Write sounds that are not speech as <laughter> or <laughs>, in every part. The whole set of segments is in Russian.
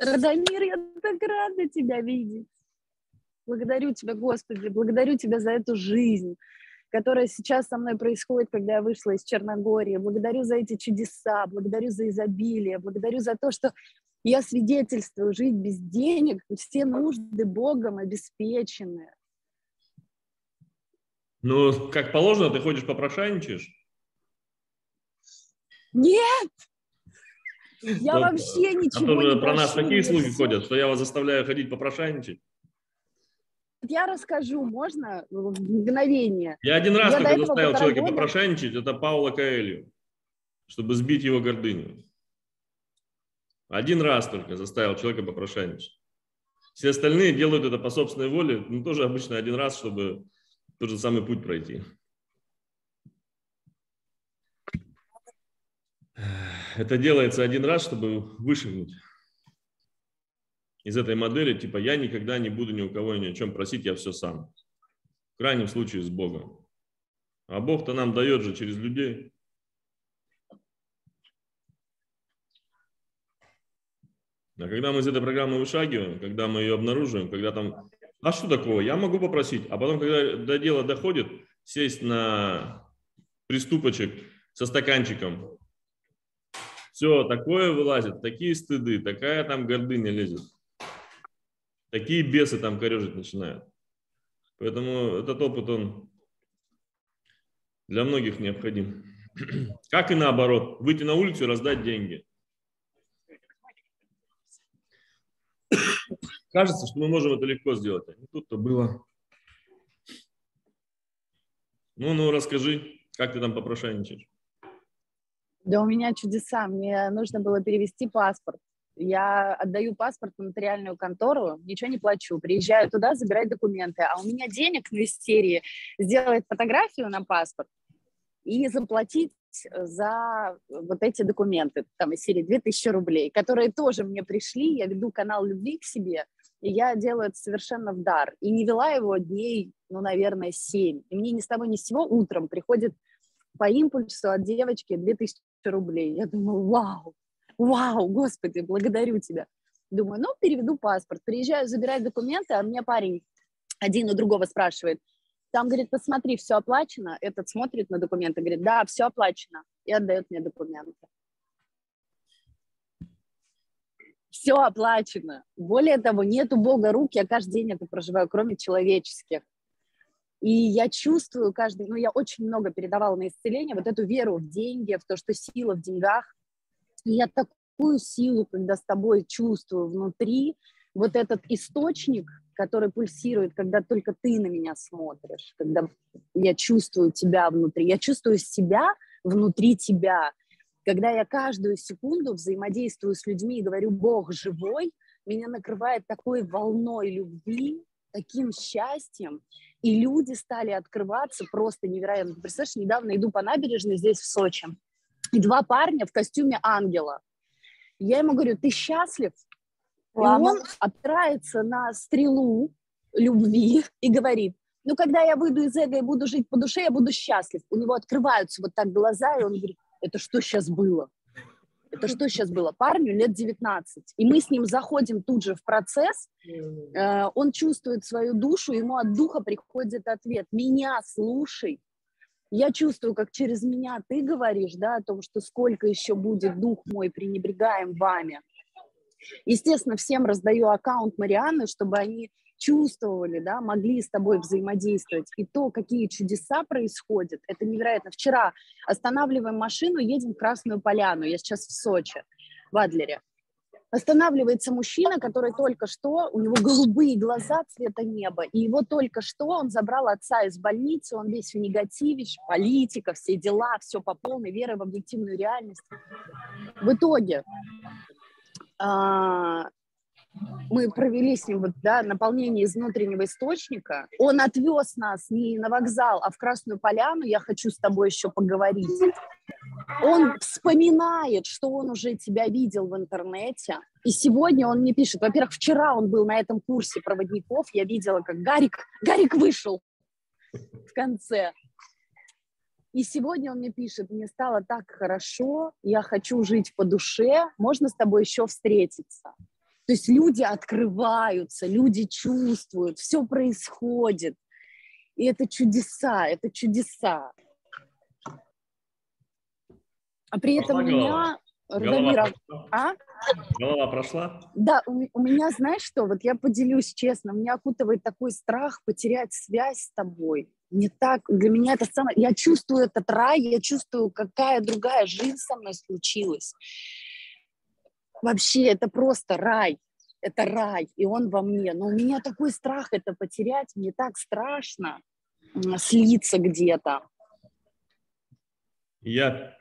Радомир, я так рада тебя видеть. Благодарю тебя, Господи, благодарю тебя за эту жизнь, которая сейчас со мной происходит, когда я вышла из Черногории. Благодарю за эти чудеса, благодарю за изобилие, благодарю за то, что я свидетельствую жить без денег, все нужды Богом обеспечены. Ну, как положено, ты ходишь попрошайничаешь? Нет! Я Ну, вообще А ничего не про нас такие слухи ходят, что я вас заставляю ходить попрошайничать. Я расскажу, можно в мгновение? Я один раз Я только заставил человека года- попрошайничать, это Паула Каэлью, чтобы сбить его гордыню. Один раз только заставил человека попрошайничать. Все остальные делают это по собственной воле, ну тоже обычно один раз, чтобы тот же самый путь пройти. Это делается один раз, чтобы вышагнуть из этой модели, типа я никогда не буду ни у кого ни о чем просить, я все сам. В крайнем случае с Богом. А Бог-то нам дает же через людей. А когда мы из этой программы вышагиваем, когда мы ее обнаруживаем, когда там, а что такого, я могу попросить, а потом, когда до дела доходит, сесть на приступочек со стаканчиком, все, такое вылазит, такие стыды, такая там гордыня лезет, такие бесы там корежить начинают. Поэтому этот опыт, он для многих необходим. <clears throat> Как и наоборот, выйти на улицу и раздать деньги. <clears throat> Кажется, что мы можем это легко сделать. А не тут-то было. Ну, ну, расскажи, как ты там попрошайничаешь? Да у меня чудеса. Мне нужно было перевести паспорт. Я отдаю паспорт в нотариальную контору, ничего не плачу. Приезжаю туда забирать документы. А у меня денег на истерии сделать фотографию на паспорт и заплатить за вот эти документы, там из серии 2000 рублей, которые тоже мне пришли. Я веду канал любви к себе, и я делаю это совершенно в дар. И не вела его дней, ну, наверное, 7. И мне ни с того ни с сего утром приходит по импульсу от девочки 2000 рублей. Я думаю, вау, вау, господи, благодарю тебя. Думаю, ну, переведу паспорт. Приезжаю забирать документы, а мне парень один у другого спрашивает, там, говорит, посмотри, все оплачено. Этот смотрит на документы, говорит, да, все оплачено. И отдает мне документы. Все оплачено. Более того, нет у Бога рук, я каждый день это проживаю, кроме человеческих. И я чувствую каждый, ну, я очень много передавала на исцеление, вот эту веру в деньги, в то, что сила в деньгах. И я такую силу, когда с тобой чувствую внутри, вот этот источник, который пульсирует, когда только ты на меня смотришь, когда я чувствую тебя внутри, я чувствую себя внутри тебя, когда я каждую секунду взаимодействую с людьми и говорю, Бог живой, меня накрывает такой волной любви, таким счастьем, и люди стали открываться просто невероятно. Ты представляешь, недавно иду по набережной здесь, в Сочи, и два парня в костюме ангела. Я ему говорю, ты счастлив? И он опирается на стрелу любви и говорит, ну, когда я выйду из эго и буду жить по душе, я буду счастлив. У него открываются вот так глаза, и он говорит, это что сейчас было? Это что сейчас было? Парню лет 19. И мы с ним заходим тут же в процесс, э, он чувствует свою душу, ему от духа приходит ответ, меня слушай. Я чувствую, как через меня ты говоришь, да, о том, что сколько еще будет дух мой пренебрегаем вами. Естественно, всем раздаю аккаунт Марианны, чтобы они чувствовали, да, могли с тобой взаимодействовать. И то, какие чудеса происходят, это невероятно. Вчера останавливаем машину, едем в Красную Поляну, я сейчас в Сочи, в Адлере. Останавливается мужчина, который только что, у него голубые глаза цвета неба, и его только что он забрал отца из больницы, он весь в негативе, политика, все дела, все по полной, вера в объективную реальность. В итоге а, мы провели с ним вот, да, наполнение из внутреннего источника. Он отвез нас не на вокзал, а в Красную Поляну. Я хочу с тобой еще поговорить. Он вспоминает, что он уже тебя видел в интернете. И сегодня он мне пишет. Во-первых, вчера он был на этом курсе проводников. Я видела, как Гарик, Гарик вышел в конце. И сегодня он мне пишет, мне стало так хорошо, я хочу жить по душе, можно с тобой еще встретиться? То есть люди открываются, люди чувствуют, все происходит. И это чудеса, это чудеса. А при этом у меня... Радомира, а? Голова прошла? Да, у, у меня, знаешь что, вот я поделюсь честно, меня окутывает такой страх потерять связь с тобой. Не так, для меня это самое, я чувствую этот рай, я чувствую, какая другая жизнь со мной случилась. Вообще, это просто рай, это рай, и он во мне. Но у меня такой страх это потерять, мне так страшно слиться где-то. Я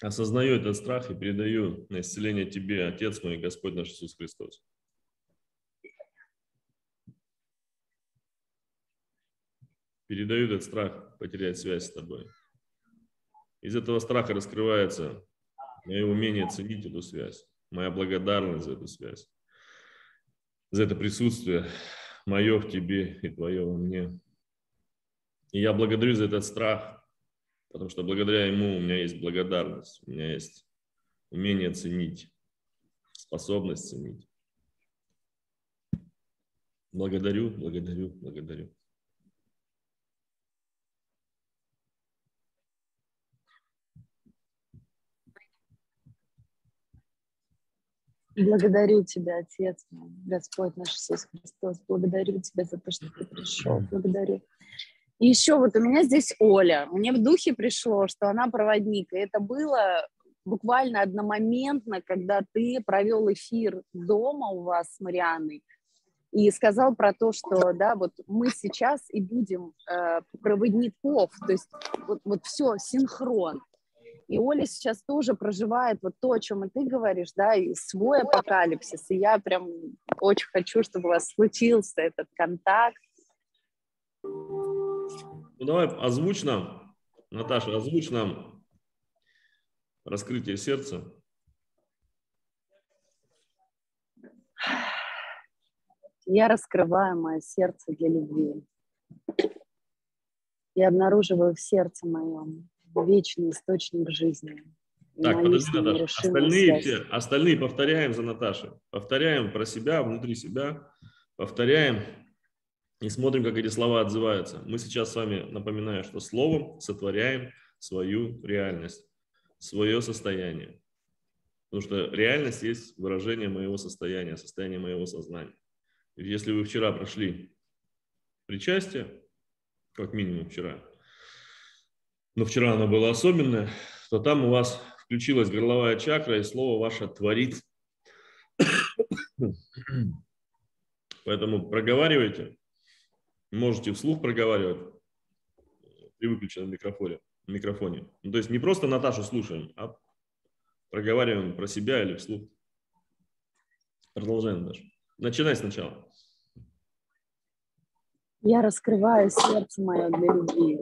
осознаю этот страх и передаю на исцеление тебе, Отец мой, Господь наш Иисус Христос. Передаю этот страх потерять связь с тобой. Из этого страха раскрывается мое умение ценить эту связь, моя благодарность за эту связь, за это присутствие мое в тебе и твое во мне. И я благодарю за этот страх, потому что благодаря ему у меня есть благодарность, у меня есть умение ценить, способность ценить. Благодарю, благодарю, благодарю. Благодарю Тебя, Отец мой, Господь наш Иисус Христос. Благодарю Тебя за то, что Ты пришел. Благодарю. И еще вот у меня здесь Оля. Мне в духе пришло, что она проводник. И это было буквально одномоментно, когда ты провел эфир дома у вас с Марианной и сказал про то, что, да, вот мы сейчас и будем э, проводников, то есть вот, вот все, синхрон. И Оля сейчас тоже проживает вот то, о чем и ты говоришь, да, и свой апокалипсис. И я прям очень хочу, чтобы у вас случился этот контакт, ну давай озвучь нам, Наташа, озвучь нам раскрытие сердца. Я раскрываю мое сердце для любви. Я обнаруживаю в сердце моем вечный источник жизни. Так, подожди, Наташа. Остальные все, остальные повторяем за Наташей. Повторяем про себя, внутри себя. Повторяем и смотрим, как эти слова отзываются. Мы сейчас с вами, напоминаю, что словом сотворяем свою реальность, свое состояние. Потому что реальность есть выражение моего состояния, состояние моего сознания. Если вы вчера прошли причастие, как минимум вчера, но вчера оно было особенное, то там у вас включилась горловая чакра, и слово ваше творит. Поэтому проговаривайте, можете вслух проговаривать при выключенном микрофоне. микрофоне. Ну, то есть не просто Наташу слушаем, а проговариваем про себя или вслух. Продолжаем, Наташа. Начинай сначала. Я раскрываю сердце мое для любви.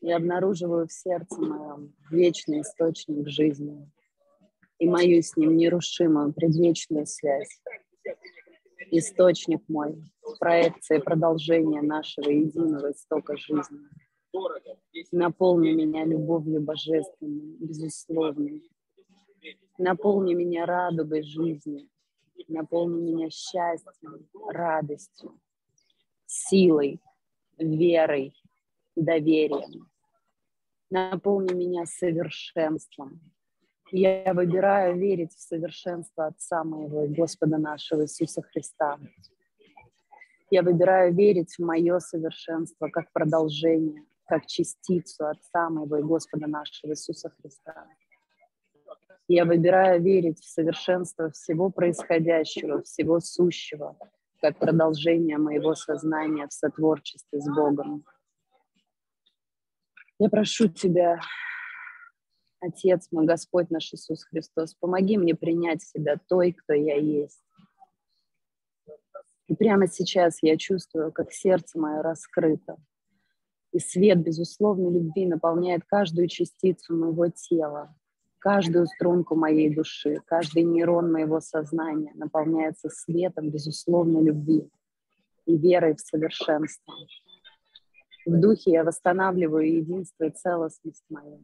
Я обнаруживаю в сердце моем вечный источник жизни и мою с ним нерушимую предвечную связь источник мой, проекция продолжения нашего единого истока жизни. Наполни меня любовью божественной, безусловной. Наполни меня радугой жизни. Наполни меня счастьем, радостью, силой, верой, доверием. Наполни меня совершенством, я выбираю верить в совершенство Отца моего и Господа нашего Иисуса Христа. Я выбираю верить в мое совершенство как продолжение, как частицу Отца моего и Господа нашего Иисуса Христа. Я выбираю верить в совершенство всего происходящего, всего сущего, как продолжение моего сознания в сотворчестве с Богом. Я прошу Тебя, Отец мой, Господь наш Иисус Христос, помоги мне принять себя той, кто я есть. И прямо сейчас я чувствую, как сердце мое раскрыто. И свет безусловной любви наполняет каждую частицу моего тела, каждую струнку моей души, каждый нейрон моего сознания наполняется светом безусловной любви и верой в– в духе я восстанавливаю единство и целостность мою.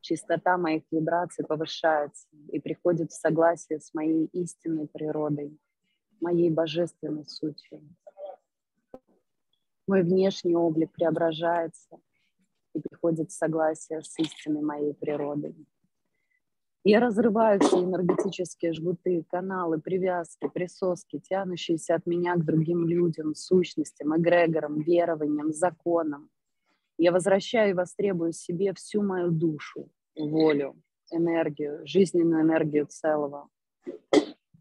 Чистота моих вибраций повышается и приходит в согласие с моей истинной природой, моей божественной сутью. Мой внешний облик преображается и приходит в согласие с истинной моей природой. Я разрываю все энергетические жгуты, каналы, привязки, присоски, тянущиеся от меня к другим людям, сущностям, эгрегорам, верованиям, законам. Я возвращаю и востребую себе всю мою душу, волю, энергию, жизненную энергию целого.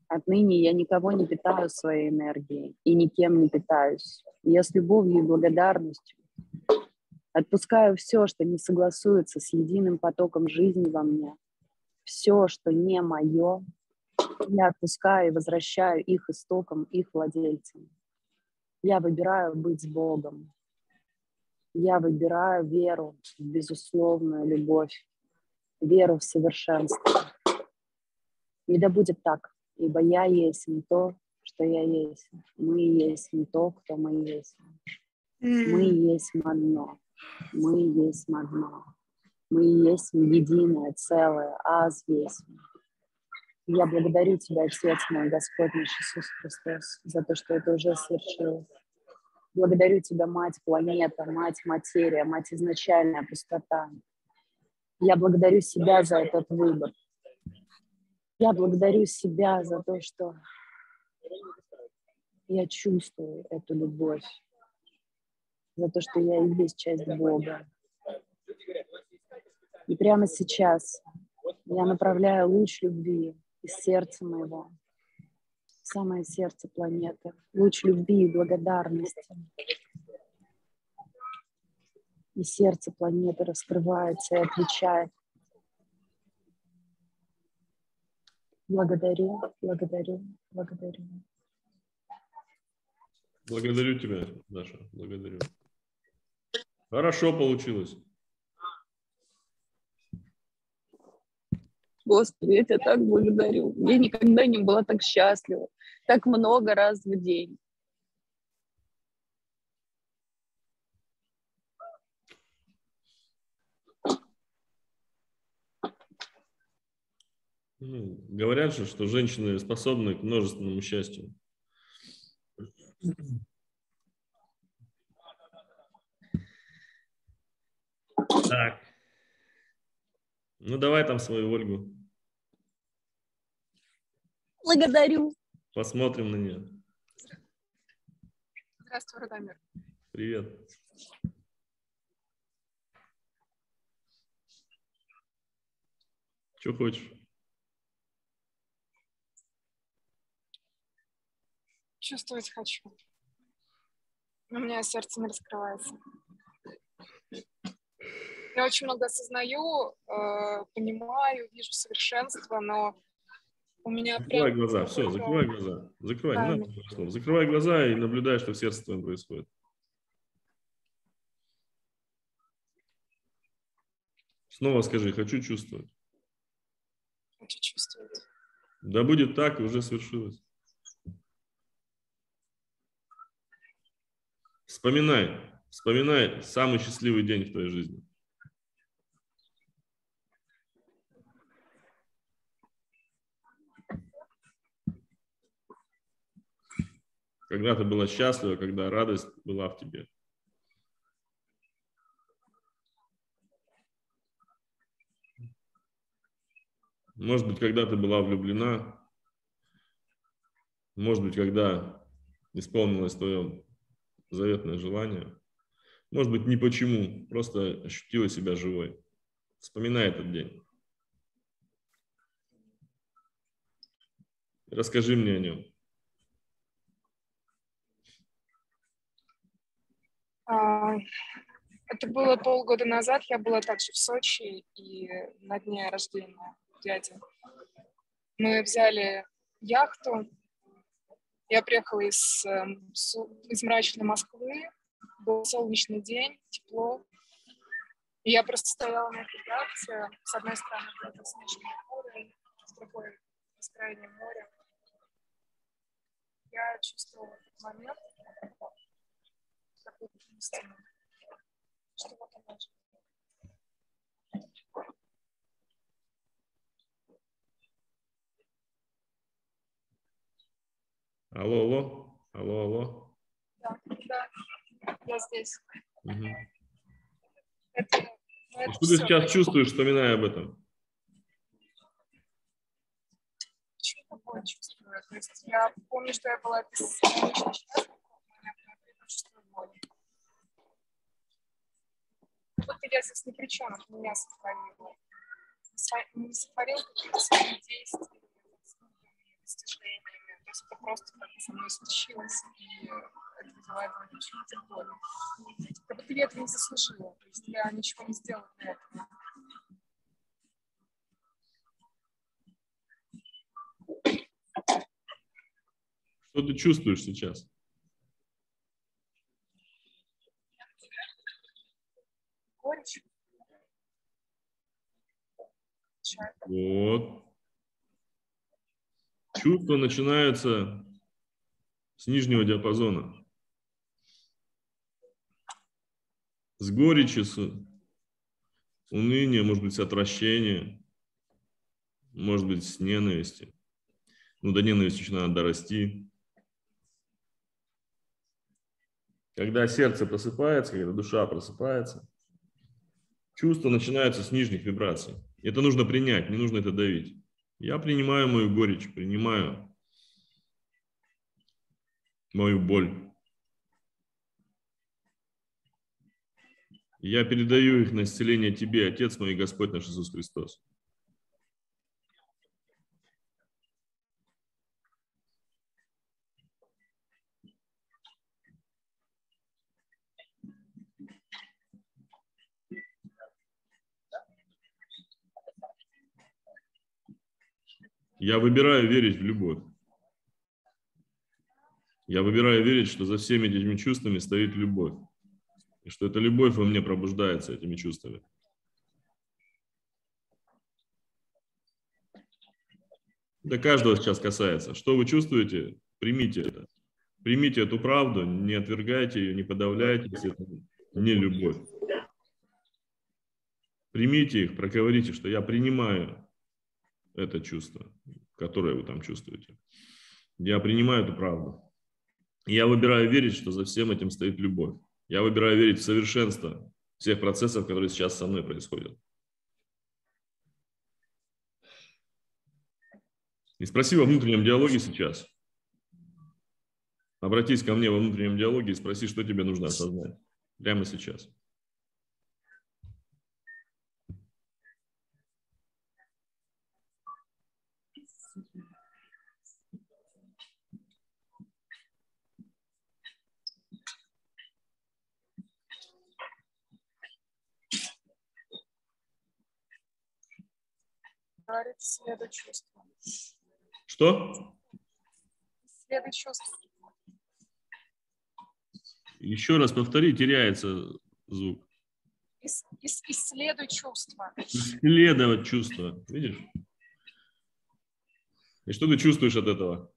Отныне я никого не питаю своей энергией и никем не питаюсь. Я с любовью и благодарностью отпускаю все, что не согласуется с единым потоком жизни во мне – все, что не мое, я отпускаю и возвращаю их истокам, их владельцам. Я выбираю быть с Богом. Я выбираю веру в безусловную любовь, веру в совершенство. И да будет так, ибо я есть не то, что я есть. Мы есть не то, кто мы есть. Мы есть одно. Мы есть одно. Мы есть единое, целое, аз есть. Я благодарю Тебя, Отец мой, Господь наш Иисус Христос, за то, что это уже свершилось. Благодарю Тебя, Мать планета, Мать материя, Мать изначальная пустота. Я благодарю себя за этот выбор. Я благодарю себя за то, что я чувствую эту любовь, за то, что я и есть часть Бога. И прямо сейчас я направляю луч любви из сердца моего в самое сердце планеты. Луч любви и благодарности. И сердце планеты раскрывается и отвечает. Благодарю, благодарю, благодарю. Благодарю тебя, Даша, благодарю. Хорошо получилось. Господи, я тебя так благодарю. Я никогда не была так счастлива, так много раз в день. Ну, говорят же, что женщины способны к множественному счастью. Так. Ну, давай там свою Ольгу. Благодарю. Посмотрим на нее. Здравствуй, Радомир. Привет. Что хочешь? Чувствовать хочу. Но у меня сердце не раскрывается. Я очень много осознаю, э, понимаю, вижу совершенство, но у меня закрывай прям... глаза, все, закрывай глаза. Закрывай, да, не надо слов. Закрывай глаза и наблюдай, что в сердце твоем происходит. Снова скажи, хочу чувствовать. Хочу чувствовать. Да будет так, и уже свершилось. Вспоминай, вспоминай самый счастливый день в твоей жизни. Когда ты была счастлива, когда радость была в тебе. Может быть, когда ты была влюблена, может быть, когда исполнилось твое заветное желание, может быть, не почему, просто ощутила себя живой. Вспоминай этот день. Расскажи мне о нем. А, это было полгода назад, я была также в Сочи, и на дне рождения дяди мы взяли яхту. Я приехала из, эм, из мрачной Москвы, был солнечный день, тепло. И я просто стояла на этой яхте, с одной стороны было снежное море, с другой бескрайнее море. Я чувствовала этот момент, Алло, алло, алло, алло. Да, да, я здесь. Угу. Это, ну, это что ты сейчас чувствуешь, вспоминая об этом? Что такое чувствую? То есть я помню, что я была беспомощна, чувствую боль. Вот я здесь ни при чем, это меня сотворило. Со- Не сотворил какие-то свои действия, достижениями. То есть это просто как бы со мной случилось, и это вызывает чувство боли. Как будто я этого не заслужила. То есть я ничего не сделала для этого. Что ты чувствуешь сейчас? Горечь. Печаль. Вот. Чувства начинаются с нижнего диапазона. С горечи, с уныния, может быть, с отвращения, может быть, с ненависти. Ну, до ненависти еще надо дорасти. Когда сердце просыпается, когда душа просыпается, чувства начинаются с нижних вибраций. Это нужно принять, не нужно это давить. Я принимаю мою горечь, принимаю мою боль. Я передаю их на исцеление Тебе, Отец мой Господь наш Иисус Христос. Я выбираю верить в любовь. Я выбираю верить, что за всеми этими чувствами стоит любовь. И что эта любовь во мне пробуждается этими чувствами. Это каждого сейчас касается. Что вы чувствуете, примите это. Примите эту правду, не отвергайте ее, не подавляйте, если это не любовь. Примите их, проговорите, что я принимаю это чувство, которое вы там чувствуете. Я принимаю эту правду. Я выбираю верить, что за всем этим стоит любовь. Я выбираю верить в совершенство всех процессов, которые сейчас со мной происходят. И спроси во внутреннем диалоге сейчас. Обратись ко мне во внутреннем диалоге и спроси, что тебе нужно осознать. Прямо сейчас. Говорит, следует чувство. Что? Следует чувство. Еще раз повтори, теряется звук. Ис- ис- Исследуй чувства. Исследовать чувства. Видишь? И что ты чувствуешь от этого?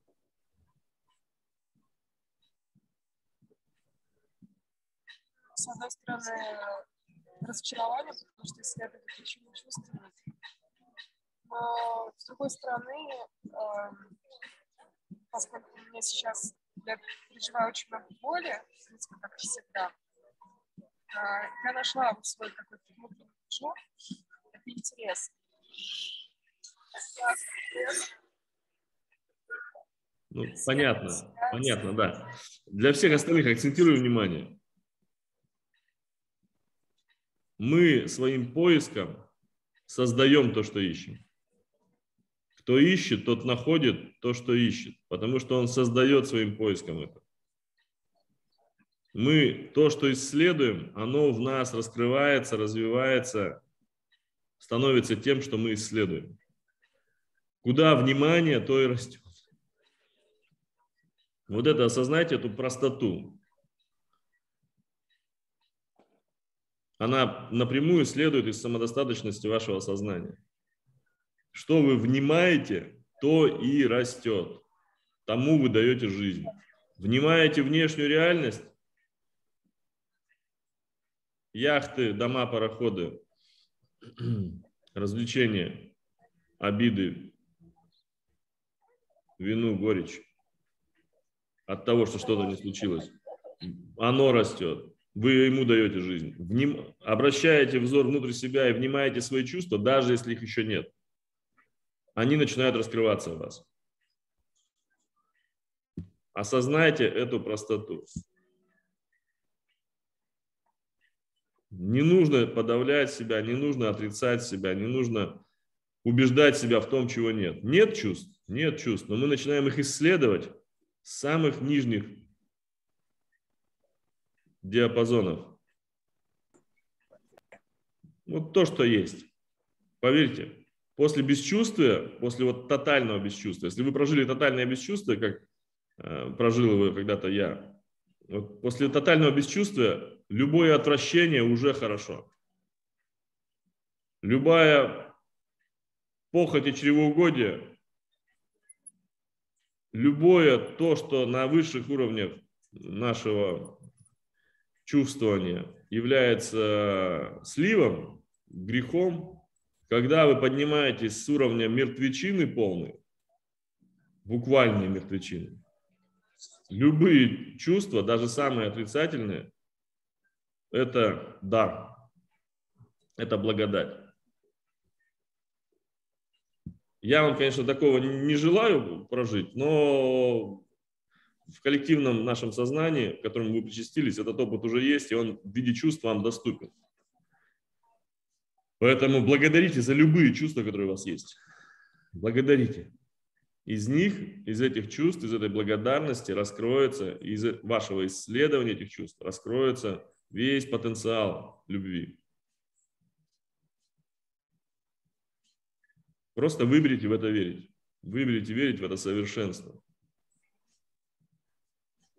С одной стороны, разочарование, потому что исследовать ничего не чувствовать. Но с другой стороны, эм, поскольку у меня сейчас я переживаю очень много боли, в принципе, как и всегда, э, я нашла вот свой какой-то внутренний движок, это интерес. Я- Ну, понятно, понятно, да. Для всех остальных акцентирую внимание. Мы своим поиском создаем то, что ищем. Кто ищет, тот находит то, что ищет, потому что он создает своим поиском это. Мы то, что исследуем, оно в нас раскрывается, развивается, становится тем, что мы исследуем. Куда внимание, то и растет. Вот это осознайте, эту простоту. Она напрямую следует из самодостаточности вашего сознания. Что вы внимаете, то и растет. Тому вы даете жизнь. Внимаете внешнюю реальность, яхты, дома, пароходы, <clears throat> развлечения, обиды, вину, горечь. от того, что что-то не случилось. Оно растет. Вы ему даете жизнь. Вним... Обращаете взор внутрь себя и внимаете свои чувства, даже если их еще нет. Они начинают раскрываться в вас. Осознайте эту простоту. Не нужно подавлять себя, не нужно отрицать себя, не нужно убеждать себя в том, чего нет. Нет чувств, нет чувств, но мы начинаем их исследовать с самых нижних диапазонов. Вот то, что есть. Поверьте, после бесчувствия, после вот тотального бесчувствия, если вы прожили тотальное бесчувствие, как э, прожил его когда-то я, вот после тотального бесчувствия любое отвращение уже хорошо. Любая похоть и чревоугодие, любое то, что на высших уровнях нашего чувствования является сливом, грехом, когда вы поднимаетесь с уровня мертвечины полной, буквальной мертвечины, любые чувства, даже самые отрицательные, это дар, это благодать. Я вам, конечно, такого не желаю прожить, но в коллективном нашем сознании, к которому вы причастились, этот опыт уже есть, и он в виде чувств вам доступен. Поэтому благодарите за любые чувства, которые у вас есть. Благодарите. Из них, из этих чувств, из этой благодарности раскроется, из вашего исследования этих чувств раскроется весь потенциал любви. Просто выберите в это верить. Выберите верить в это совершенство.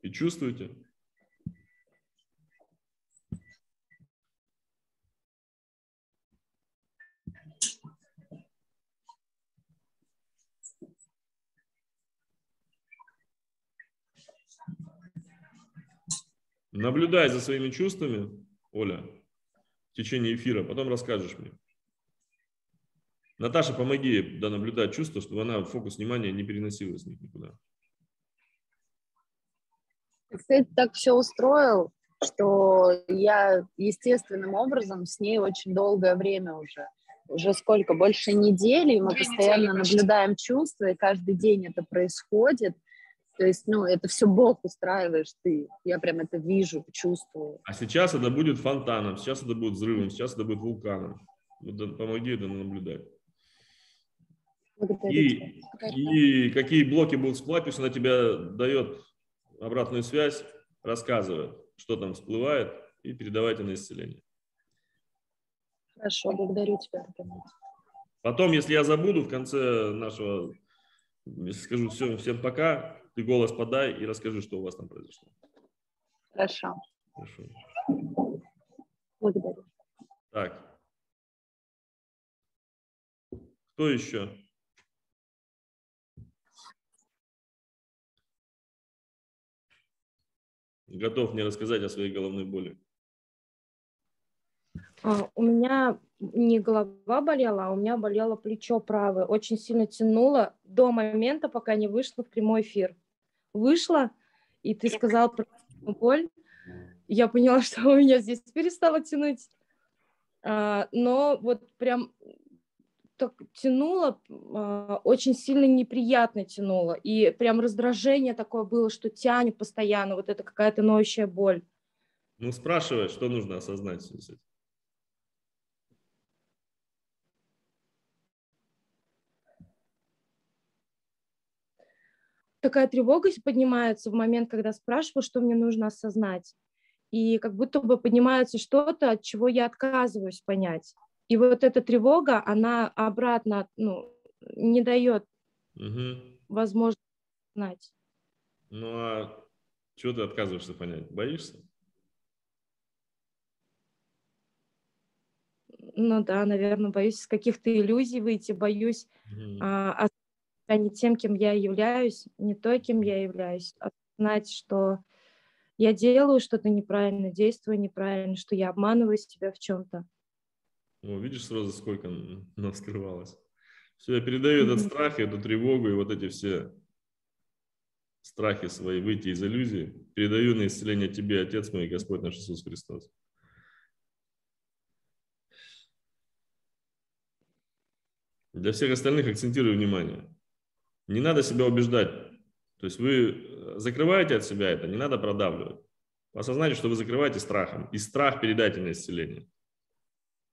И чувствуете. Наблюдай за своими чувствами, Оля, в течение эфира, потом расскажешь мне. Наташа, помоги да, наблюдать чувства, чтобы она фокус внимания не переносила с них никуда. Кстати, так все устроил, что я естественным образом с ней очень долгое время уже. Уже сколько? Больше недели, мы постоянно наблюдаем чувства, и каждый день это происходит. То есть, ну, это все Бог устраиваешь ты. Я прям это вижу, чувствую. А сейчас это будет фонтаном, сейчас это будет взрывом, сейчас это будет вулканом. Помоги это наблюдать. И, и какие блоки будут всплывать, она тебе дает обратную связь, рассказывает, что там всплывает, и передавайте на исцеление. Хорошо, благодарю тебя. Потом, если я забуду, в конце нашего, если скажу всем, всем пока, ты голос подай и расскажи, что у вас там произошло. Хорошо. Хорошо. Благодарю. Так. Кто еще? готов мне рассказать о своей головной боли? А, у меня не голова болела, а у меня болело плечо правое. Очень сильно тянуло до момента, пока не вышла в прямой эфир. Вышла, и ты сказал про боль. Я поняла, <laughs> что у меня здесь перестало тянуть. А, но вот прям так тянуло, а, очень сильно неприятно тянуло. И прям раздражение такое было, что тянет постоянно, вот это какая-то ноющая боль. Ну, спрашивай, что нужно осознать Такая тревога поднимается в момент, когда спрашиваю, что мне нужно осознать. И как будто бы поднимается что-то, от чего я отказываюсь понять. И вот эта тревога, она обратно ну, не дает угу. возможности знать. Ну а чего ты отказываешься понять? Боишься? Ну да, наверное, боюсь из каких-то иллюзий выйти, боюсь угу. а, а не тем, кем я являюсь, не той, кем я являюсь, а знать, что я делаю что-то неправильно, действую неправильно, что я обманываю себя в чем-то. О, видишь сразу, сколько <laughs> нам скрывалось. Все, я передаю этот страх, эту тревогу и вот эти все страхи свои, выйти из иллюзии, передаю на исцеление тебе, Отец мой, Господь наш Иисус Христос. Для всех остальных акцентирую внимание. Не надо себя убеждать. То есть вы закрываете от себя это, не надо продавливать. Осознайте, что вы закрываете страхом. И страх передайте на исцеление.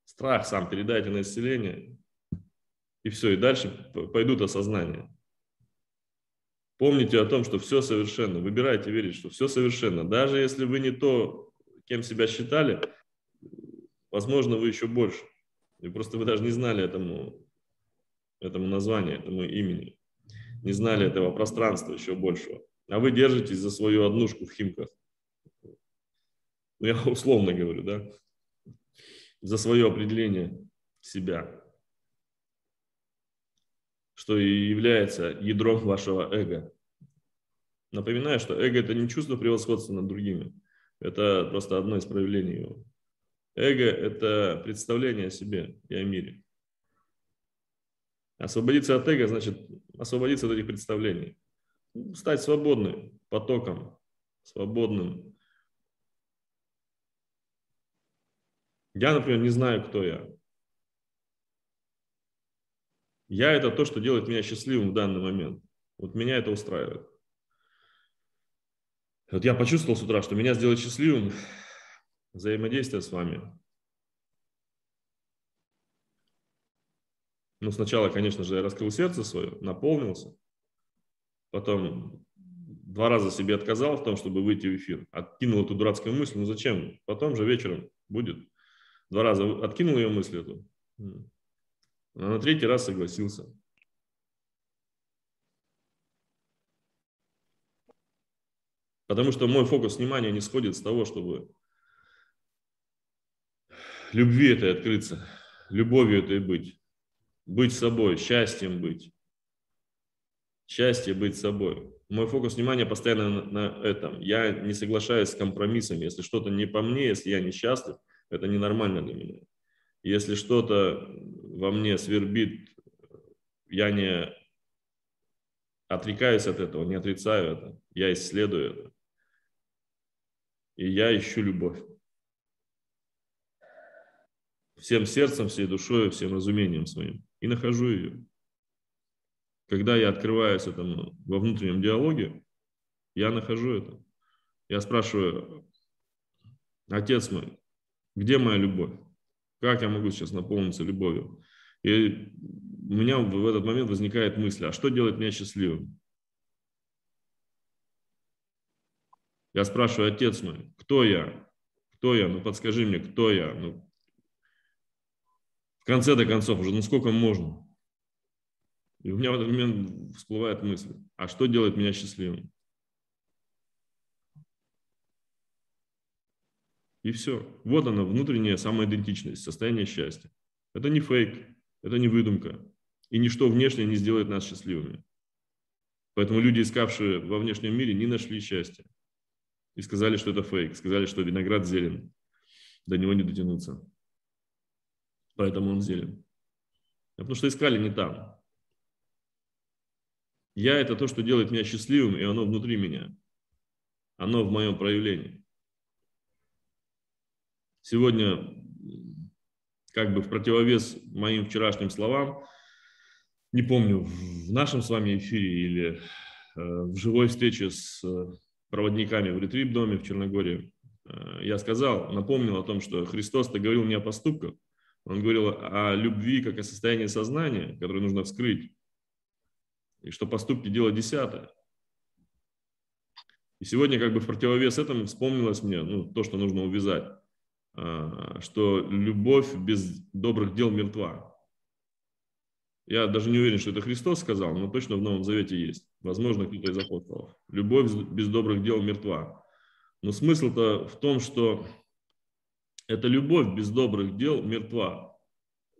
Страх сам передайте на исцеление. И все, и дальше пойдут осознания. Помните о том, что все совершенно. Выбирайте верить, что все совершенно. Даже если вы не то, кем себя считали, возможно, вы еще больше. И просто вы даже не знали этому, этому названию, этому имени. Не знали этого пространства еще большего. А вы держитесь за свою однушку в Химках. Ну, я условно говорю, да? За свое определение себя что и является ядром вашего эго. Напоминаю, что эго – это не чувство превосходства над другими. Это просто одно из проявлений его. Эго – это представление о себе и о мире. Освободиться от эго значит освободиться от этих представлений. Стать свободным потоком, свободным. Я, например, не знаю, кто я. Я это то, что делает меня счастливым в данный момент. Вот меня это устраивает. Вот я почувствовал с утра, что меня сделает счастливым взаимодействие с вами. Ну, сначала, конечно же, я раскрыл сердце свое, наполнился. Потом два раза себе отказал в том, чтобы выйти в эфир. Откинул эту дурацкую мысль. Ну, зачем? Потом же вечером будет. Два раза откинул ее мысль эту. А на третий раз согласился. Потому что мой фокус внимания не сходит с того, чтобы любви этой открыться, любовью этой быть, быть собой, счастьем быть. Счастье быть собой. Мой фокус внимания постоянно на, на этом. Я не соглашаюсь с компромиссами. Если что-то не по мне, если я несчастлив, это ненормально для меня. Если что-то во мне свербит, я не отрекаюсь от этого, не отрицаю это, я исследую это. И я ищу любовь. Всем сердцем, всей душой, всем разумением своим. И нахожу ее. Когда я открываюсь этому во внутреннем диалоге, я нахожу это. Я спрашиваю, отец мой, где моя любовь? Как я могу сейчас наполниться любовью? И у меня в этот момент возникает мысль, а что делает меня счастливым? Я спрашиваю, отец мой, кто я? Кто я? Ну подскажи мне, кто я? Ну, конце до концов уже, ну сколько можно? И у меня в этот момент всплывает мысль, а что делает меня счастливым? И все. Вот она, внутренняя самоидентичность, состояние счастья. Это не фейк, это не выдумка. И ничто внешнее не сделает нас счастливыми. Поэтому люди, искавшие во внешнем мире, не нашли счастья. И сказали, что это фейк. Сказали, что виноград зелен. До него не дотянуться. Поэтому он зелен. Потому что искали не там. Я – это то, что делает меня счастливым, и оно внутри меня. Оно в моем проявлении. Сегодня, как бы в противовес моим вчерашним словам, не помню, в нашем с вами эфире или э, в живой встрече с э, проводниками в ретрит-доме в Черногории, э, я сказал, напомнил о том, что Христос-то говорил не о поступках, он говорил о любви как о состоянии сознания, которое нужно вскрыть, и что поступки – дело десятое. И сегодня как бы в противовес этому вспомнилось мне ну, то, что нужно увязать. А, что любовь без добрых дел мертва. Я даже не уверен, что это Христос сказал, но точно в Новом Завете есть. Возможно, кто-то из апостолов. Любовь без добрых дел мертва. Но смысл-то в том, что эта любовь без добрых дел мертва.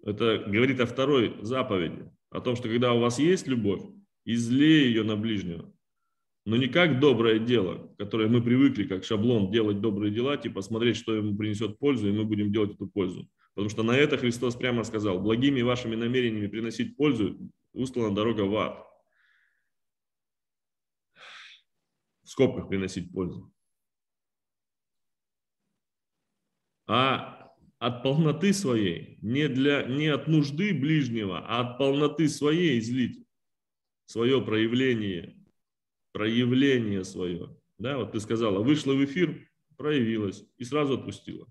Это говорит о второй заповеди. О том, что когда у вас есть любовь, излей ее на ближнего но не как доброе дело, которое мы привыкли, как шаблон, делать добрые дела, типа смотреть, что ему принесет пользу, и мы будем делать эту пользу. Потому что на это Христос прямо сказал, благими вашими намерениями приносить пользу, устлана дорога в ад. в скобках приносить пользу, а от полноты своей, не, для, не от нужды ближнего, а от полноты своей излить свое проявление, проявление свое. Да, вот ты сказала, вышла в эфир, проявилась и сразу отпустила.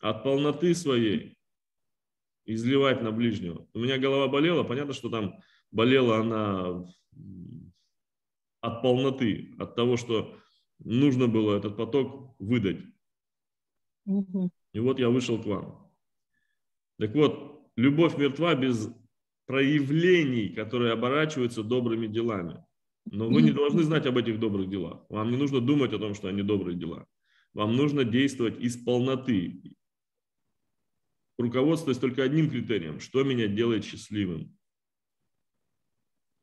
От полноты своей изливать на ближнего. У меня голова болела, понятно, что там болела она от полноты, от того, что нужно было этот поток выдать. Угу. И вот я вышел к вам. Так вот, любовь мертва без проявлений, которые оборачиваются добрыми делами. Но вы не должны знать об этих добрых делах. Вам не нужно думать о том, что они добрые дела. Вам нужно действовать из полноты. Руководствуясь только одним критерием, что меня делает счастливым.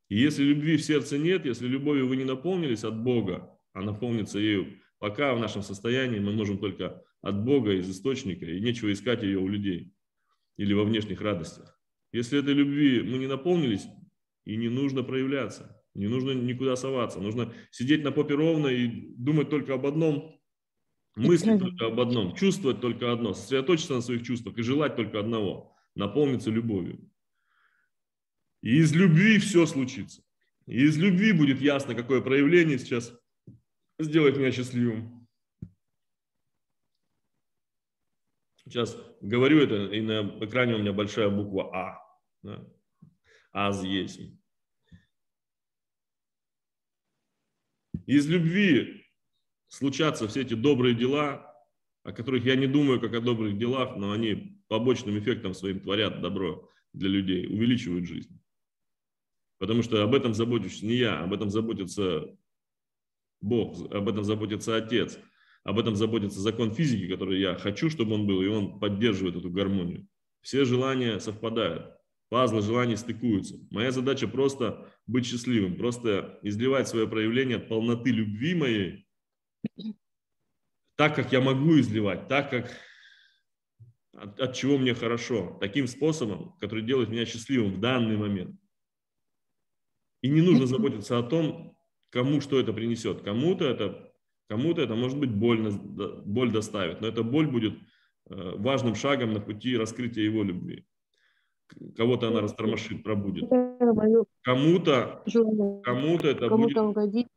И если любви в сердце нет, если любовью вы не наполнились от Бога, а наполнится ею, пока в нашем состоянии мы можем только от Бога, из источника, и нечего искать ее у людей или во внешних радостях. Если этой любви мы не наполнились, и не нужно проявляться, не нужно никуда соваться, нужно сидеть на попе ровно и думать только об одном, мыслить только об одном, чувствовать только одно, сосредоточиться на своих чувствах и желать только одного, наполниться любовью. И из любви все случится. И из любви будет ясно, какое проявление сейчас сделает меня счастливым. Сейчас говорю это, и на экране у меня большая буква А. Да? Аз есть. Из любви случатся все эти добрые дела, о которых я не думаю как о добрых делах, но они побочным эффектом своим творят добро для людей, увеличивают жизнь. Потому что об этом забочусь не я, об этом заботится Бог, об этом заботится Отец – об этом заботится закон физики, который я хочу, чтобы он был, и он поддерживает эту гармонию. Все желания совпадают, пазлы желаний стыкуются. Моя задача просто быть счастливым, просто изливать свое проявление от полноты любви моей, так, как я могу изливать, так, как от, от чего мне хорошо, таким способом, который делает меня счастливым в данный момент. И не нужно заботиться о том, кому что это принесет. Кому-то это Кому-то это может быть больно, боль доставит, но эта боль будет э, важным шагом на пути раскрытия его любви. Кого-то она растормошит, пробудет. Кому-то, кому-то это кому-то будет...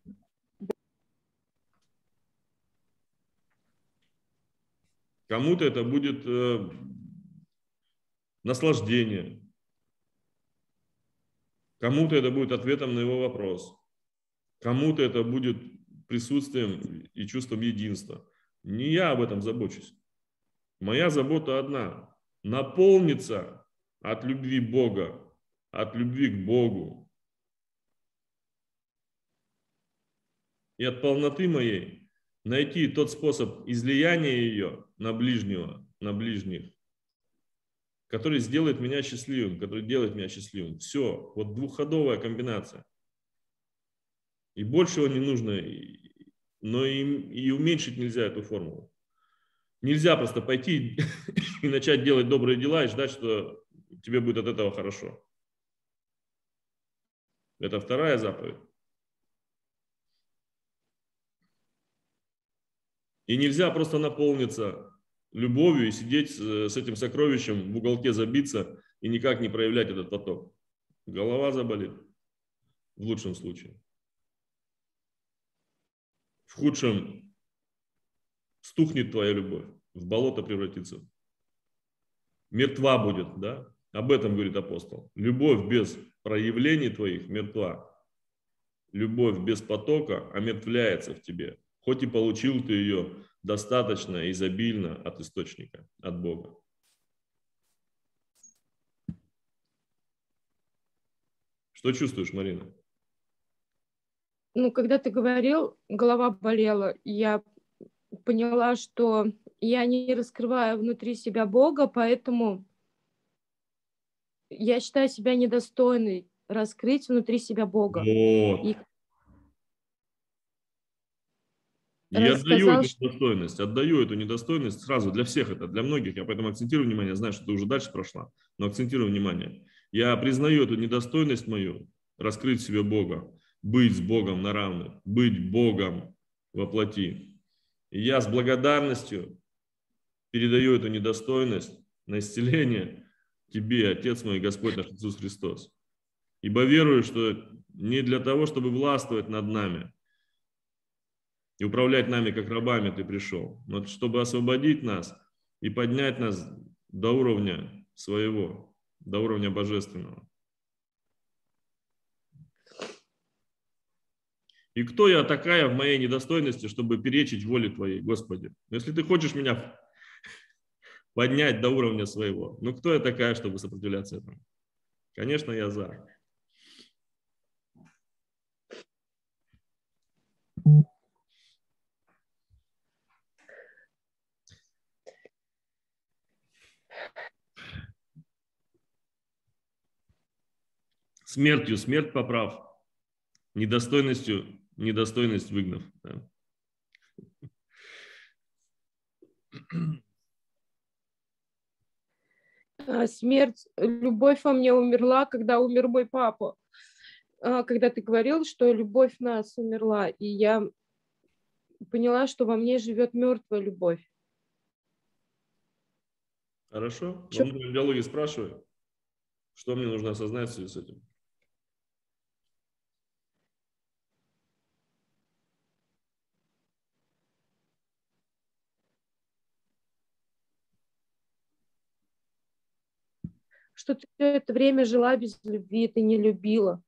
Кому-то это будет э, наслаждение. Кому-то это будет ответом на его вопрос. Кому-то это будет присутствием и чувством единства. Не я об этом забочусь. Моя забота одна – наполниться от любви Бога, от любви к Богу. И от полноты моей найти тот способ излияния ее на ближнего, на ближних, который сделает меня счастливым, который делает меня счастливым. Все, вот двухходовая комбинация – и большего не нужно, но и, и уменьшить нельзя эту формулу. Нельзя просто пойти <laughs> и начать делать добрые дела и ждать, что тебе будет от этого хорошо. Это вторая заповедь. И нельзя просто наполниться любовью и сидеть с этим сокровищем в уголке забиться и никак не проявлять этот поток. Голова заболит в лучшем случае в худшем стухнет твоя любовь, в болото превратится. Мертва будет, да? Об этом говорит апостол. Любовь без проявлений твоих мертва. Любовь без потока омертвляется в тебе. Хоть и получил ты ее достаточно, изобильно от источника, от Бога. Что чувствуешь, Марина? Ну, когда ты говорил, голова болела, я поняла, что я не раскрываю внутри себя Бога, поэтому я считаю себя недостойной раскрыть внутри себя Бога. Вот. И... Я отдаю эту что... недостойность, отдаю эту недостойность сразу для всех это, для многих. Я поэтому акцентирую внимание, знаю, что ты уже дальше прошла, но акцентирую внимание. Я признаю эту недостойность мою, раскрыть себе Бога быть с Богом на равных, быть Богом во плоти. И я с благодарностью передаю эту недостойность на исцеление тебе, Отец мой, Господь наш Иисус Христос. Ибо верую, что не для того, чтобы властвовать над нами и управлять нами, как рабами ты пришел, но чтобы освободить нас и поднять нас до уровня своего, до уровня божественного. И кто я такая в моей недостойности, чтобы перечить воле Твоей, Господи? Если Ты хочешь меня поднять до уровня своего, ну кто я такая, чтобы сопротивляться этому? Конечно, я за. Смертью смерть поправ, недостойностью недостойность выгнав. Да. А, смерть, любовь во мне умерла, когда умер мой папа. А, когда ты говорил, что любовь нас умерла, и я поняла, что во мне живет мертвая любовь. Хорошо. Чё? В диалоге спрашиваю, что мне нужно осознать в связи с этим. Что ты все это время жила без любви, ты не любила.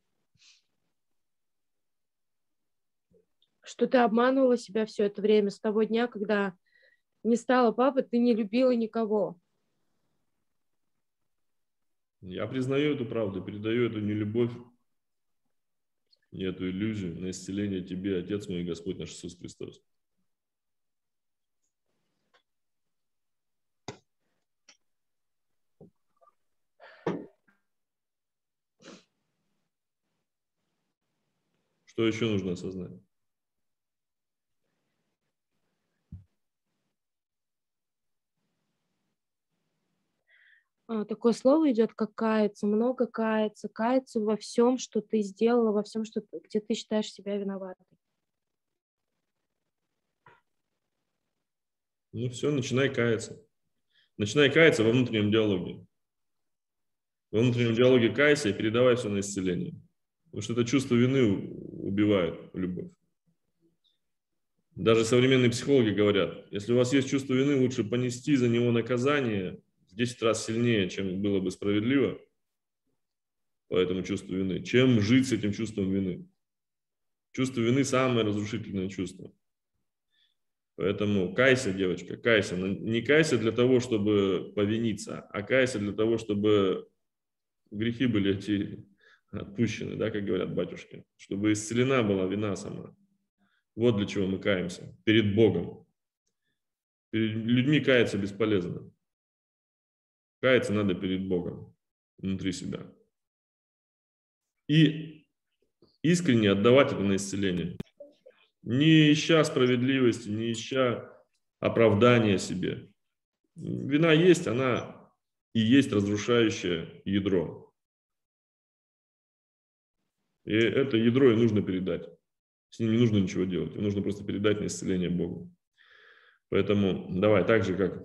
Что ты обманывала себя все это время с того дня, когда не стала папой, ты не любила никого. Я признаю эту правду, передаю эту нелюбовь и эту иллюзию на исцеление тебе, Отец мой Господь наш Иисус Христос. Что еще нужно осознать? А, такое слово идет, как каяться, много каяться, каяться во всем, что ты сделала, во всем, что, где ты считаешь себя виноватой. Ну все, начинай каяться. Начинай каяться во внутреннем диалоге. Во внутреннем диалоге кайся и передавай все на исцеление. Потому что это чувство вины убивает любовь. Даже современные психологи говорят, если у вас есть чувство вины, лучше понести за него наказание в 10 раз сильнее, чем было бы справедливо по этому чувству вины, чем жить с этим чувством вины. Чувство вины – самое разрушительное чувство. Поэтому кайся, девочка, кайся. Но не кайся для того, чтобы повиниться, а кайся для того, чтобы грехи были эти отпущены, да, как говорят батюшки, чтобы исцелена была вина сама. Вот для чего мы каемся. Перед Богом. Перед людьми каяться бесполезно. Каяться надо перед Богом, внутри себя. И искренне отдавать это на исцеление. Не ища справедливости, не ища оправдания себе. Вина есть, она и есть разрушающее ядро. И это ядро и нужно передать. С ним не нужно ничего делать, его нужно просто передать на исцеление Богу. Поэтому давай, так же, как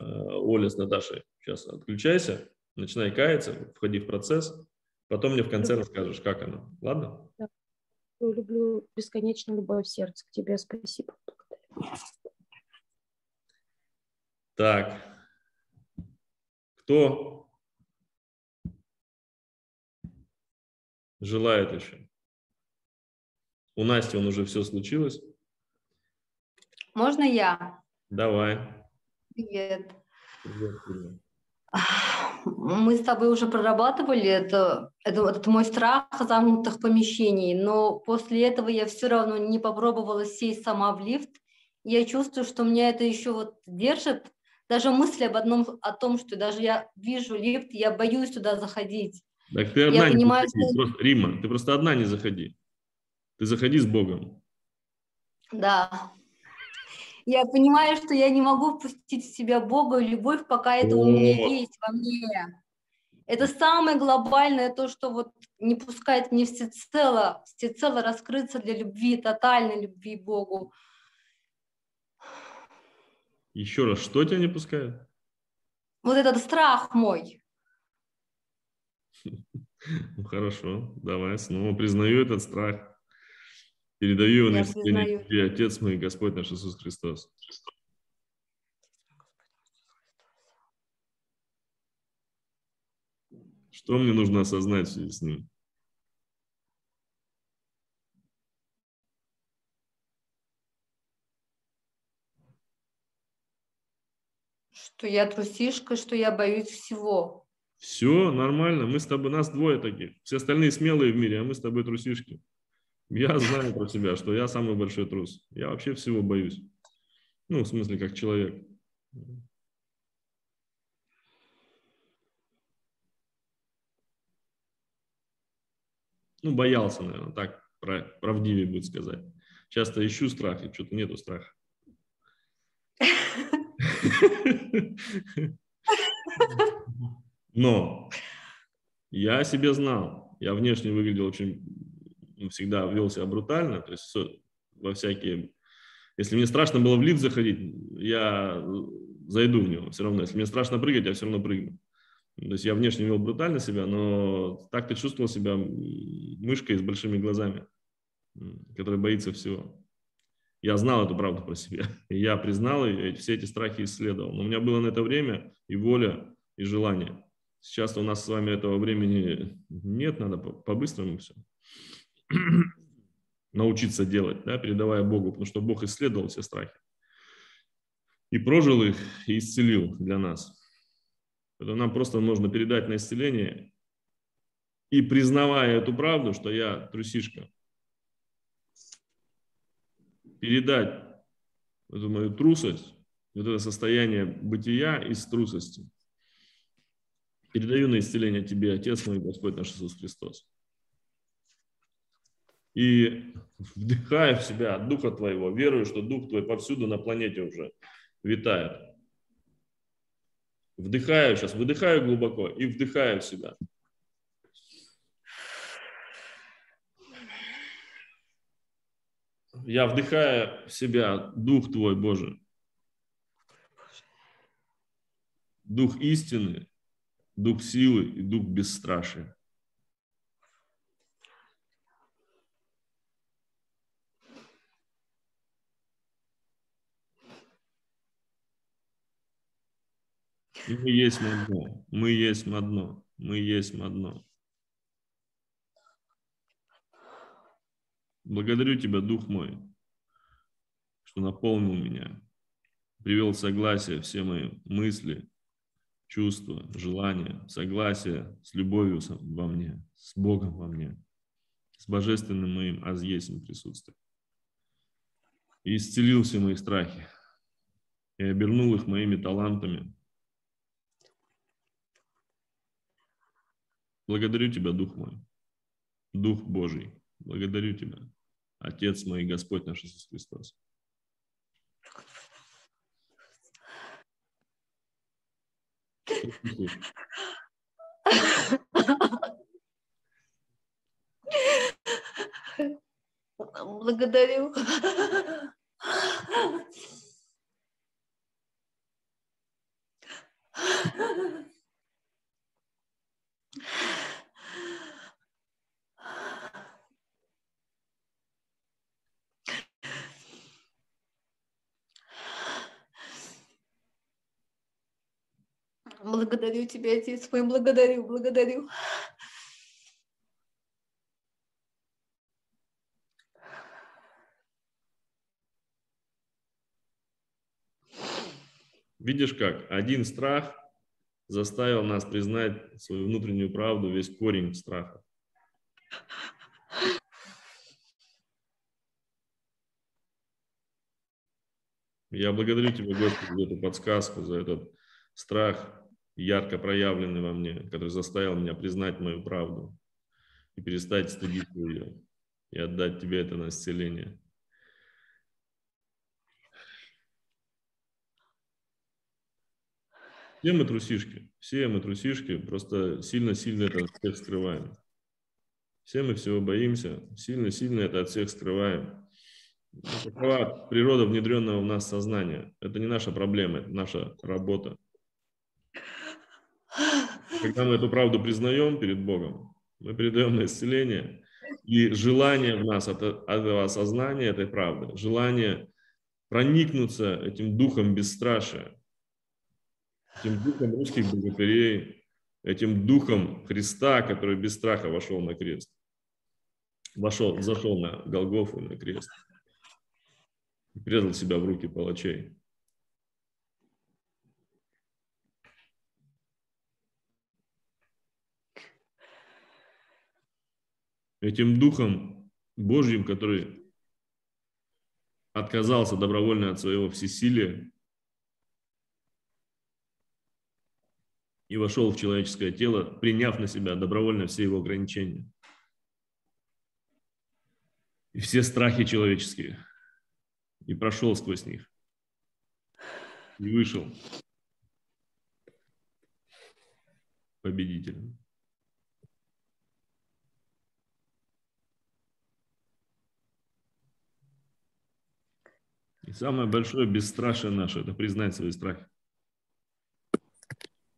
э, Оля с Наташей, сейчас отключайся, начинай каяться, входи в процесс, потом мне в конце расскажешь, как оно. Ладно? Да. Люблю бесконечно любовь в сердце к тебе. Спасибо. Так. Кто желает еще? У Насти он уже все случилось. Можно я? Давай. Привет. Мы с тобой уже прорабатывали это, это, этот мой страх замкнутых помещений, но после этого я все равно не попробовала сесть сама в лифт. Я чувствую, что меня это еще вот держит. Даже мысли об одном, о том, что даже я вижу лифт, я боюсь туда заходить. Так ты одна я не понимаю, заходи. Что... Просто, Рима, ты просто одна не заходи. Ты заходи с Богом. Да. Я понимаю, что я не могу впустить в себя Бога и любовь, пока это вот. у меня есть во мне. Это самое глобальное, то, что вот не пускает мне всецело, всецело раскрыться для любви, тотальной любви Богу. Еще раз, что тебя не пускает? Вот этот страх мой. <laughs> Ну хорошо, давай снова признаю этот страх. Передаю его на тебе, Отец мой, Господь наш Иисус Христос. Что мне нужно осознать в связи с ним? Что я трусишка, что я боюсь всего. Все нормально, мы с тобой, нас двое таких. Все остальные смелые в мире, а мы с тобой трусишки. Я знаю про себя, что я самый большой трус. Я вообще всего боюсь. Ну, в смысле, как человек. Ну, боялся, наверное, так правдивее будет сказать. Часто ищу страх, и что-то нету страха. <laughs> <laughs> Но я себе знал, я внешне выглядел очень, ну, всегда вел себя брутально, то есть во всякие... Если мне страшно было в лифт заходить, я зайду в него все равно. Если мне страшно прыгать, я все равно прыгну. То есть я внешне вел брутально себя, но так ты чувствовал себя мышкой с большими глазами, которая боится всего. Я знал эту правду про себя. <laughs> Я признал и все эти страхи исследовал. Но у меня было на это время и воля, и желание. Сейчас у нас с вами этого времени нет, надо по-быстрому все <clears throat> научиться делать, да, передавая Богу, потому что Бог исследовал все страхи и прожил их, и исцелил для нас. Это нам просто нужно передать на исцеление и признавая эту правду, что я трусишка, передать эту мою трусость, вот это состояние бытия из трусости – Передаю на исцеление Тебе, Отец мой, Господь наш Иисус Христос. И вдыхая в себя от Духа Твоего, верую, что Дух Твой повсюду на планете уже витает. Вдыхаю сейчас, выдыхаю глубоко и вдыхаю в себя. Я вдыхаю в себя Дух Твой, Боже. Дух истины, дух силы и дух бесстрашия. И мы есть одно, мы есть одно, мы есть одно. Благодарю Тебя, Дух мой, что наполнил меня, привел согласие все мои мысли, чувства, желания, согласие с любовью во мне, с Богом во мне, с божественным моим азъесим присутствием. И исцелил все мои страхи и обернул их моими талантами. Благодарю Тебя, Дух мой, Дух Божий, благодарю Тебя, Отец мой, Господь наш Иисус Христос. Благодарю. Благодарю тебя, Отец мой, благодарю, благодарю. Видишь как? Один страх заставил нас признать свою внутреннюю правду, весь корень страха. Я благодарю Тебя, Господи, за эту подсказку, за этот страх, ярко проявленный во мне, который заставил меня признать мою правду и перестать стыдиться ее и отдать тебе это на исцеление. Все мы трусишки, все мы трусишки, просто сильно-сильно это от всех скрываем. Все мы всего боимся, сильно-сильно это от всех скрываем. Такова природа внедренного в нас сознания. Это не наша проблема, это наша работа. Когда мы эту правду признаем перед Богом, мы передаем на исцеление, и желание в нас от этого осознания этой правды, желание проникнуться этим духом бесстрашия, этим духом русских богатырей, этим духом Христа, который без страха вошел на крест, вошел, зашел на Голгофу на крест и предал себя в руки палачей. Этим духом Божьим, который отказался добровольно от своего всесилия и вошел в человеческое тело, приняв на себя добровольно все его ограничения. И все страхи человеческие, и прошел сквозь них, и вышел победителем. И самое большое бесстрашие наше – это признать свои страхи.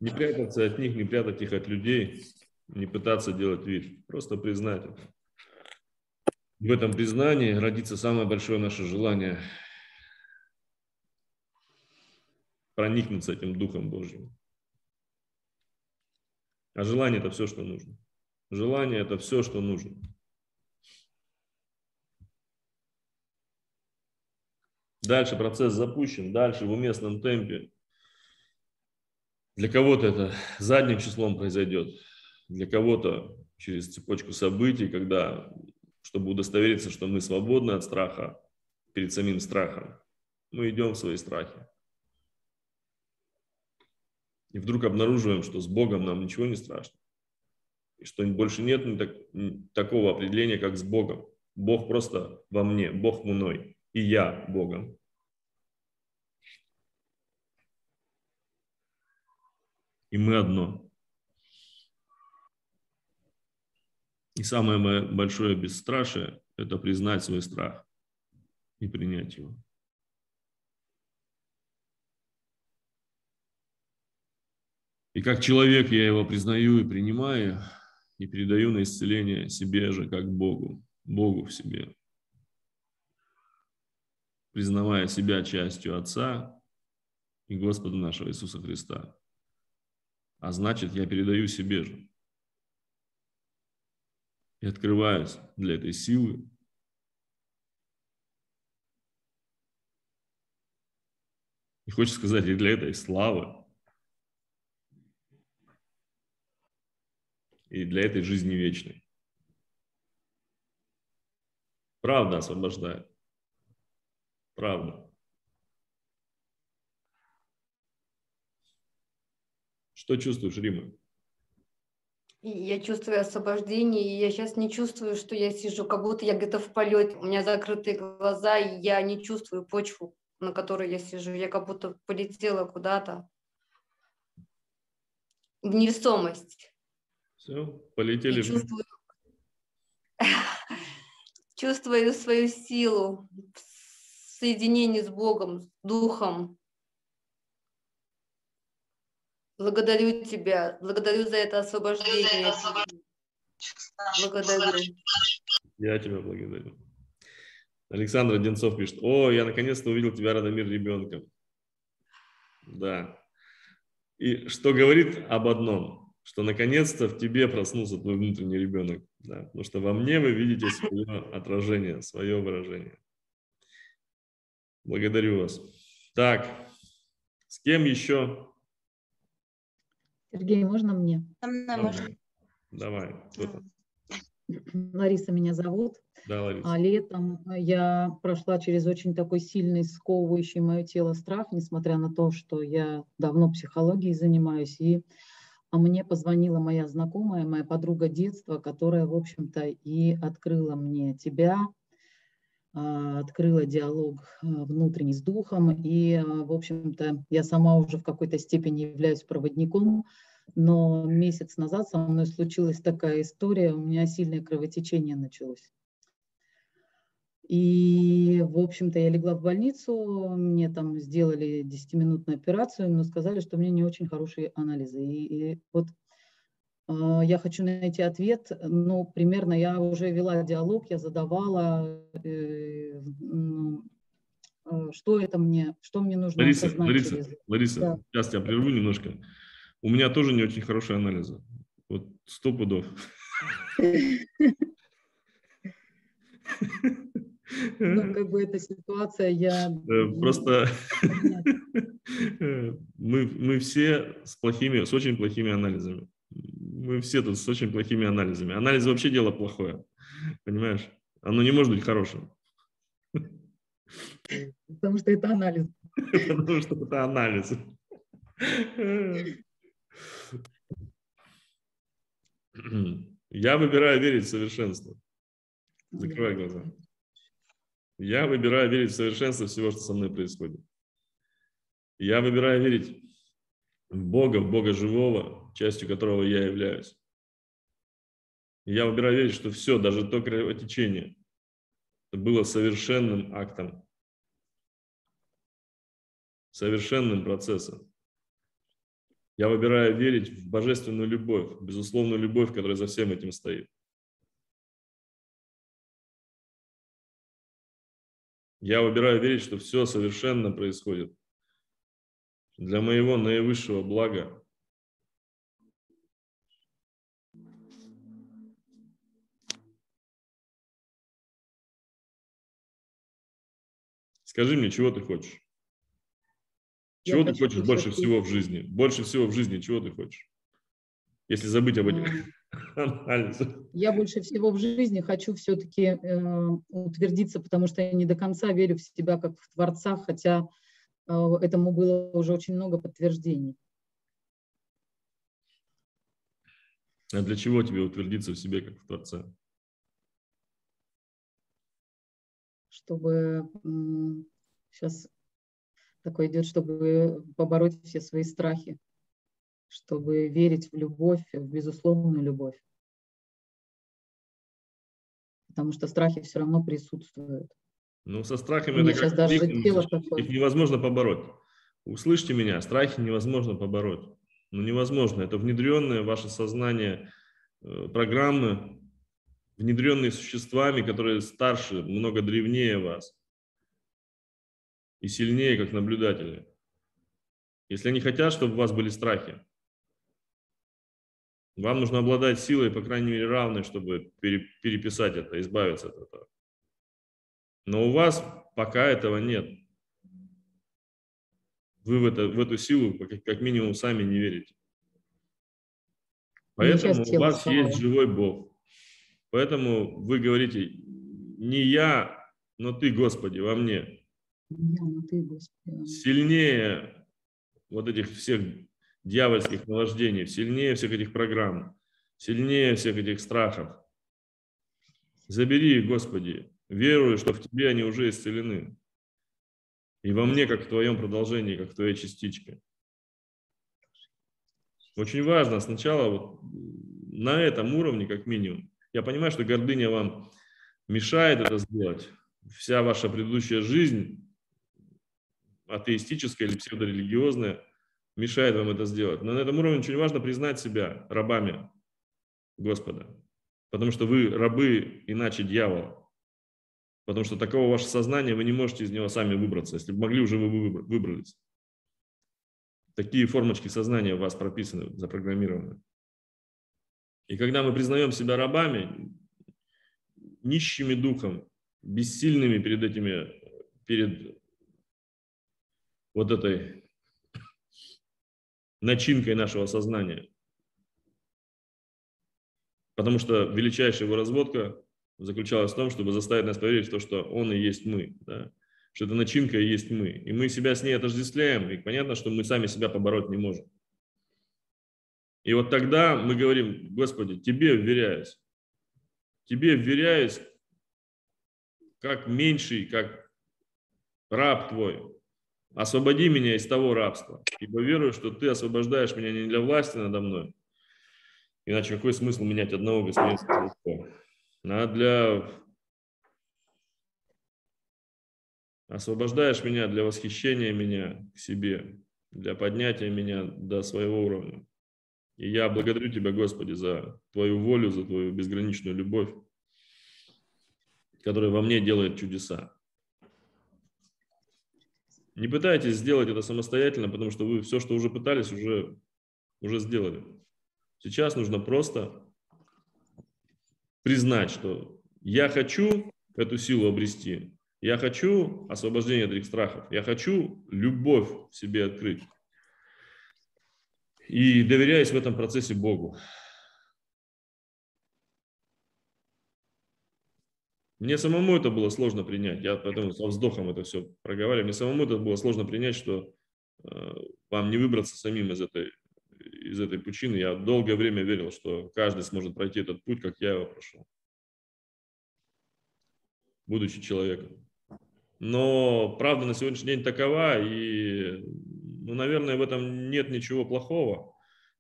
Не прятаться от них, не прятать их от людей, не пытаться делать вид, просто признать это. В этом признании родится самое большое наше желание проникнуться этим Духом Божьим. А желание – это все, что нужно. Желание – это все, что нужно. Дальше процесс запущен, дальше в уместном темпе. Для кого-то это задним числом произойдет, для кого-то через цепочку событий, когда, чтобы удостовериться, что мы свободны от страха, перед самим страхом, мы идем в свои страхи. И вдруг обнаруживаем, что с Богом нам ничего не страшно. И что больше нет такого определения, как с Богом. Бог просто во мне, Бог мной и я Богом. И мы одно. И самое большое бесстрашие – это признать свой страх и принять его. И как человек я его признаю и принимаю, и передаю на исцеление себе же, как Богу, Богу в себе признавая себя частью Отца и Господа нашего Иисуса Христа. А значит, я передаю себе же. И открываюсь для этой силы. И хочется сказать, и для этой славы. И для этой жизни вечной. Правда освобождает. Правда. Что чувствуешь, Рима? Я чувствую освобождение, и я сейчас не чувствую, что я сижу, как будто я где-то в полете, у меня закрытые глаза, и я не чувствую почву, на которой я сижу. Я как будто полетела куда-то в невесомость. Все, полетели. чувствую, <laughs> чувствую свою силу, соединении с Богом, с Духом. Благодарю Тебя, благодарю за это освобождение. Благодарю. Я Тебя благодарю. Александр Одинцов пишет, о, я наконец-то увидел тебя, Радомир, ребенком. Да. И что говорит об одном, что наконец-то в тебе проснулся твой внутренний ребенок. Да? Потому что во мне вы видите свое отражение, свое выражение. Благодарю вас. Так, с кем еще? Сергей, можно мне? Можно. Давай. Лариса меня зовут. Да, Лариса. А летом я прошла через очень такой сильный, сковывающий мое тело страх, несмотря на то, что я давно психологией занимаюсь. И а мне позвонила моя знакомая, моя подруга детства, которая, в общем-то, и открыла мне тебя, открыла диалог а, внутренний с духом, и, а, в общем-то, я сама уже в какой-то степени являюсь проводником, но месяц назад со мной случилась такая история, у меня сильное кровотечение началось. И, в общем-то, я легла в больницу, мне там сделали 10-минутную операцию, но сказали, что у меня не очень хорошие анализы. И, и вот я хочу найти ответ, ну, примерно я уже вела диалог, я задавала, э, э, что это мне, что мне нужно Лариса, Лариса, через... Лариса, да. сейчас тебя прерву немножко. У меня тоже не очень хорошие анализы. Вот сто пудов. Ну, как бы эта ситуация, я... Э, просто <laughs> мы, мы все с плохими, с очень плохими анализами. Мы все тут с очень плохими анализами. Анализ вообще дело плохое, понимаешь? Оно не может быть хорошим. Потому что это анализ. Потому что это анализ. Я выбираю верить в совершенство. Закрывай глаза. Я выбираю верить в совершенство всего, что со мной происходит. Я выбираю верить в Бога, в Бога живого, частью которого я являюсь. Я выбираю верить, что все, даже то кровотечение, было совершенным актом, совершенным процессом. Я выбираю верить в божественную любовь, безусловную любовь, которая за всем этим стоит. Я выбираю верить, что все совершенно происходит для моего наивысшего блага. Скажи мне, чего ты хочешь? Чего Я ты хочешь больше всего в жизни? Больше всего в жизни чего ты хочешь? Если забыть об этих <laughs> Я больше всего в жизни хочу все-таки э, утвердиться, потому что я не до конца верю в себя как в Творца, хотя э, этому было уже очень много подтверждений. А для чего тебе утвердиться в себе как в Творце? Чтобы сейчас такое идет, чтобы побороть все свои страхи чтобы верить в любовь, в безусловную любовь. Потому что страхи все равно присутствуют. Ну, со страхами это как даже их, их невозможно побороть. Услышьте меня, страхи невозможно побороть. Ну, невозможно. Это внедренное в ваше сознание э, программы, внедренные существами, которые старше, много древнее вас и сильнее, как наблюдатели. Если они хотят, чтобы у вас были страхи, вам нужно обладать силой, по крайней мере, равной, чтобы переписать это, избавиться от этого. Но у вас пока этого нет. Вы в, это, в эту силу как минимум сами не верите. Поэтому у вас есть живой Бог. Поэтому вы говорите, не я, но ты, Господи, во мне. Я, но ты, Господи. Сильнее вот этих всех дьявольских наваждений, сильнее всех этих программ, сильнее всех этих страхов. Забери их, Господи, верую, что в Тебе они уже исцелены. И во мне, как в Твоем продолжении, как в Твоей частичке. Очень важно сначала вот на этом уровне, как минимум. Я понимаю, что гордыня вам мешает это сделать. Вся ваша предыдущая жизнь, атеистическая или псевдорелигиозная, мешает вам это сделать. Но на этом уровне очень важно признать себя рабами Господа. Потому что вы рабы, иначе дьявола. Потому что такого ваше сознание, вы не можете из него сами выбраться. Если бы могли, уже вы выбрались. Такие формочки сознания у вас прописаны, запрограммированы. И когда мы признаем себя рабами, нищими духом, бессильными перед этими, перед вот этой начинкой нашего сознания. Потому что величайшая его разводка заключалась в том, чтобы заставить нас поверить в то, что он и есть мы. Да? Что эта начинка и есть мы. И мы себя с ней отождествляем. И понятно, что мы сами себя побороть не можем. И вот тогда мы говорим, Господи, Тебе вверяюсь. Тебе вверяюсь как меньший, как раб твой. Освободи меня из того рабства, ибо верую, что ты освобождаешь меня не для власти надо мной, иначе какой смысл менять одного господина, а для освобождаешь меня для восхищения меня к себе, для поднятия меня до своего уровня. И я благодарю Тебя, Господи, за Твою волю, за Твою безграничную любовь, которая во мне делает чудеса. Не пытайтесь сделать это самостоятельно, потому что вы все, что уже пытались, уже, уже сделали. Сейчас нужно просто признать, что я хочу эту силу обрести, я хочу освобождения от этих страхов, я хочу любовь в себе открыть. И доверяюсь в этом процессе Богу. Мне самому это было сложно принять. Я поэтому со вздохом это все проговариваю. Мне самому это было сложно принять, что э, вам не выбраться самим из этой, из этой пучины. Я долгое время верил, что каждый сможет пройти этот путь, как я его прошел, будучи человеком. Но правда на сегодняшний день такова, и, ну, наверное, в этом нет ничего плохого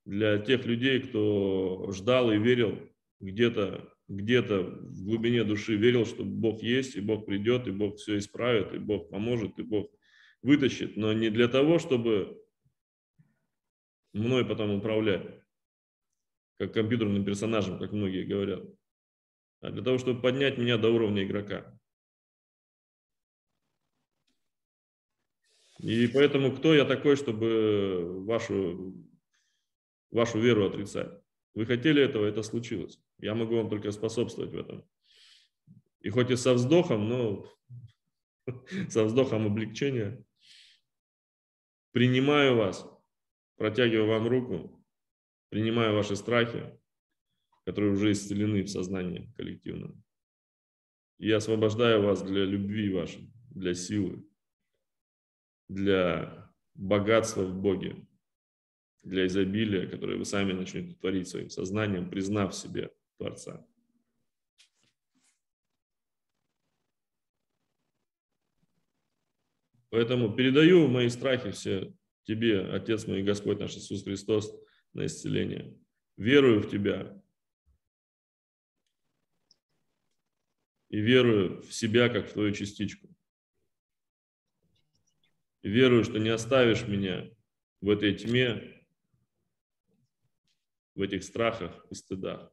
для тех людей, кто ждал и верил где-то где-то в глубине души верил, что Бог есть, и Бог придет, и Бог все исправит, и Бог поможет, и Бог вытащит, но не для того, чтобы мной потом управлять, как компьютерным персонажем, как многие говорят, а для того, чтобы поднять меня до уровня игрока. И поэтому кто я такой, чтобы вашу, вашу веру отрицать? Вы хотели этого, это случилось. Я могу вам только способствовать в этом. И хоть и со вздохом, но <laughs> со вздохом облегчения, принимаю вас, протягиваю вам руку, принимаю ваши страхи, которые уже исцелены в сознании коллективном. И освобождаю вас для любви вашей, для силы, для богатства в Боге, для изобилия, которое вы сами начнете творить своим сознанием, признав себе Творца. Поэтому передаю мои страхи все Тебе, Отец мой Господь наш Иисус Христос, на исцеление. Верую в Тебя и верую в себя, как в Твою частичку. И верую, что не оставишь меня в этой тьме, в этих страхах и стыдах.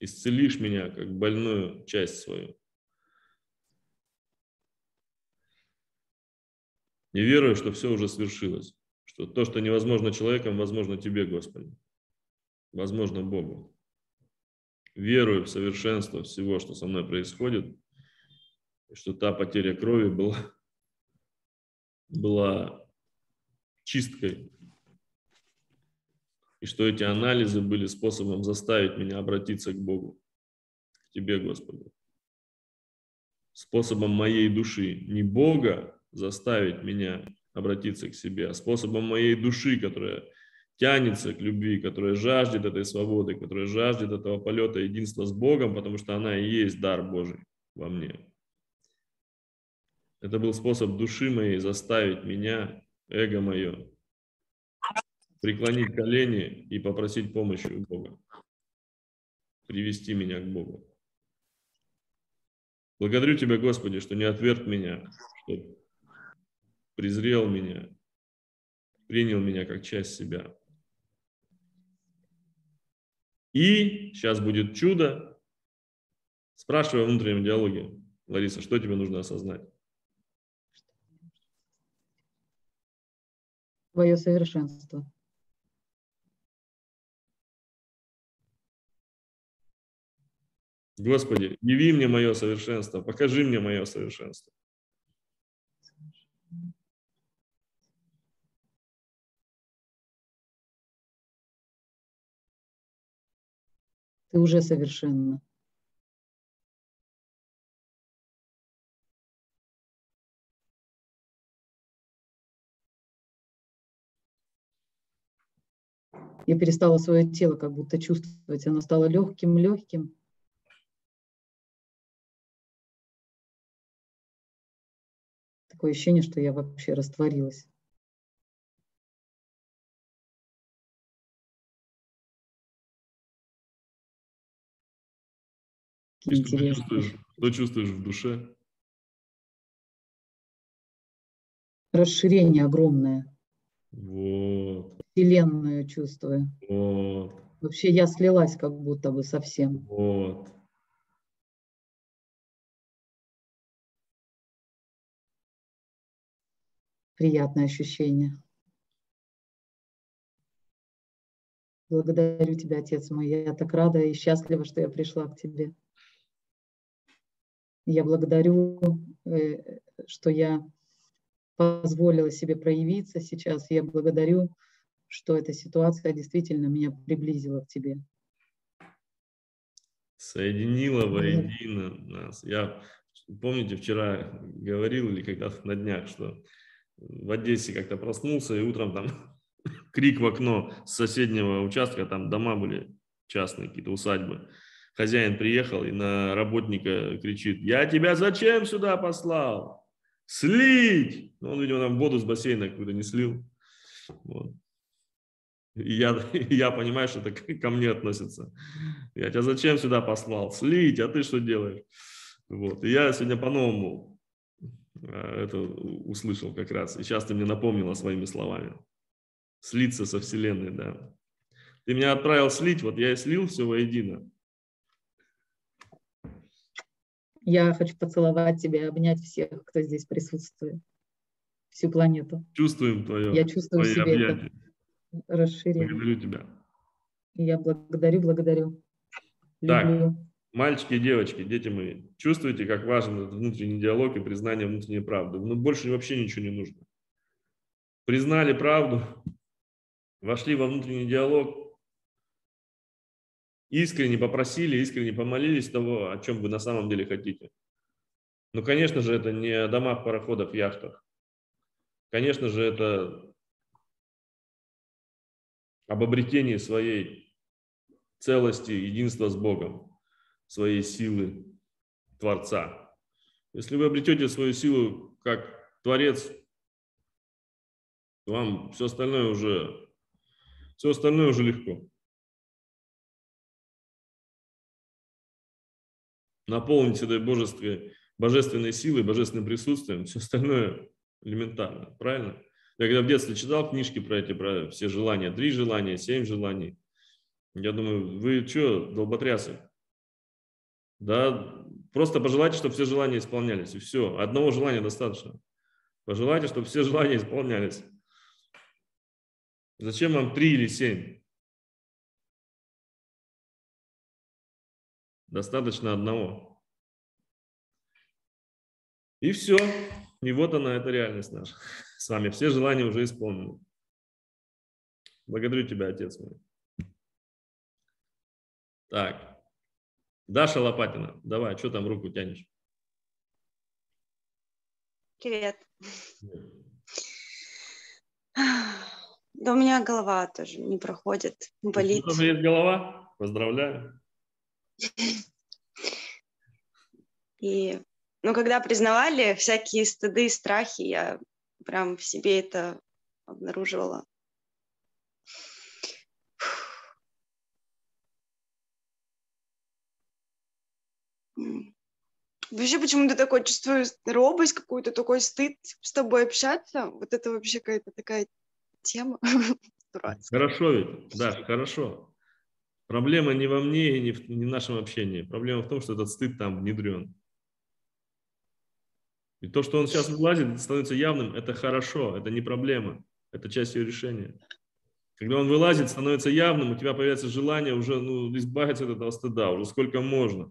Исцелишь меня, как больную часть свою. Не верую, что все уже свершилось, что то, что невозможно человеком, возможно тебе, Господи, возможно Богу. Верую в совершенство всего, что со мной происходит, что та потеря крови была, была чисткой и что эти анализы были способом заставить меня обратиться к Богу, к Тебе, Господи. Способом моей души, не Бога заставить меня обратиться к себе, а способом моей души, которая тянется к любви, которая жаждет этой свободы, которая жаждет этого полета единства с Богом, потому что она и есть дар Божий во мне. Это был способ души моей заставить меня, эго мое, преклонить колени и попросить помощи у Бога, привести меня к Богу. Благодарю Тебя, Господи, что не отверг меня, что презрел меня, принял меня как часть себя. И сейчас будет чудо. Спрашивай в внутреннем диалоге, Лариса, что тебе нужно осознать? Твое совершенство. Господи, яви мне мое совершенство, покажи мне мое совершенство. Ты уже совершенна. Я перестала свое тело как будто чувствовать, оно стало легким-легким. Такое ощущение, что я вообще растворилась. Что чувствуешь, что чувствуешь в душе? Расширение огромное. Вот. Вселенную чувствую. Вот. Вообще я слилась как будто бы совсем. Вот. Приятное ощущение. Благодарю тебя, Отец мой. Я так рада и счастлива, что я пришла к тебе. Я благодарю, э, что я позволила себе проявиться сейчас. Я благодарю, что эта ситуация действительно меня приблизила к тебе. Соединила воедино нас. Я, помните, вчера говорил или когда-то <laughs> на днях, что в Одессе как-то проснулся, и утром там <laughs> крик в окно с соседнего участка, там дома были частные, какие-то усадьбы. Хозяин приехал и на работника кричит, я тебя зачем сюда послал? Слить! Ну, он, видимо, там воду с бассейна какую-то не слил. Вот. И я, <laughs> я понимаю, что это ко мне относится. Я тебя зачем сюда послал? Слить, а ты что делаешь? Вот. И я сегодня по-новому а, это услышал как раз. И сейчас ты мне напомнила своими словами. Слиться со Вселенной, да. Ты меня отправил слить, вот я и слил все воедино. Я хочу поцеловать тебя, обнять всех, кто здесь присутствует, всю планету. Чувствуем твое. Я чувствую себе объятия. это расширение. Благодарю тебя. Я благодарю, благодарю. Так, Люблю. мальчики и девочки, дети мои, чувствуете, как важен этот внутренний диалог и признание внутренней правды? Ну, больше вообще ничего не нужно. Признали правду, вошли во внутренний диалог, искренне попросили, искренне помолились того, о чем вы на самом деле хотите. Ну, конечно же, это не о домах, пароходах, яхтах. Конечно же, это об обретении своей целости, единства с Богом, своей силы Творца. Если вы обретете свою силу как Творец, вам все остальное уже, все остальное уже легко. наполните этой божественной, божественной силой, божественным присутствием, все остальное элементарно, правильно? Я когда в детстве читал книжки про эти, про все желания, три желания, семь желаний, я думаю, вы что, долботрясы? Да, просто пожелайте, чтобы все желания исполнялись, и все. Одного желания достаточно. Пожелайте, чтобы все желания исполнялись. Зачем вам три или семь? Достаточно одного. И все. И вот она, эта реальность наша. С вами все желания уже исполнены. Благодарю тебя, Отец мой. Так. Даша Лопатина, давай, что там руку тянешь? Привет. Да у меня голова тоже не проходит, болит. У тебя есть голова? Поздравляю. И, ну, когда признавали всякие стыды и страхи, я прям в себе это обнаруживала. Вообще почему-то такой чувствую робость какую-то, такой стыд с тобой общаться. Вот это вообще какая-то такая тема <laughs> Хорошо ведь, да, хорошо. Проблема не во мне и не в, не в нашем общении. Проблема в том, что этот стыд там внедрен. И то, что он сейчас вылазит, становится явным, это хорошо, это не проблема, это часть ее решения. Когда он вылазит, становится явным, у тебя появляется желание уже ну, избавиться от этого стыда, уже сколько можно.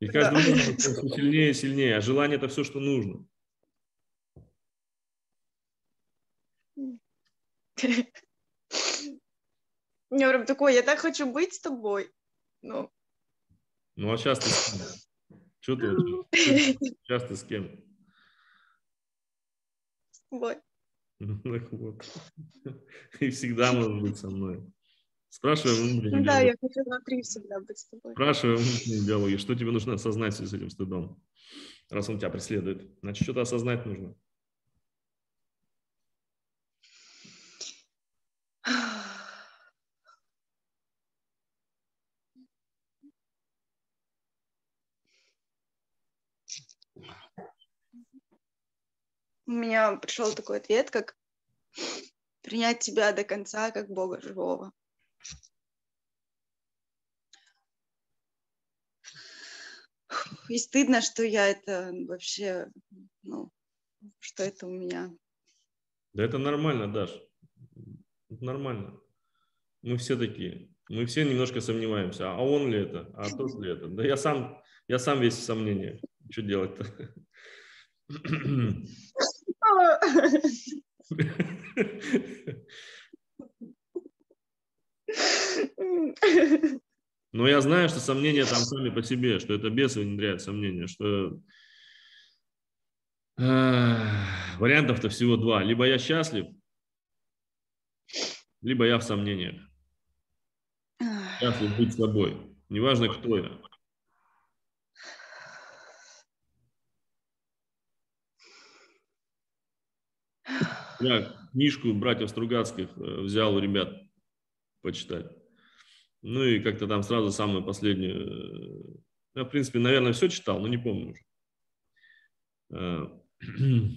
И каждый да. раз все сильнее и сильнее, а желание это все, что нужно. <laughs> У меня прям такое, я так хочу быть с тобой. Ну, ну а сейчас ты с кем? Что ты <laughs> Сейчас ты с кем? Тобой. Так <laughs> вот. И всегда может быть со мной. Спрашивай внутренний Да, я хочу внутри всегда быть с тобой. Спрашивай внутренние диалоги, что тебе нужно осознать с этим стыдом. раз он тебя преследует. Значит, что-то осознать нужно. У меня пришел такой ответ, как принять тебя до конца, как Бога живого. И стыдно, что я это вообще, ну, что это у меня. Да это нормально, Даш. Это нормально. Мы все такие. Мы все немножко сомневаемся. А он ли это? А тот ли это? Да я сам, я сам весь в сомнениях. Что делать-то? <laughs> Но я знаю, что сомнения там сами по себе, что это бесы внедряют сомнения, что э, вариантов-то всего два. Либо я счастлив, либо я в сомнениях. Счастлив быть собой. Неважно, кто я. Я книжку братьев Стругацких э, взял у ребят почитать. Ну и как-то там сразу самую последнюю. Э, я, в принципе, наверное, все читал, но не помню уже. Э, <clears throat>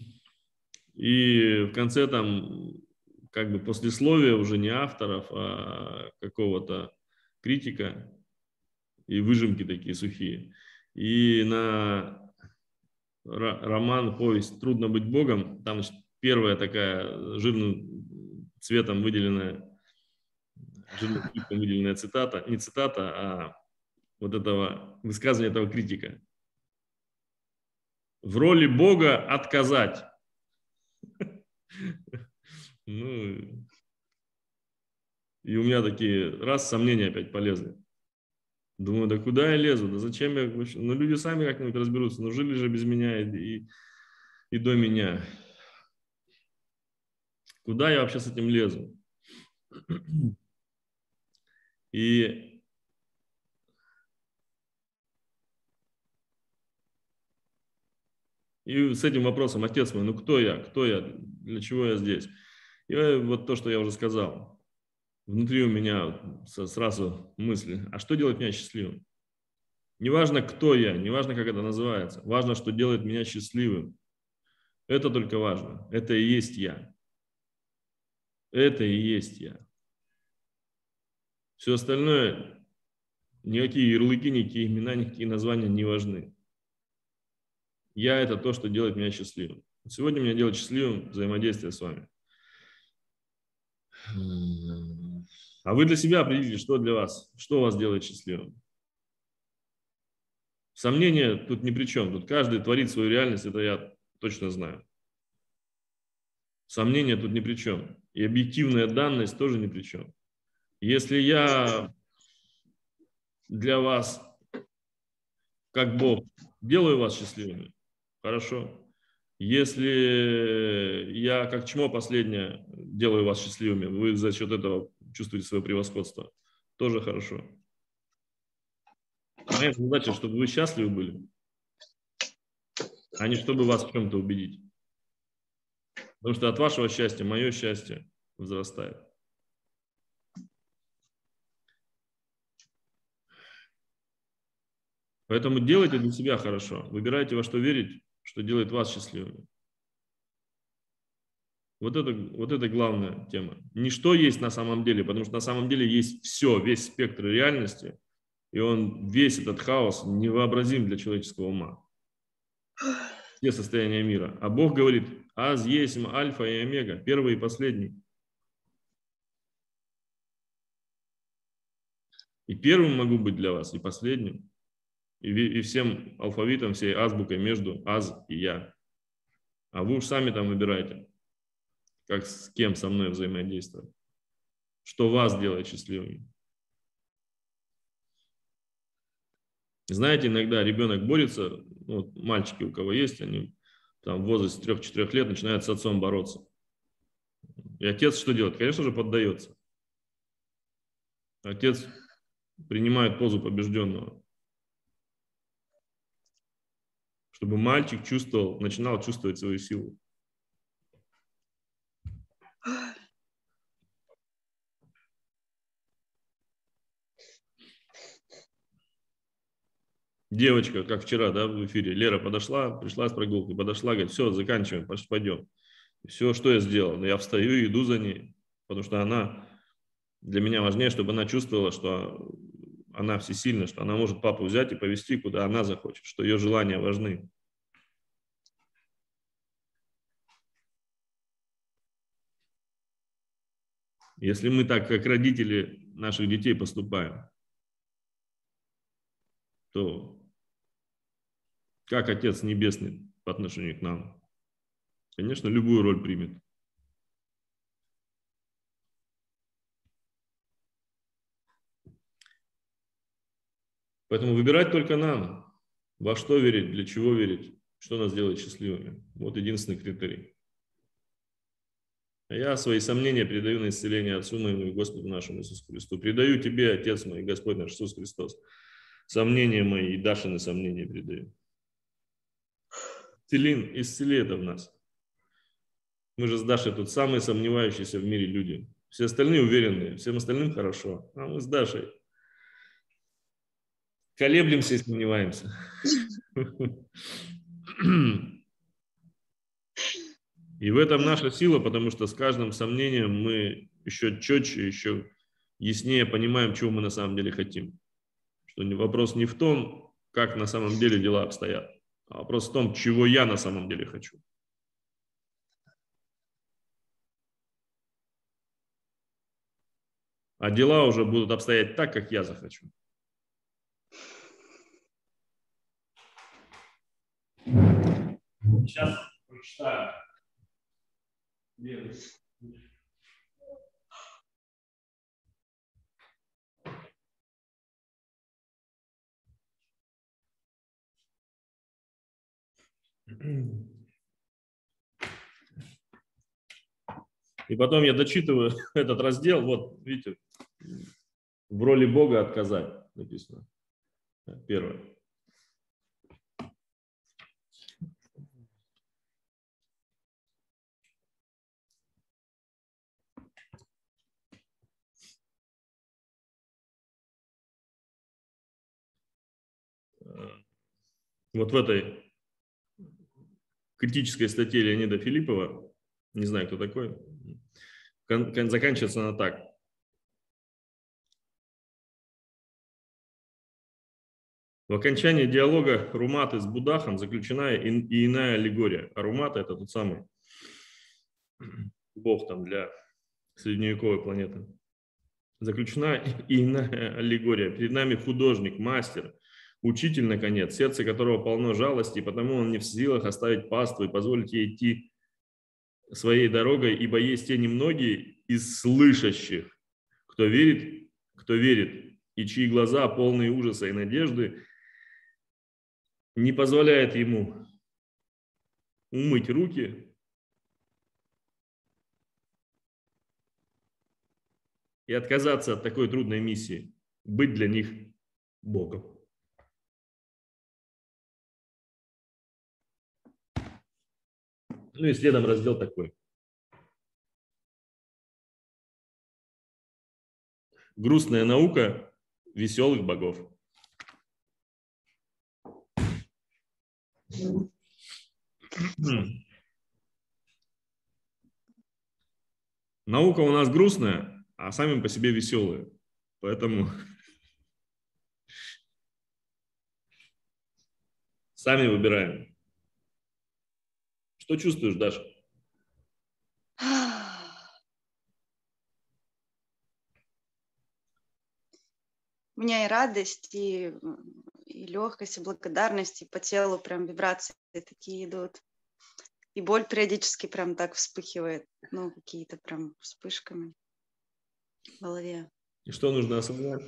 и в конце там как бы послесловие уже не авторов, а какого-то критика и выжимки такие сухие. И на роман, повесть «Трудно быть Богом», там значит, первая такая жирным цветом выделенная жирным цветом выделенная цитата, не цитата, а вот этого высказывания этого критика. В роли Бога отказать. <laughs> Ну, и у меня такие, раз, сомнения опять полезли. Думаю, да куда я лезу, да зачем я вообще? Ну, люди сами как-нибудь разберутся, ну, жили же без меня и, и, и до меня. Куда я вообще с этим лезу? <clears throat> И И с этим вопросом, отец мой, ну кто я, кто я, для чего я здесь? И вот то, что я уже сказал. Внутри у меня сразу мысли, а что делает меня счастливым? Неважно, кто я, неважно, как это называется. Важно, что делает меня счастливым. Это только важно. Это и есть я. Это и есть я. Все остальное, никакие ярлыки, никакие имена, никакие названия не важны. Я – это то, что делает меня счастливым. Сегодня меня делает счастливым взаимодействие с вами. А вы для себя определите, что для вас, что вас делает счастливым. Сомнения тут ни при чем. Тут каждый творит свою реальность, это я точно знаю. Сомнения тут ни при чем. И объективная данность тоже ни при чем. Если я для вас, как Бог, делаю вас счастливыми, хорошо. Если я, как чмо последнее, делаю вас счастливыми, вы за счет этого чувствуете свое превосходство, тоже хорошо. Моя задача, чтобы вы счастливы были, а не чтобы вас в чем-то убедить. Потому что от вашего счастья мое счастье возрастает. Поэтому делайте для себя хорошо. Выбирайте, во что верить, что делает вас счастливыми. Вот это, вот это главная тема. Не что есть на самом деле, потому что на самом деле есть все, весь спектр реальности, и он, весь этот хаос невообразим для человеческого ума. Все состояния мира. А Бог говорит, аз есть альфа и омега, первый и последний. И первым могу быть для вас, и последним. И, всем алфавитом, всей азбукой между аз и я. А вы уж сами там выбирайте, как с кем со мной взаимодействовать. Что вас делает счастливым. Знаете, иногда ребенок борется, ну, вот мальчики у кого есть, они там в возрасте 3-4 лет начинают с отцом бороться. И отец что делает? Конечно же, поддается. Отец принимает позу побежденного. чтобы мальчик чувствовал, начинал чувствовать свою силу. Девочка, как вчера, да, в эфире, Лера подошла, пришла с прогулки, подошла, говорит, все, заканчиваем, пойдем. Все, что я сделал, ну, я встаю и иду за ней, потому что она, для меня важнее, чтобы она чувствовала, что она всесильна, что она может папу взять и повести, куда она захочет, что ее желания важны. Если мы так, как родители наших детей поступаем, то как Отец Небесный по отношению к нам? Конечно, любую роль примет. Поэтому выбирать только нам, во что верить, для чего верить, что нас делает счастливыми. Вот единственный критерий. А я свои сомнения передаю на исцеление Отцу моему и Господу нашему Иисусу Христу. Предаю тебе, Отец мой, Господь наш Иисус Христос. Сомнения мои и Дашины сомнения передаю. Целин, исцели это в нас. Мы же с Дашей тут самые сомневающиеся в мире люди. Все остальные уверенные, всем остальным хорошо. А мы с Дашей колеблемся и сомневаемся. И в этом наша сила, потому что с каждым сомнением мы еще четче, еще яснее понимаем, чего мы на самом деле хотим. Что вопрос не в том, как на самом деле дела обстоят, вопрос в том, чего я на самом деле хочу. А дела уже будут обстоять так, как я захочу. Сейчас прочитаю. И потом я дочитываю <laughs> этот раздел, вот видите, в роли Бога отказать написано. Первое. вот в этой критической статье Леонида Филиппова, не знаю, кто такой, заканчивается она так. В окончании диалога Руматы с Будахом заключена и иная аллегория. А Румата – это тот самый бог там для средневековой планеты. Заключена и иная аллегория. Перед нами художник, мастер, Учитель, наконец, сердце которого полно жалости, потому он не в силах оставить паству и позволить ей идти своей дорогой, ибо есть те немногие из слышащих, кто верит, кто верит, и чьи глаза, полные ужаса и надежды, не позволяют ему умыть руки и отказаться от такой трудной миссии, быть для них Богом. Ну и следом раздел такой. Грустная наука веселых богов. Наука у нас грустная, а сами по себе веселые. Поэтому <laughs> сами выбираем. Что чувствуешь, Даша? У меня и радость, и, и легкость, и благодарность, и по телу прям вибрации такие идут. И боль периодически прям так вспыхивает, ну, какие-то прям вспышками в голове. И что нужно осознать?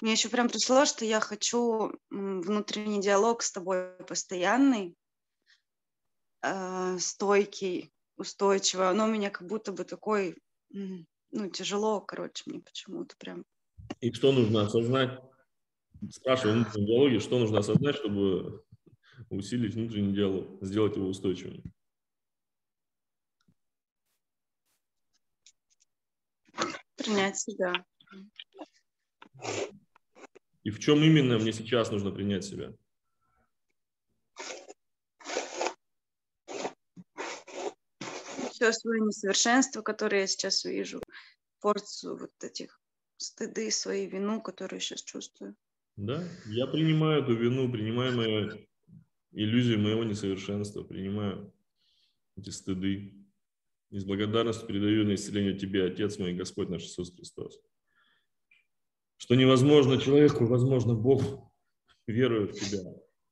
Мне еще прям пришло, что я хочу внутренний диалог с тобой постоянный, э, стойкий, устойчивый. Оно у меня как будто бы такой, ну, тяжело, короче, мне почему-то прям. И что нужно осознать? спрашиваю внутренней диалоге, что нужно осознать, чтобы усилить внутренний диалог, сделать его устойчивым. Принять себя. И в чем именно мне сейчас нужно принять себя? Все свое несовершенство, которое я сейчас вижу, порцию вот этих стыды, свою вину, которую я сейчас чувствую. Да, я принимаю эту вину, принимаю мою иллюзию моего несовершенства, принимаю эти стыды. И с благодарностью передаю на исцеление Тебе, Отец мой, Господь наш Иисус Христос. Что невозможно человеку, возможно Богу. Верую в Тебя,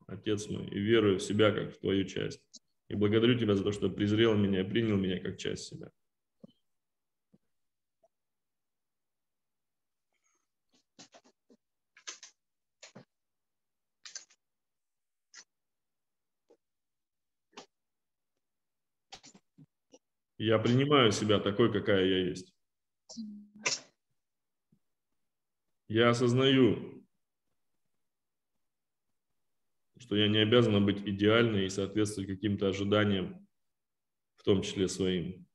Отец мой, и верую в себя, как в Твою часть. И благодарю Тебя за то, что презрел меня и принял меня как часть себя. Я принимаю себя такой, какая я есть. Я осознаю, что я не обязана быть идеальной и соответствовать каким-то ожиданиям, в том числе своим.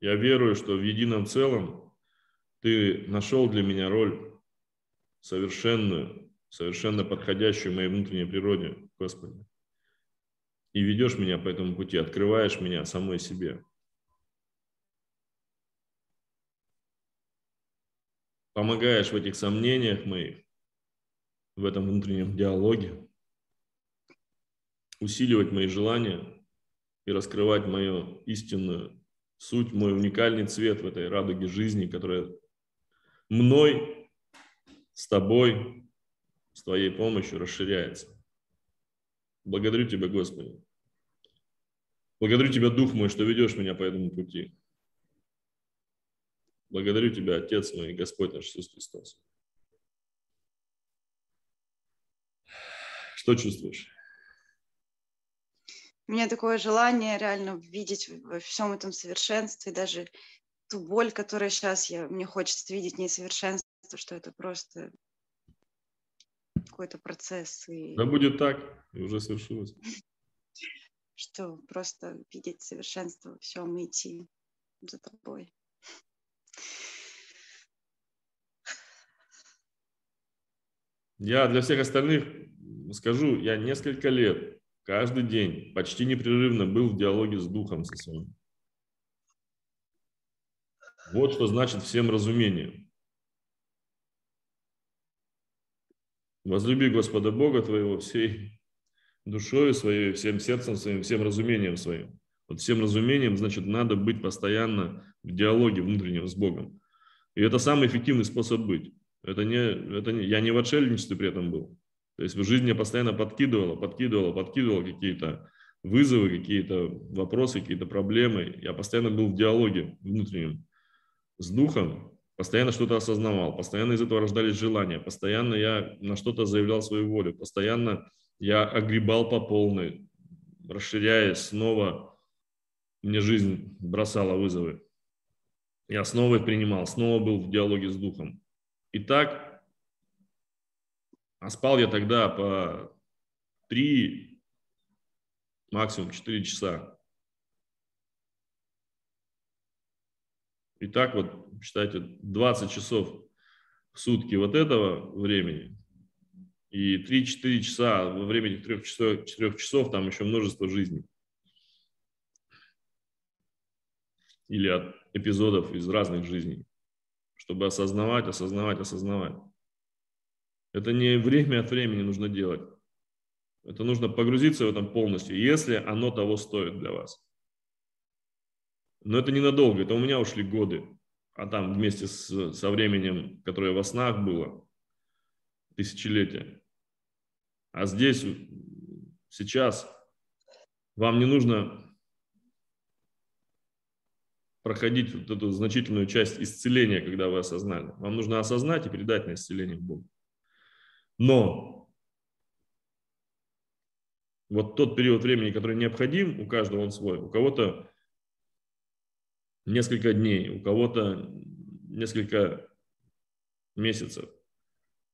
Я верую, что в едином целом ты нашел для меня роль совершенную, совершенно подходящую моей внутренней природе, Господи и ведешь меня по этому пути, открываешь меня самой себе. Помогаешь в этих сомнениях моих, в этом внутреннем диалоге, усиливать мои желания и раскрывать мою истинную суть, мой уникальный цвет в этой радуге жизни, которая мной, с тобой, с твоей помощью расширяется. Благодарю Тебя, Господи. Благодарю Тебя, Дух мой, что ведешь меня по этому пути. Благодарю Тебя, Отец мой, Господь наш Иисус Христос. Что чувствуешь? У меня такое желание реально видеть во всем этом совершенстве, даже ту боль, которая сейчас я, мне хочется видеть несовершенство, что это просто какой-то процесс. И... Да будет так, и уже свершилось. <laughs> Что просто видеть совершенство во всем и идти за тобой. Я для всех остальных скажу, я несколько лет, каждый день, почти непрерывно был в диалоге с Духом со своим. Вот что значит всем разумение. Возлюби Господа Бога твоего всей душой своей, всем сердцем своим, всем разумением своим. Вот всем разумением, значит, надо быть постоянно в диалоге внутреннем с Богом. И это самый эффективный способ быть. Это не, это не, я не в отшельничестве при этом был. То есть в жизни я постоянно подкидывала, подкидывала, подкидывала какие-то вызовы, какие-то вопросы, какие-то проблемы. Я постоянно был в диалоге внутреннем с Духом, постоянно что-то осознавал, постоянно из этого рождались желания, постоянно я на что-то заявлял свою волю, постоянно я огребал по полной, расширяясь снова, мне жизнь бросала вызовы. Я снова их принимал, снова был в диалоге с духом. И так, а спал я тогда по три, максимум четыре часа. И так вот, считайте, 20 часов в сутки вот этого времени и 3-4 часа во время этих 3 часов, 4 часов там еще множество жизней. Или от эпизодов из разных жизней, чтобы осознавать, осознавать, осознавать. Это не время от времени нужно делать. Это нужно погрузиться в этом полностью, если оно того стоит для вас. Но это ненадолго, это у меня ушли годы. А там вместе с, со временем, которое во снах было, тысячелетия. А здесь, сейчас, вам не нужно проходить вот эту значительную часть исцеления, когда вы осознали. Вам нужно осознать и передать на исцеление Богу. Но вот тот период времени, который необходим, у каждого он свой. У кого-то несколько дней, у кого-то несколько месяцев,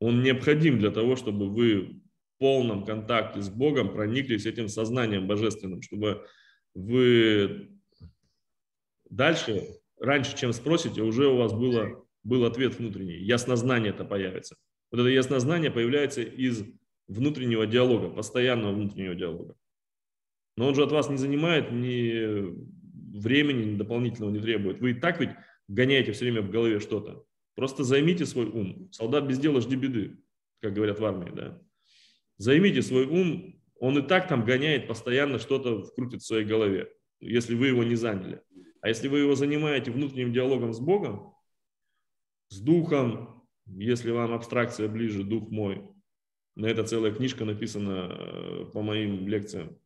он необходим для того, чтобы вы в полном контакте с Богом прониклись этим сознанием божественным, чтобы вы дальше, раньше, чем спросите, уже у вас было, был ответ внутренний, яснознание это появится. Вот это яснознание появляется из внутреннего диалога, постоянного внутреннего диалога. Но он же от вас не занимает ни времени ни дополнительного не требует. Вы и так ведь гоняете все время в голове что-то. Просто займите свой ум. Солдат без дела жди беды, как говорят в армии, да. Займите свой ум, он и так там гоняет постоянно что-то вкрутит в своей голове, если вы его не заняли. А если вы его занимаете внутренним диалогом с Богом, с Духом, если вам абстракция ближе, Дух мой, на это целая книжка написана э, по моим лекциям,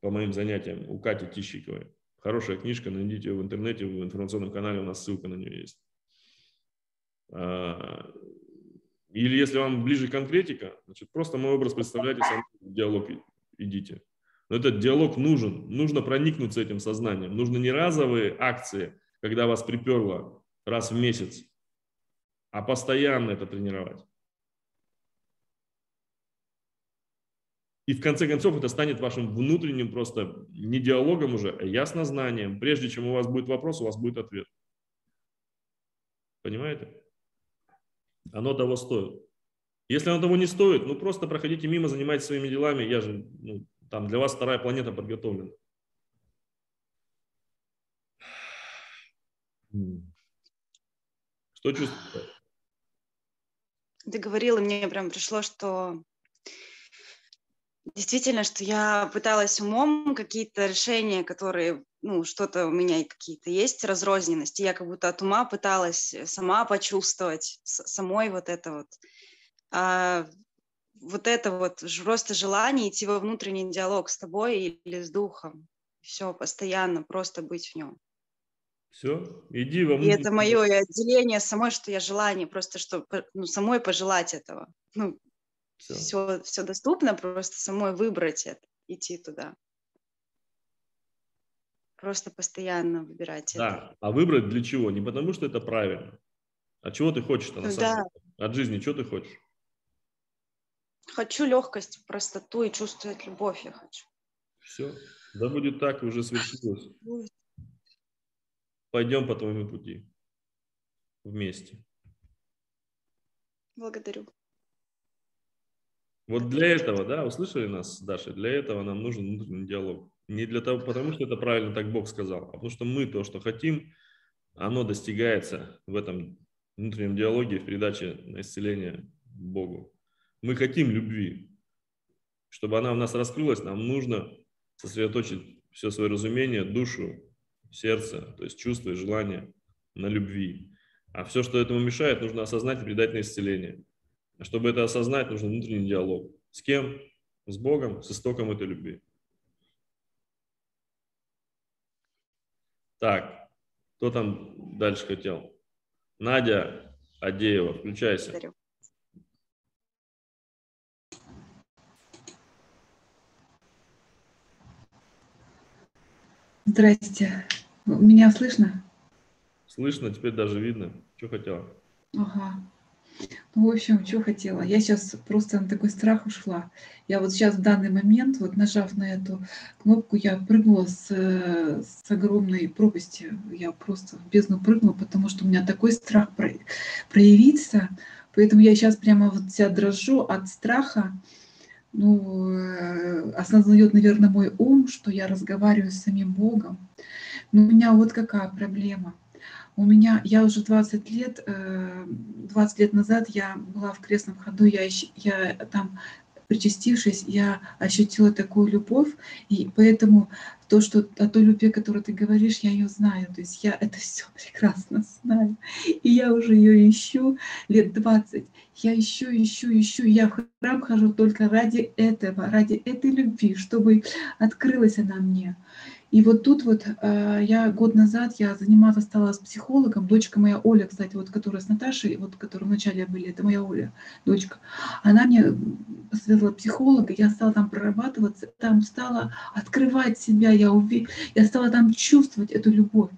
по моим занятиям у Кати Тищиковой. Хорошая книжка, найдите ее в интернете, в информационном канале, у нас ссылка на нее есть. А, или если вам ближе конкретика, значит, просто мой образ представляете, сам диалог идите. Но этот диалог нужен, нужно проникнуться этим сознанием. Нужно не разовые акции, когда вас приперло раз в месяц, а постоянно это тренировать. И в конце концов это станет вашим внутренним просто не диалогом уже, а яснознанием. Прежде чем у вас будет вопрос, у вас будет ответ. Понимаете? Оно того стоит. Если оно того не стоит, ну просто проходите мимо, занимайтесь своими делами. Я же, ну, там для вас вторая планета подготовлена. Что чувствуете? Ты говорил, и мне прям пришло, что Действительно, что я пыталась умом какие-то решения, которые, ну, что-то у меня какие-то есть разрозненности, я как будто от ума пыталась сама почувствовать, самой вот это вот. А вот это вот просто желание идти во внутренний диалог с тобой или с духом. Все, постоянно просто быть в нем. Все, иди во внутренний... И это мое отделение самой, что я желание, просто что ну, самой пожелать этого. Ну, все. все, все доступно, просто самой выбрать это, идти туда. Просто постоянно выбирать да. это. А выбрать для чего? Не потому, что это правильно. А чего ты хочешь на самом да. деле? От жизни что ты хочешь? Хочу легкость, простоту и чувствовать любовь я хочу. Все. Да будет так, уже свершилось. <laughs> Пойдем по твоему пути. Вместе. Благодарю. Вот для этого, да, услышали нас, Даша, для этого нам нужен внутренний диалог. Не для того, потому что это правильно так Бог сказал, а потому что мы то, что хотим, оно достигается в этом внутреннем диалоге, в передаче на исцеление Богу. Мы хотим любви. Чтобы она в нас раскрылась, нам нужно сосредоточить все свое разумение, душу, сердце, то есть чувства и желания на любви. А все, что этому мешает, нужно осознать и передать на исцеление. А чтобы это осознать, нужен внутренний диалог. С кем? С Богом, с истоком этой любви. Так, кто там дальше хотел? Надя Адеева, включайся. Благодарю. Здрасте. Меня слышно? Слышно, теперь даже видно. Что хотела? Ага. Ну, в общем, что хотела. Я сейчас просто на такой страх ушла. Я вот сейчас в данный момент, вот нажав на эту кнопку, я прыгнула с, с огромной пропасти. Я просто в бездну прыгнула, потому что у меня такой страх проявиться. Поэтому я сейчас прямо вот вся дрожу от страха. Ну, э, осознает, наверное, мой ум, что я разговариваю с самим Богом. Но у меня вот какая проблема – у меня, я уже 20 лет, 20 э, лет назад я была в крестном ходу, я, я там причастившись, я ощутила такую любовь, и поэтому то, что о той любви, о которой ты говоришь, я ее знаю, то есть я это все <laughs> прекрасно знаю, и я уже ее ищу лет 20, я ищу, ищу, ищу, я в храм хожу только ради этого, ради этой любви, чтобы открылась она мне. И вот тут вот э, я год назад я заниматься стала с психологом, дочка моя Оля, кстати, вот которая с Наташей, вот которая вначале были, это моя Оля, дочка. Она мне посоветовала психолога, я стала там прорабатываться, там стала открывать себя, я, уви... я стала там чувствовать эту любовь.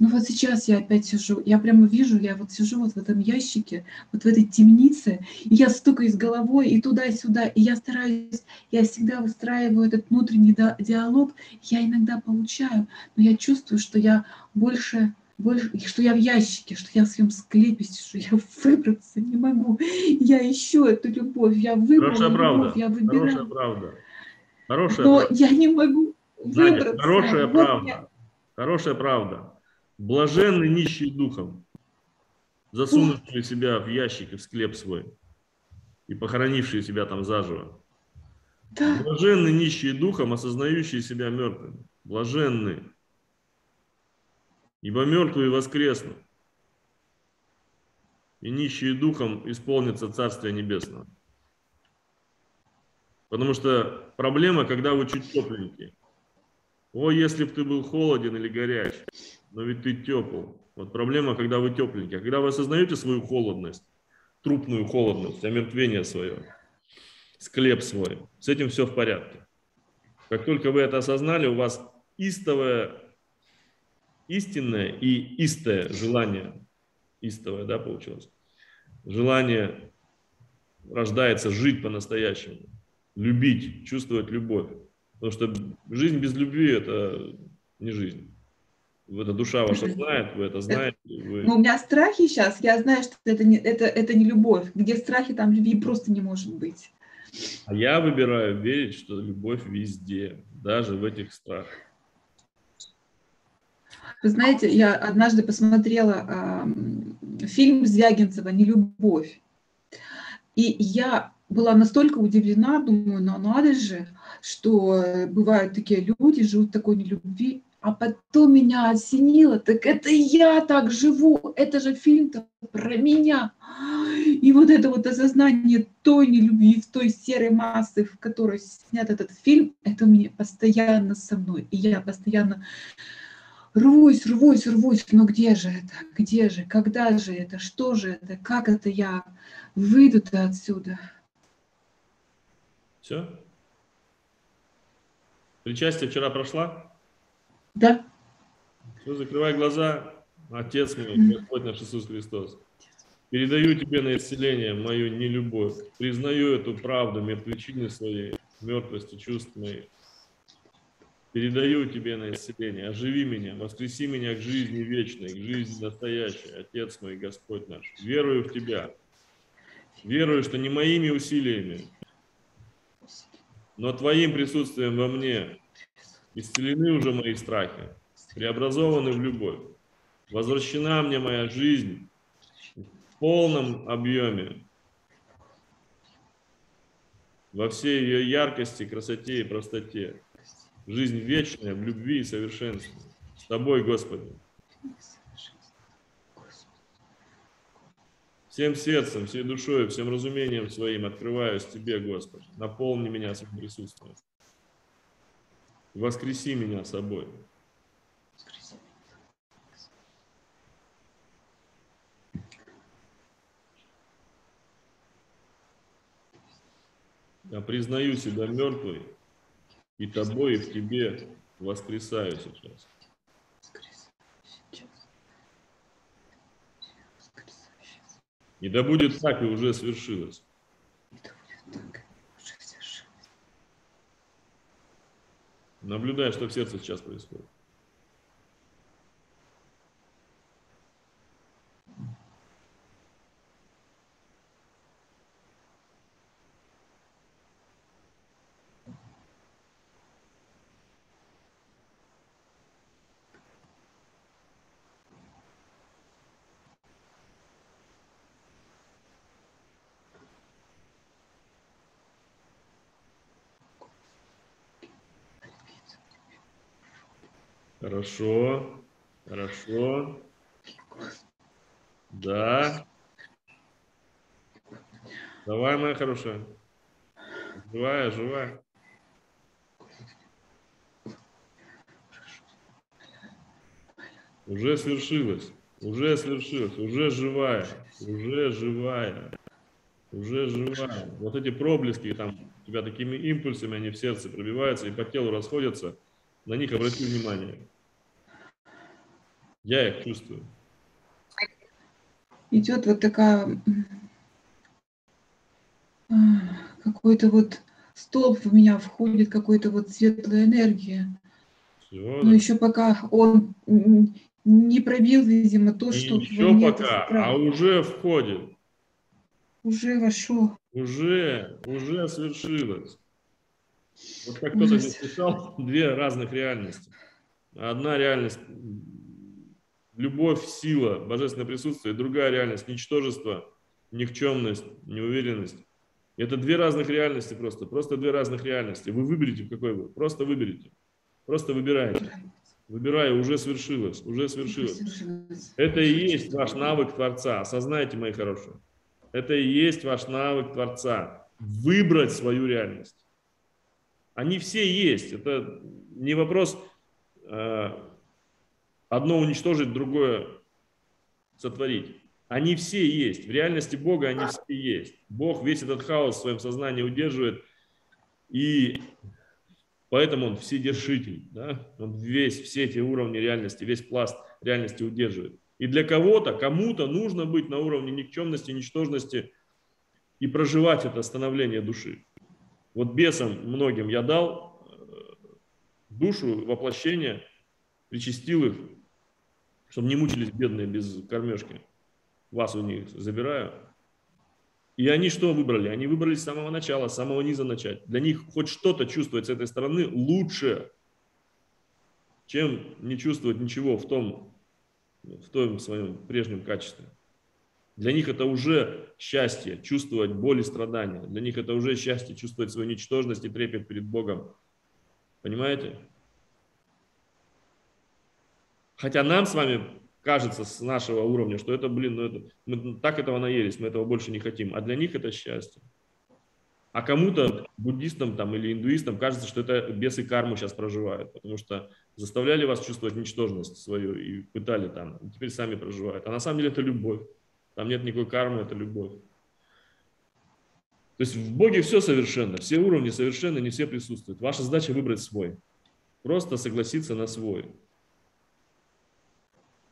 Ну вот сейчас я опять сижу, я прямо вижу, я вот сижу вот в этом ящике, вот в этой темнице, и я стукаюсь головой и туда-сюда, и я стараюсь, я всегда выстраиваю этот внутренний диалог, я иногда получаю, но я чувствую, что я больше больше, что я в ящике, что я в своем склепе что я выбраться не могу. Я ищу эту любовь, я выбрала Хорошая любовь, правда. я выбираю. Хорошая правда. Хорошая Но правда. я не могу выбраться. Надя, хорошая Вот правда. я- Хорошая правда. Блаженны нищие духом, засунувшие себя в ящик и в склеп свой и похоронившие себя там заживо. Да, Блаженны нищие духом, осознающие себя мертвыми. Блаженны. Ибо мертвые воскреснут. И нищие духом исполнится Царствие Небесного. Потому что проблема, когда вы чуть тепленькие. О, если бы ты был холоден или горяч, но ведь ты тепл. Вот проблема, когда вы тепленькие. Когда вы осознаете свою холодность, трупную холодность, омертвение свое, склеп свой, с этим все в порядке. Как только вы это осознали, у вас истовое, истинное и истое желание, истовое, да, получилось, желание рождается жить по-настоящему, любить, чувствовать любовь. Потому что жизнь без любви – это не жизнь. Это душа ваша знает, вы это знаете. Вы... но у меня страхи сейчас, я знаю, что это не, это, это не любовь. Где страхи, там любви просто не может быть. А я выбираю верить, что любовь везде, даже в этих страхах. Вы знаете, я однажды посмотрела ам, фильм Звягинцева «Нелюбовь». И я была настолько удивлена, думаю, ну надо же, что э, бывают такие люди, живут в такой нелюбви. А потом меня осенило, так это я так живу, это же фильм-то про меня. И вот это вот осознание той нелюбви, в той серой массы, в которой снят этот фильм, это у меня постоянно со мной. И я постоянно рвусь, рвусь, рвусь, но где же это, где же, когда же это, что же это, как это я выйду-то отсюда? Все? Причастие вчера прошла? Да, Все, закрывай глаза. Отец мой, Господь наш Иисус Христос. Передаю тебе на исцеление мою нелюбовь. Признаю эту правду мертвечины своей, мертвости чувств моих. Передаю тебе на исцеление. Оживи меня, воскреси меня к жизни вечной, к жизни настоящей. Отец мой, Господь наш. Верую в тебя. Верую, что не моими усилиями, но твоим присутствием во мне исцелены уже мои страхи, преобразованы в любовь. Возвращена мне моя жизнь в полном объеме, во всей ее яркости, красоте и простоте. Жизнь вечная в любви и совершенстве. С тобой, Господи. Всем сердцем, всей душой, всем разумением своим открываюсь Тебе, Господи. Наполни меня своим присутствием. Воскреси меня собой. Я признаю себя мертвой, и тобой, и в тебе воскресаю сейчас. И да будет так, и уже свершилось. Наблюдай, что в сердце сейчас происходит. Хорошо, хорошо. Да. Давай, моя хорошая. Живая, живая. Уже свершилось, уже свершилось, уже живая, уже живая, уже живая. Вот эти проблески там у тебя такими импульсами, они в сердце пробиваются и по телу расходятся, на них обрати внимание. Я их чувствую. Идет вот такая а, какой-то вот столб в меня входит, какой-то вот светлая энергия. Все, Но еще пока он не пробил, видимо, то, что во еще пока, а уже входит. уже вошел. Уже, уже свершилось. Вот как кто-то здесь писал, <laughs> две разных реальности. Одна реальность любовь, сила, божественное присутствие, другая реальность – ничтожество, никчемность, неуверенность. Это две разных реальности просто, просто две разных реальности. Вы выберите, в какой вы, просто выберите. Просто выбирайте. Выбирая, уже свершилось, уже свершилось. Свершилось. Это и есть ваш навык Творца. Осознайте, мои хорошие. Это и есть ваш навык Творца. Выбрать свою реальность. Они все есть. Это не вопрос э, одно уничтожить, другое сотворить. Они все есть. В реальности Бога они все есть. Бог весь этот хаос в своем сознании удерживает. И поэтому он вседержитель. Да? Он весь, все эти уровни реальности, весь пласт реальности удерживает. И для кого-то, кому-то нужно быть на уровне никчемности, ничтожности и проживать это становление души. Вот бесам многим я дал э, душу, воплощение, причастил их, чтобы не мучились бедные без кормежки. Вас у них забираю. И они что выбрали? Они выбрали с самого начала, с самого низа начать. Для них хоть что-то чувствовать с этой стороны лучше, чем не чувствовать ничего в том, в том своем прежнем качестве. Для них это уже счастье, чувствовать боль и страдания. Для них это уже счастье, чувствовать свою ничтожность и трепет перед Богом. Понимаете? Хотя нам с вами кажется с нашего уровня, что это, блин, ну это, мы так этого наелись, мы этого больше не хотим. А для них это счастье. А кому-то, буддистам там, или индуистам, кажется, что это бесы карму сейчас проживают, потому что заставляли вас чувствовать ничтожность свою и пытали там, и теперь сами проживают. А на самом деле это любовь. Там нет никакой кармы, это любовь. То есть в Боге все совершенно, все уровни совершенны, не все присутствуют. Ваша задача выбрать свой. Просто согласиться на свой.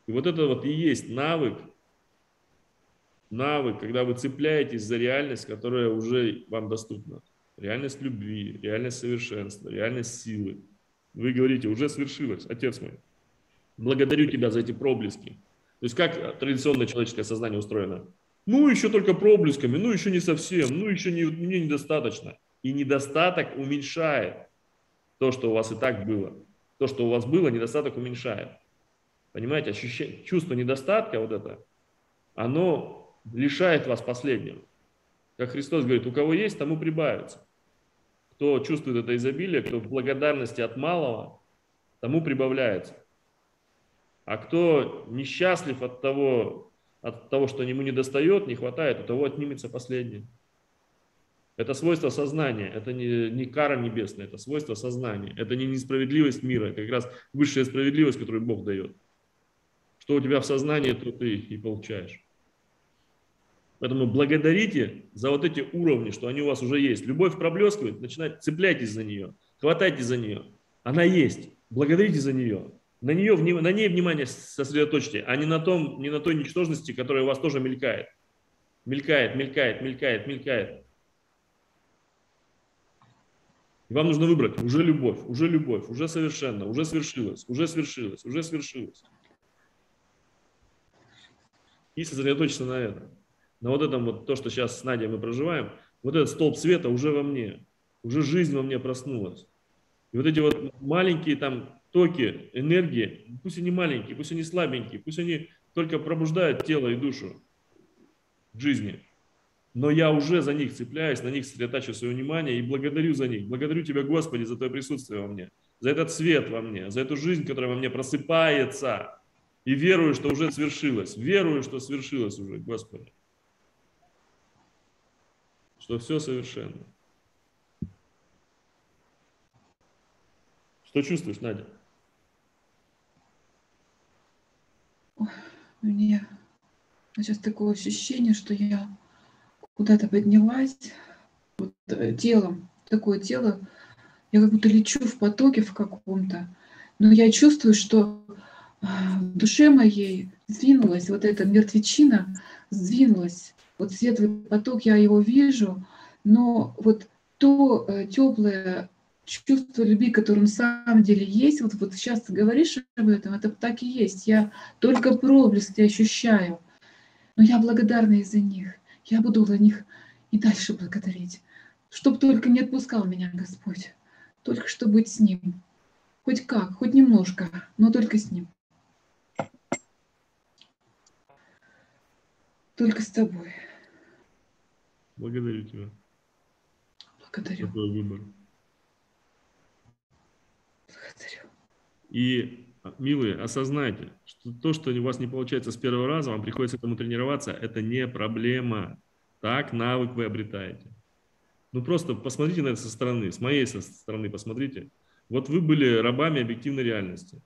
И вот это вот и есть навык, навык, когда вы цепляетесь за реальность, которая уже вам доступна. Реальность любви, реальность совершенства, реальность силы. Вы говорите, уже свершилось, Отец мой. Благодарю Тебя за эти проблески. То есть как традиционное человеческое сознание устроено? Ну, еще только проблесками, ну, еще не совсем, ну, еще не, мне недостаточно. И недостаток уменьшает то, что у вас и так было. То, что у вас было, недостаток уменьшает. Понимаете, ощущение, чувство недостатка вот это, оно лишает вас последнего. Как Христос говорит, у кого есть, тому прибавится. Кто чувствует это изобилие, кто в благодарности от малого, тому прибавляется. А кто несчастлив от того, от того, что ему не достает, не хватает, у того отнимется последнее. Это свойство сознания, это не, не кара небесная, это свойство сознания. Это не несправедливость мира, это как раз высшая справедливость, которую Бог дает. Что у тебя в сознании, то ты и получаешь. Поэтому благодарите за вот эти уровни, что они у вас уже есть. Любовь проблескивает, начинайте, цепляйтесь за нее, хватайтесь за нее. Она есть, благодарите за нее. На, нее, на ней внимание сосредоточьте, а не на, том, не на той ничтожности, которая у вас тоже мелькает. Мелькает, мелькает, мелькает, мелькает. И вам нужно выбрать уже любовь, уже любовь, уже совершенно, уже свершилось, уже свершилось, уже свершилось. И сосредоточиться на этом. На вот этом вот то, что сейчас с Надей мы проживаем, вот этот столб света уже во мне, уже жизнь во мне проснулась. И вот эти вот маленькие там токи энергии, пусть они маленькие, пусть они слабенькие, пусть они только пробуждают тело и душу к жизни. Но я уже за них цепляюсь, на них сосредотачиваю свое внимание и благодарю за них. Благодарю Тебя, Господи, за Твое присутствие во мне, за этот свет во мне, за эту жизнь, которая во мне просыпается. И верую, что уже свершилось. Верую, что свершилось уже, Господи. Что все совершенно. Что чувствуешь, Надя? Ой, у меня сейчас такое ощущение, что я куда-то поднялась вот, э, телом, такое тело, я как будто лечу в потоке в каком-то, но я чувствую, что в душе моей сдвинулась вот эта мертвечина, сдвинулась. Вот светлый поток, я его вижу, но вот то э, теплое чувство любви, которое на самом деле есть, вот, вот сейчас ты говоришь об этом, это так и есть. Я только проблески ощущаю, но я благодарна из-за них. Я буду за них и дальше благодарить. Чтоб только не отпускал меня Господь, только что быть с Ним. Хоть как, хоть немножко, но только с Ним. Только с тобой. Благодарю тебя. Благодарю. За твой выбор. Благодарю. И, милые, осознайте, что то, что у вас не получается с первого раза, вам приходится этому тренироваться, это не проблема. Так навык вы обретаете. Ну просто посмотрите на это со стороны, с моей со стороны посмотрите. Вот вы были рабами объективной реальности.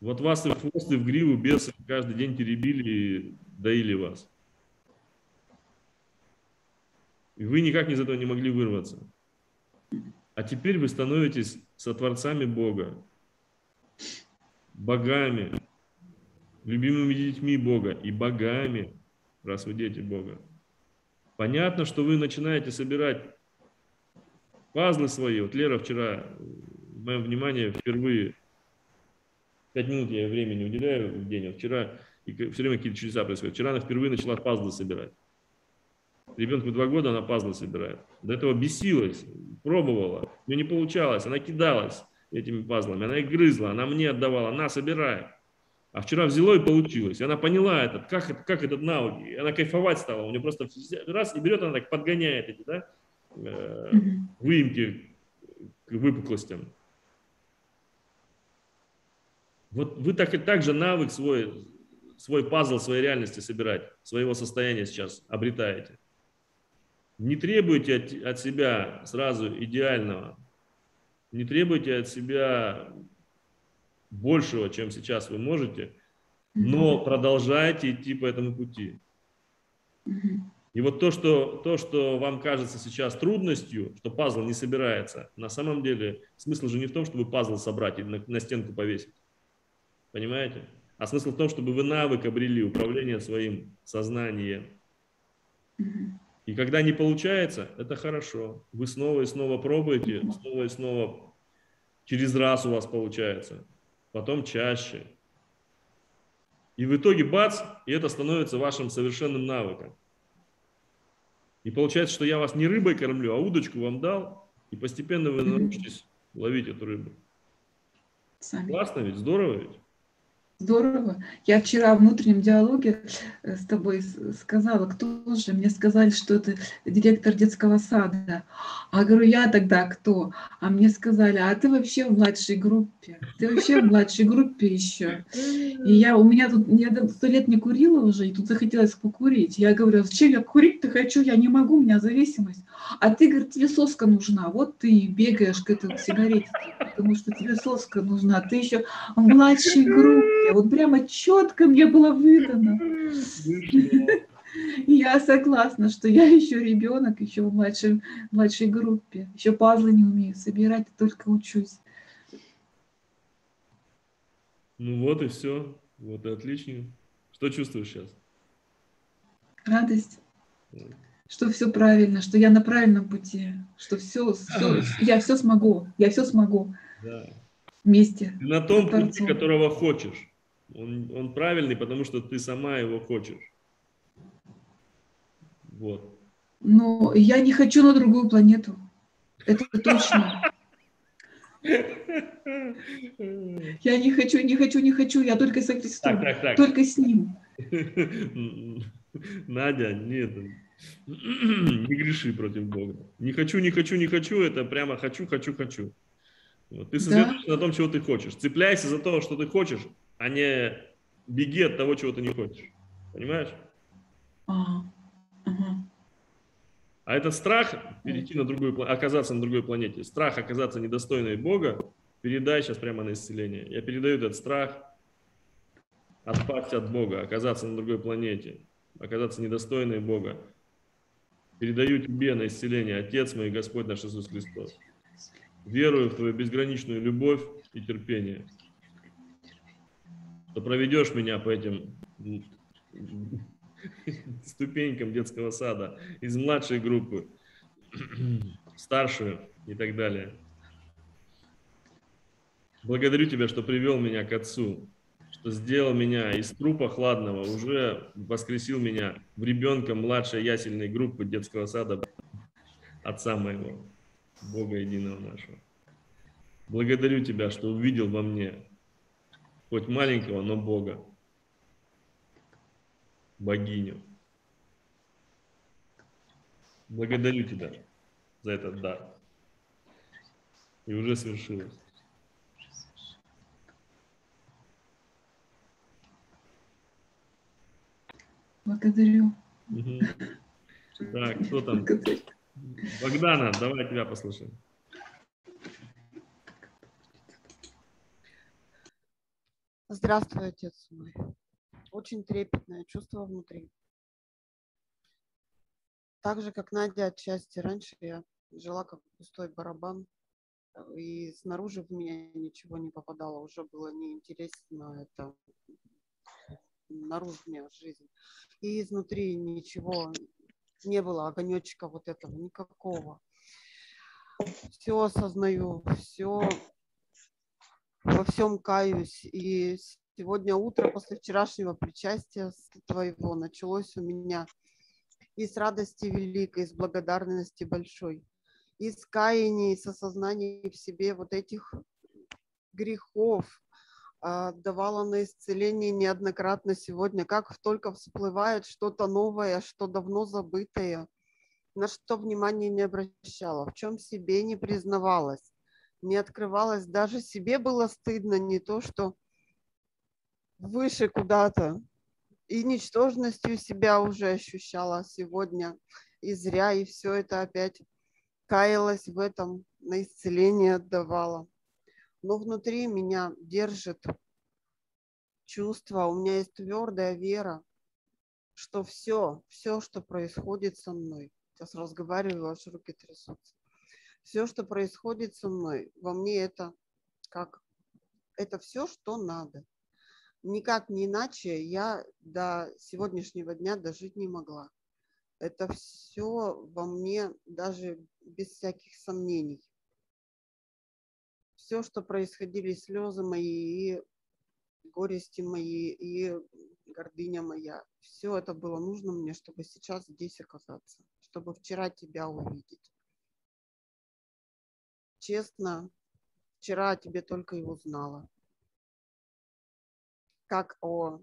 Вот вас и в хвост, и в гриву бесы каждый день теребили доили вас. И вы никак из этого не могли вырваться. А теперь вы становитесь сотворцами Бога, богами, любимыми детьми Бога и богами, раз вы дети Бога. Понятно, что вы начинаете собирать пазлы свои. Вот Лера вчера, в моем внимании, впервые, пять минут я времени уделяю в день, а вчера и все время какие-то чудеса происходят. Вчера она впервые начала пазлы собирать. Ребенку два года, она пазлы собирает. До этого бесилась, пробовала, но не получалось. Она кидалась этими пазлами, она их грызла, она мне отдавала, она собирает. А вчера взяло и получилось. И она поняла этот, как, как этот навык. И она кайфовать стала. У нее просто раз и берет, она так подгоняет эти да, э, выемки к выпуклостям. Вот вы так и так же навык свой, свой пазл своей реальности собирать, своего состояния сейчас обретаете. Не требуйте от, от себя сразу идеального, не требуйте от себя большего, чем сейчас вы можете, но продолжайте идти по этому пути. И вот то что, то, что вам кажется сейчас трудностью, что пазл не собирается, на самом деле смысл же не в том, чтобы пазл собрать и на, на стенку повесить. Понимаете? А смысл в том, чтобы вы навык обрели управления своим сознанием. И когда не получается, это хорошо. Вы снова и снова пробуете, снова и снова через раз у вас получается, потом чаще. И в итоге бац, и это становится вашим совершенным навыком. И получается, что я вас не рыбой кормлю, а удочку вам дал, и постепенно вы научитесь ловить эту рыбу. Сами. Классно ведь, здорово ведь? Здорово. Я вчера в внутреннем диалоге э, с тобой сказала, кто же? Мне сказали, что это директор детского сада. А говорю, я тогда кто? А мне сказали, а ты вообще в младшей группе. Ты вообще в младшей группе еще. И я, у меня тут, я сто лет не курила уже, и тут захотелось покурить. Я говорю, зачем я курить-то хочу? Я не могу, у меня зависимость. А ты, говорит, тебе соска нужна. Вот ты бегаешь к этой сигарете, потому что тебе соска нужна. Ты еще в младшей группе вот прямо четко мне было выдано. Я согласна, что я еще ребенок, еще в младшей, младшей группе, еще пазлы не умею собирать, только учусь. Ну вот и все. Вот и отлично. Что чувствуешь сейчас? Радость. Что все правильно, что я на правильном пути, что все, все <laughs> я все смогу, я все смогу. Да. Вместе. На том пути, которого хочешь. Он, он правильный, потому что ты сама его хочешь. Вот. Но я не хочу на другую планету. Это точно. Я не хочу, не хочу, не хочу. Я только со Христом. Так, так, так. Только с Ним. <laughs> Надя, нет. <clears throat> Не греши против Бога. Не хочу, не хочу, не хочу. Это прямо хочу, хочу, хочу. Вот. Ты сосредоточен да? на том, чего ты хочешь. Цепляйся за то, что ты хочешь, а не беги от того, чего ты не хочешь. Понимаешь? А, ага. а этот страх перейти на другую оказаться на другой планете, страх оказаться недостойной Бога, передай сейчас прямо на исцеление. Я передаю этот страх отпасть от Бога, оказаться на другой планете, оказаться недостойной Бога. Передаю тебе на исцеление, Отец мой, Господь наш Иисус Христос. Верую в Твою безграничную любовь и терпение что проведешь меня по этим <laughs> ступенькам детского сада из младшей группы <clears throat> старшую и так далее. Благодарю тебя, что привел меня к Отцу, что сделал меня из трупа хладного, уже воскресил меня в ребенка младшей ясельной группы детского сада Отца моего, Бога единого нашего. Благодарю тебя, что увидел во мне хоть маленького, но Бога, богиню. Благодарю тебя за этот дар. И уже свершилось. Благодарю. Угу. Так, кто там? Богдана, давай тебя послушаем. Здравствуй, отец мой. Очень трепетное чувство внутри. Так же, как Надя отчасти раньше, я жила как пустой барабан, и снаружи в меня ничего не попадало, уже было неинтересно это наружная жизнь. И изнутри ничего не было, огонечка вот этого никакого. Все осознаю, все во всем каюсь. И сегодня утро после вчерашнего причастия твоего началось у меня и с радости великой, и с благодарности большой, и с каяния, и с осознанием в себе вот этих грехов, а, давала на исцеление неоднократно сегодня, как только всплывает что-то новое, что давно забытое, на что внимания не обращала, в чем себе не признавалась, не открывалась, даже себе было стыдно, не то что выше куда-то, и ничтожностью себя уже ощущала сегодня, и зря, и все это опять каялась в этом, на исцеление отдавала. Но внутри меня держит чувство, у меня есть твердая вера, что все, все, что происходит со мной, сейчас разговариваю, аж руки трясутся, все, что происходит со мной, во мне это как, это все, что надо. Никак не иначе я до сегодняшнего дня дожить не могла. Это все во мне даже без всяких сомнений все, что происходили, слезы мои, и горести мои, и гордыня моя, все это было нужно мне, чтобы сейчас здесь оказаться, чтобы вчера тебя увидеть. Честно, вчера о тебе только и узнала. Как о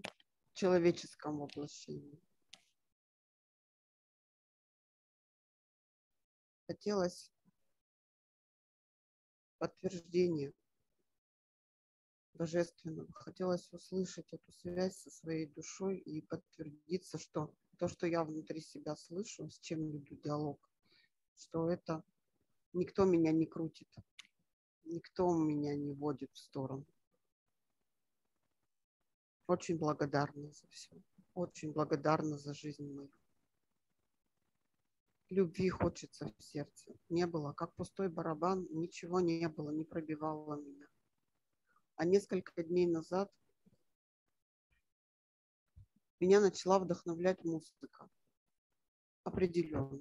человеческом воплощении. Хотелось подтверждение божественного. Хотелось услышать эту связь со своей душой и подтвердиться, что то, что я внутри себя слышу, с чем веду диалог, что это никто меня не крутит, никто меня не водит в сторону. Очень благодарна за все. Очень благодарна за жизнь мою любви хочется в сердце. Не было, как пустой барабан, ничего не было, не пробивало меня. А несколько дней назад меня начала вдохновлять музыка. Определенно.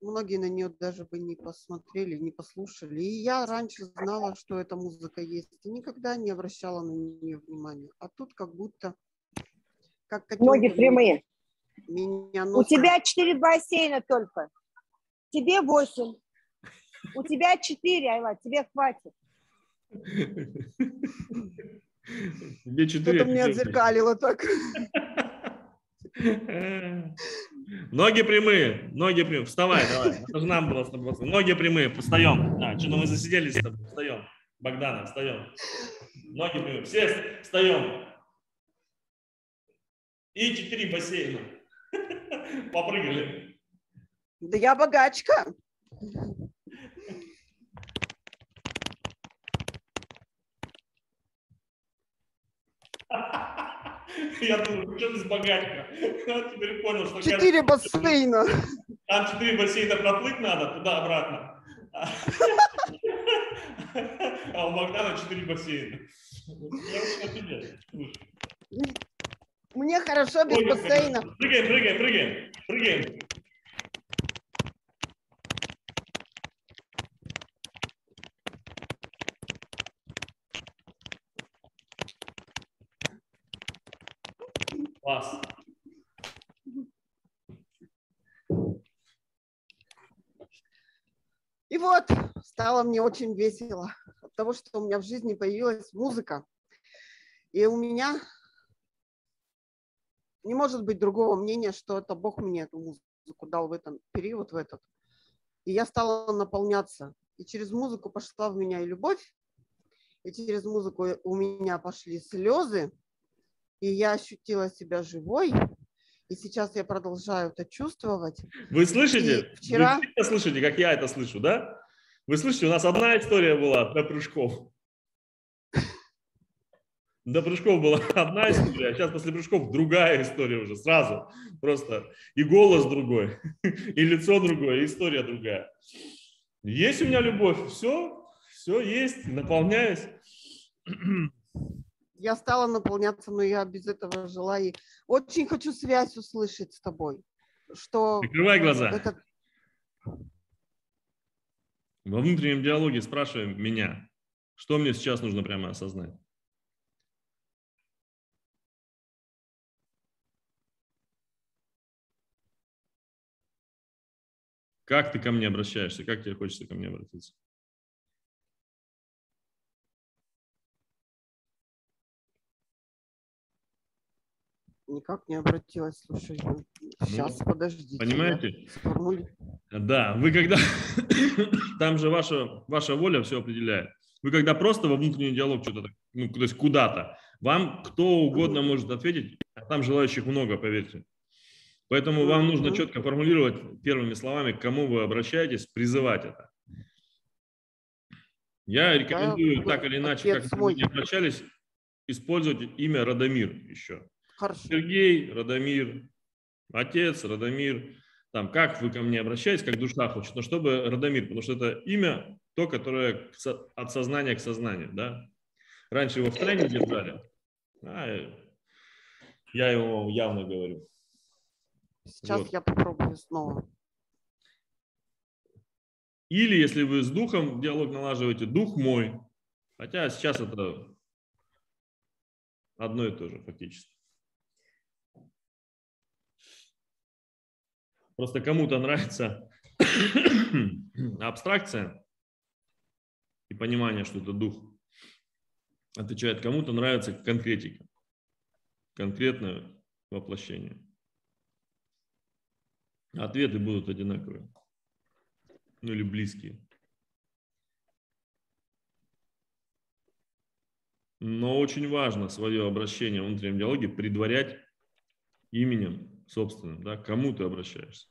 Многие на нее даже бы не посмотрели, не послушали. И я раньше знала, что эта музыка есть, и никогда не обращала на нее внимания. А тут как будто... Как Ноги прямые. Меня У тебя четыре бассейна только. Тебе восемь. У тебя четыре, Айла, тебе хватит. Тебе четыре. Это мне отзеркалило так. <laughs> Ноги прямые, ноги прямые. Вставай, давай. Это же нам было тобой. Ноги прямые, встаем. А, что-то мы засиделись с тобой. Встаем. Богдана, встаем. Ноги прямые. Все встаем. И четыре бассейна. <laughs> Попрыгали. Да я богачка. Я думаю, что ты с богатька? <laughs> Теперь понял, что... Четыре бассейна. Там четыре бассейна проплыть надо, туда-обратно. <laughs> А у Богдана четыре бассейна. Мне хорошо без бассейна. Прыгаем, прыгаем, прыгаем, прыгаем. Класс. И вот стало мне очень весело от того, что у меня в жизни появилась музыка. И у меня не может быть другого мнения, что это Бог мне эту музыку дал в этот период, в этот. И я стала наполняться. И через музыку пошла в меня и любовь, и через музыку у меня пошли слезы, и я ощутила себя живой, и сейчас я продолжаю это чувствовать. Вы слышите? И вчера... Вы слышите, как я это слышу, да? Вы слышите, у нас одна история была до прыжков. До прыжков была одна история, а сейчас после прыжков другая история уже сразу. Просто и голос другой, и лицо другое, и история другая. Есть у меня любовь, все, все есть, наполняюсь. Я стала наполняться, но я без этого жила. И очень хочу связь услышать с тобой. Что Прикрывай глаза. Это... Во внутреннем диалоге спрашиваем меня, что мне сейчас нужно прямо осознать. Как ты ко мне обращаешься? Как тебе хочется ко мне обратиться? Никак не обратилась, слушай. Сейчас, ну, подождите. Понимаете? Сформули... Да, вы когда... <coughs> Там же ваша, ваша воля все определяет. Вы когда просто во внутренний диалог что-то, ну, то есть куда-то, вам кто угодно может ответить, а там желающих много, поверьте. Поэтому вам нужно четко формулировать первыми словами, к кому вы обращаетесь, призывать это. Я рекомендую так или иначе, как вы не обращались, использовать имя Радомир еще. Хорошо. Сергей, Радомир, отец, Радомир. Там, как вы ко мне обращаетесь, как душа хочет, но чтобы Радомир, потому что это имя, то, которое от сознания к сознанию, да. Раньше его в тренинге держали, а я его явно говорю. Сейчас вот. я попробую снова. Или если вы с духом диалог налаживаете, дух мой. Хотя сейчас это одно и то же фактически. Просто кому-то нравится <coughs> абстракция и понимание, что это дух. Отвечает кому-то нравится конкретика, конкретное воплощение. Ответы будут одинаковые. Ну или близкие. Но очень важно свое обращение в внутреннем диалоге предварять именем собственным, да, кому ты обращаешься.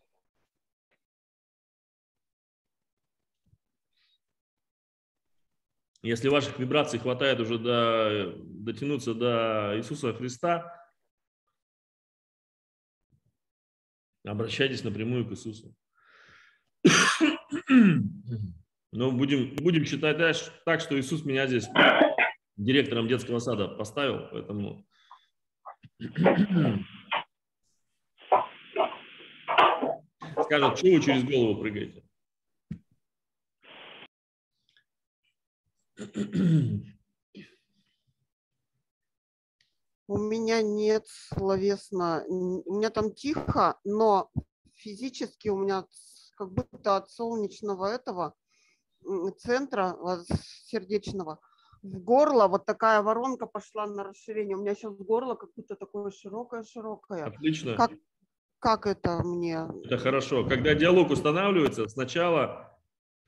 Если ваших вибраций хватает уже до, дотянуться до Иисуса Христа, Обращайтесь напрямую к Иисусу. Но будем, будем считать дальше так, что Иисус меня здесь директором детского сада поставил, поэтому скажет, что вы через голову прыгаете. У меня нет словесно, у меня там тихо, но физически у меня как будто от солнечного этого центра сердечного в горло вот такая воронка пошла на расширение. У меня сейчас горло как будто такое широкое-широкое. Отлично. Как, как это мне? Это хорошо. Когда диалог устанавливается, сначала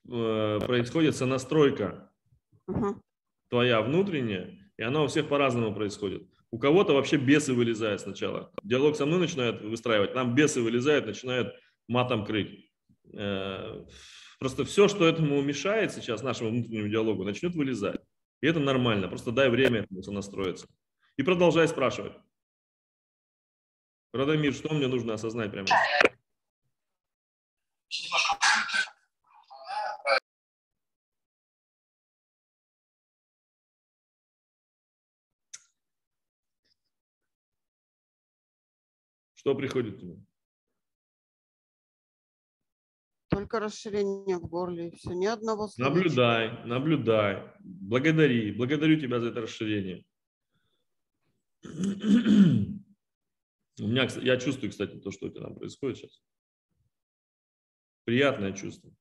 э, происходит сонастройка угу. твоя внутренняя, и она у всех по-разному происходит. У кого-то вообще бесы вылезают сначала. Диалог со мной начинают выстраивать, нам бесы вылезают, начинают матом крыть. Э, просто все, что этому мешает сейчас нашему внутреннему диалогу, начнет вылезать. И это нормально. Просто дай время этому настроиться. И продолжай спрашивать. Радомир, что мне нужно осознать прямо? Что приходит тебе? Только расширение в горле, и все, ни одного слова. Наблюдай, наблюдай, благодари, благодарю тебя за это расширение. <clears throat> У меня, я чувствую, кстати, то, что у тебя там происходит сейчас. Приятное чувство.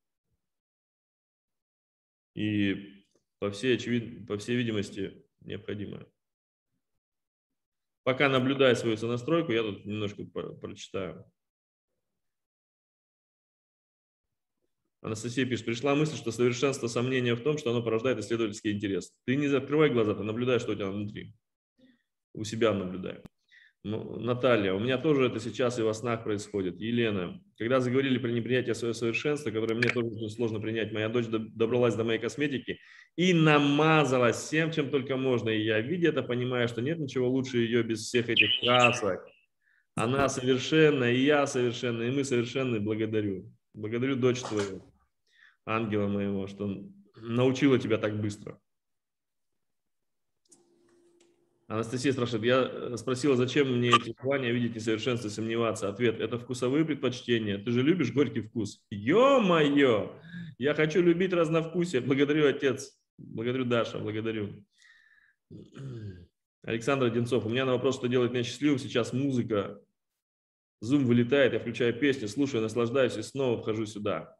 И по всей, очевид... по всей видимости необходимое. Пока наблюдая свою сонастройку, я тут немножко прочитаю. Анастасия пишет, пришла мысль, что совершенство сомнения в том, что оно порождает исследовательский интерес. Ты не закрывай глаза, ты наблюдай, что у тебя внутри. У себя наблюдай. Ну, Наталья, у меня тоже это сейчас и во снах происходит. Елена, когда заговорили про непринятие своего совершенства, которое мне тоже очень сложно принять, моя дочь добралась до моей косметики и намазалась всем, чем только можно. И я, видя это, понимаю, что нет ничего лучше ее без всех этих красок. Она совершенна, и я совершенна, и мы совершенны. Благодарю. Благодарю дочь твою, ангела моего, что научила тебя так быстро. Анастасия спрашивает, я э, спросила, зачем мне эти желания видеть несовершенство, сомневаться. Ответ, это вкусовые предпочтения. Ты же любишь горький вкус. Ё-моё! Я хочу любить разновкусие. Благодарю, отец. Благодарю, Даша. Благодарю. Александр Одинцов. У меня на вопрос, что делает меня счастливым, сейчас музыка. Зум вылетает, я включаю песни, слушаю, наслаждаюсь и снова вхожу сюда.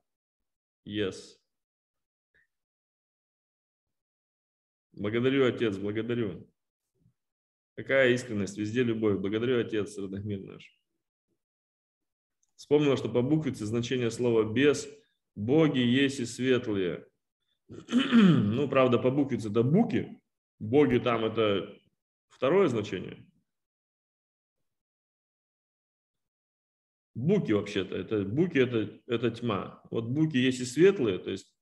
Yes. Благодарю, отец, благодарю. Какая искренность, везде любовь. Благодарю, Отец, Радомир наш. Вспомнила, что по буквице значение слова «без» – «боги есть и светлые». <clears throat> ну, правда, по буквице это «буки», «боги» там это второе значение. Буки вообще-то, это буки это, это тьма. Вот буки есть и светлые, то есть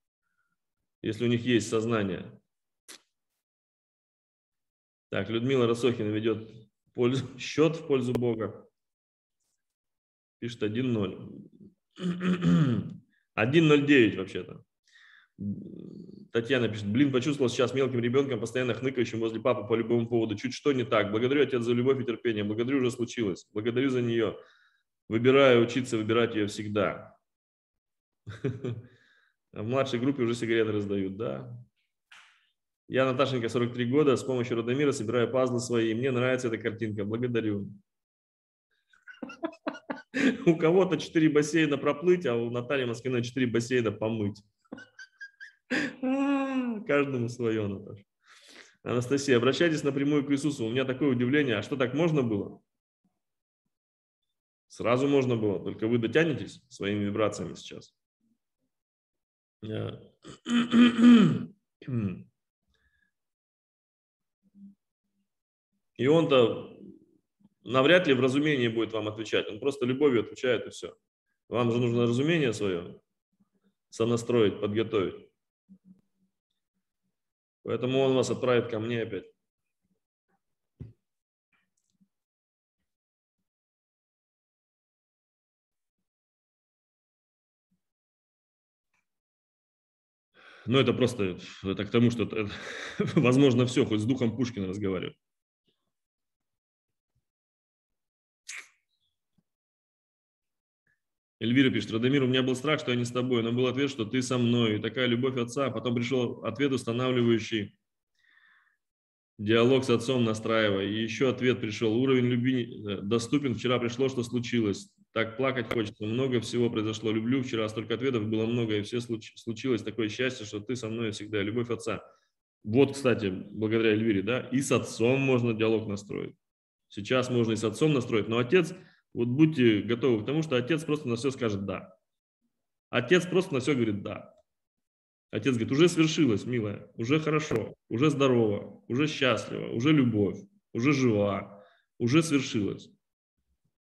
если у них есть сознание, так, Людмила Росохина ведет пользу, <laughs> счет в пользу Бога. Пишет 1-0. 1-0-9 <clears throat> вообще-то. Татьяна пишет, блин, почувствовал сейчас мелким ребенком, постоянно хныкающим возле папы по любому поводу. Чуть что не так. Благодарю, отец, за любовь и терпение. Благодарю, уже случилось. Благодарю за нее. Выбираю учиться, выбирать ее всегда. <laughs> А в младшей группе уже сигареты раздают, да. Я, Наташенька, 43 года, с помощью Родомира собираю пазлы свои. Мне нравится эта картинка. Благодарю. У кого-то 4 бассейна проплыть, а у Натальи Москвиной 4 бассейна помыть. Каждому свое, Наташа. Анастасия, обращайтесь напрямую к Иисусу. У меня такое удивление. А что, так можно было? Сразу можно было, только вы дотянетесь своими вибрациями сейчас. <clears throat> И он-то навряд ли в разумении будет вам отвечать. Он просто любовью отвечает и все. Вам же нужно разумение свое сонастроить, подготовить. Поэтому он вас отправит ко мне опять. Ну, это просто это к тому, что это, <laughs> возможно все, хоть с духом Пушкина разговаривать. Эльвира пишет, Радомир, у меня был страх, что я не с тобой, но был ответ, что ты со мной. И такая любовь отца. Потом пришел ответ, устанавливающий диалог с отцом настраивая. И еще ответ пришел. Уровень любви э, доступен. Вчера пришло, что случилось. Так плакать хочется. Много всего произошло. Люблю. Вчера столько ответов было много, и все случилось. Такое счастье, что ты со мной всегда. Любовь отца. Вот, кстати, благодаря Эльвире, да, и с отцом можно диалог настроить. Сейчас можно и с отцом настроить, но отец – вот будьте готовы к тому, что отец просто на все скажет «да». Отец просто на все говорит «да». Отец говорит, уже свершилось, милая, уже хорошо, уже здорово, уже счастливо, уже любовь, уже жива, уже свершилось.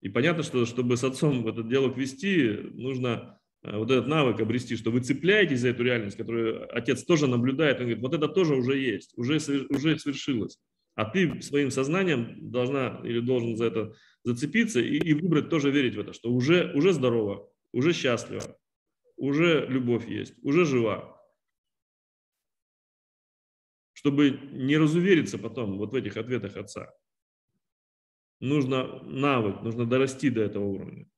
И понятно, что чтобы с отцом этот диалог вести, нужно э, вот этот навык обрести, что вы цепляетесь за эту реальность, которую отец тоже наблюдает, он говорит, вот это тоже уже есть, уже, уже свершилось. А ты своим сознанием должна или должен за это зацепиться и, и выбрать тоже верить в это, что уже, уже здорово, уже счастливо, уже любовь есть, уже жива. Чтобы не разувериться потом вот в этих ответах отца. нужно навык, нужно дорасти до этого уровня.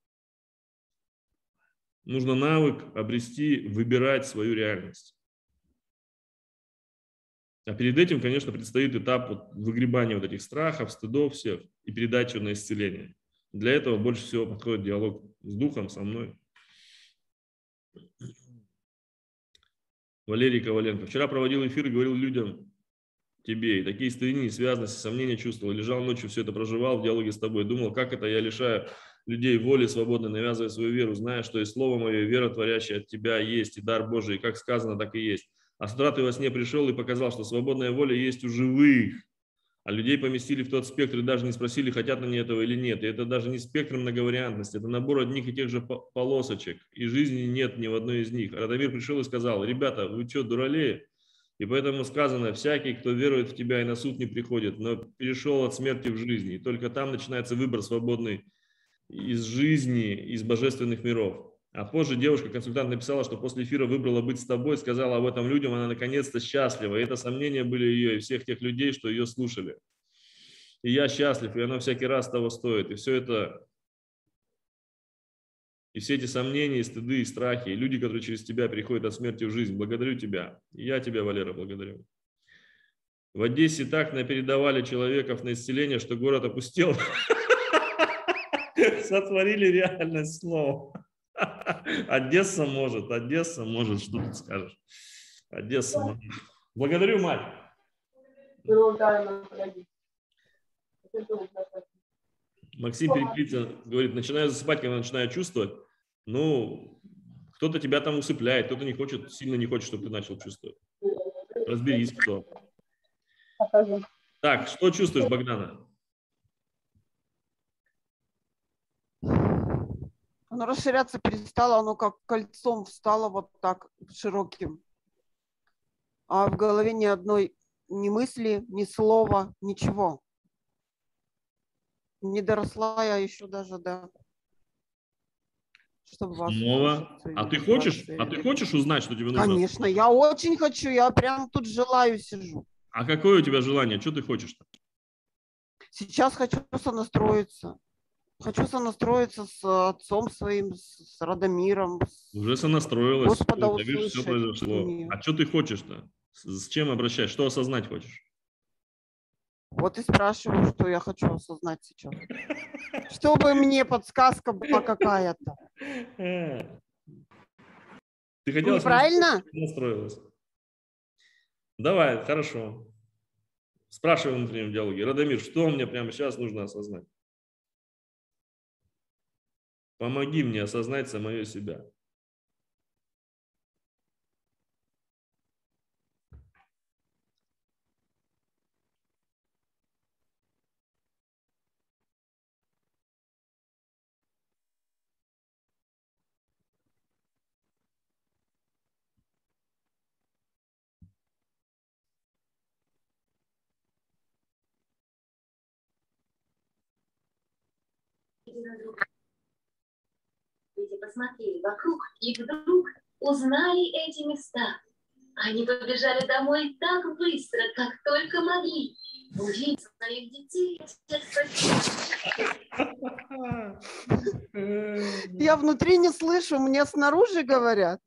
Нужно навык обрести, выбирать свою реальность. А перед этим, конечно, предстоит этап вот выгребания вот этих страхов, стыдов всех и передачи на исцеление. Для этого больше всего подходит диалог с духом, со мной. Валерий Коваленко. Вчера проводил эфир и говорил людям, тебе, и такие стыдни, связанности, сомнения чувствовал. Лежал ночью, все это проживал в диалоге с тобой. Думал, как это я лишаю людей воли свободно, навязывая свою веру, зная, что и слово мое, и вера творящая от тебя есть, и дар Божий, и как сказано, так и есть. А с утра ты во сне пришел и показал, что свободная воля есть у живых, а людей поместили в тот спектр и даже не спросили, хотят они этого или нет. И это даже не спектр многовариантности, это набор одних и тех же полосочек. И жизни нет ни в одной из них. Радомир пришел и сказал, ребята, вы что, дуралеи? И поэтому сказано, всякий, кто верует в тебя и на суд не приходит, но перешел от смерти в жизнь. И только там начинается выбор свободный из жизни, из божественных миров. А позже девушка-консультант написала, что после эфира выбрала быть с тобой, сказала об этом людям, она наконец-то счастлива. И это сомнения были ее и всех тех людей, что ее слушали. И я счастлив, и оно всякий раз того стоит. И все это, и все эти сомнения, и стыды, и страхи, и люди, которые через тебя переходят от смерти в жизнь, благодарю тебя. И я тебя, Валера, благодарю. В Одессе так напередавали человеков на исцеление, что город опустел. <laughs> Сотворили реальность снова. <laughs> Одесса может, Одесса может, что ты скажешь? Одесса может. Благодарю, мать. Максим Переклицын говорит, начинаю засыпать, когда начинаю чувствовать. Ну, кто-то тебя там усыпляет, кто-то не хочет, сильно не хочет, чтобы ты начал чувствовать. Разберись, кто. Так, что чувствуешь, Богдана? Оно расширяться перестало, оно как кольцом встало вот так широким. А в голове ни одной ни мысли, ни слова, ничего. Не доросла я еще даже до... Чтобы вас Снова. А ты хочешь? А ты хочешь узнать, что тебе нужно? Конечно, я очень хочу. Я прям тут желаю сижу. А какое у тебя желание? Что ты хочешь-то? Сейчас хочу сонастроиться. Хочу сонастроиться с отцом своим, с Радомиром. Уже сонастроилась. Господа видишь, все произошло. А что ты хочешь-то? С чем обращаешь? Что осознать хочешь? Вот и спрашиваю, что я хочу осознать сейчас. Чтобы мне подсказка была какая-то. Ты хотела Неправильно? Настроилась. Давай, хорошо. Спрашивай в внутреннем диалоге. Радомир, что мне прямо сейчас нужно осознать? Помоги мне осознать самое себя. Люди посмотрели вокруг и вдруг узнали эти места. Они побежали домой так быстро, как только могли. Увидеть своих детей. Я внутри не слышу, мне снаружи говорят.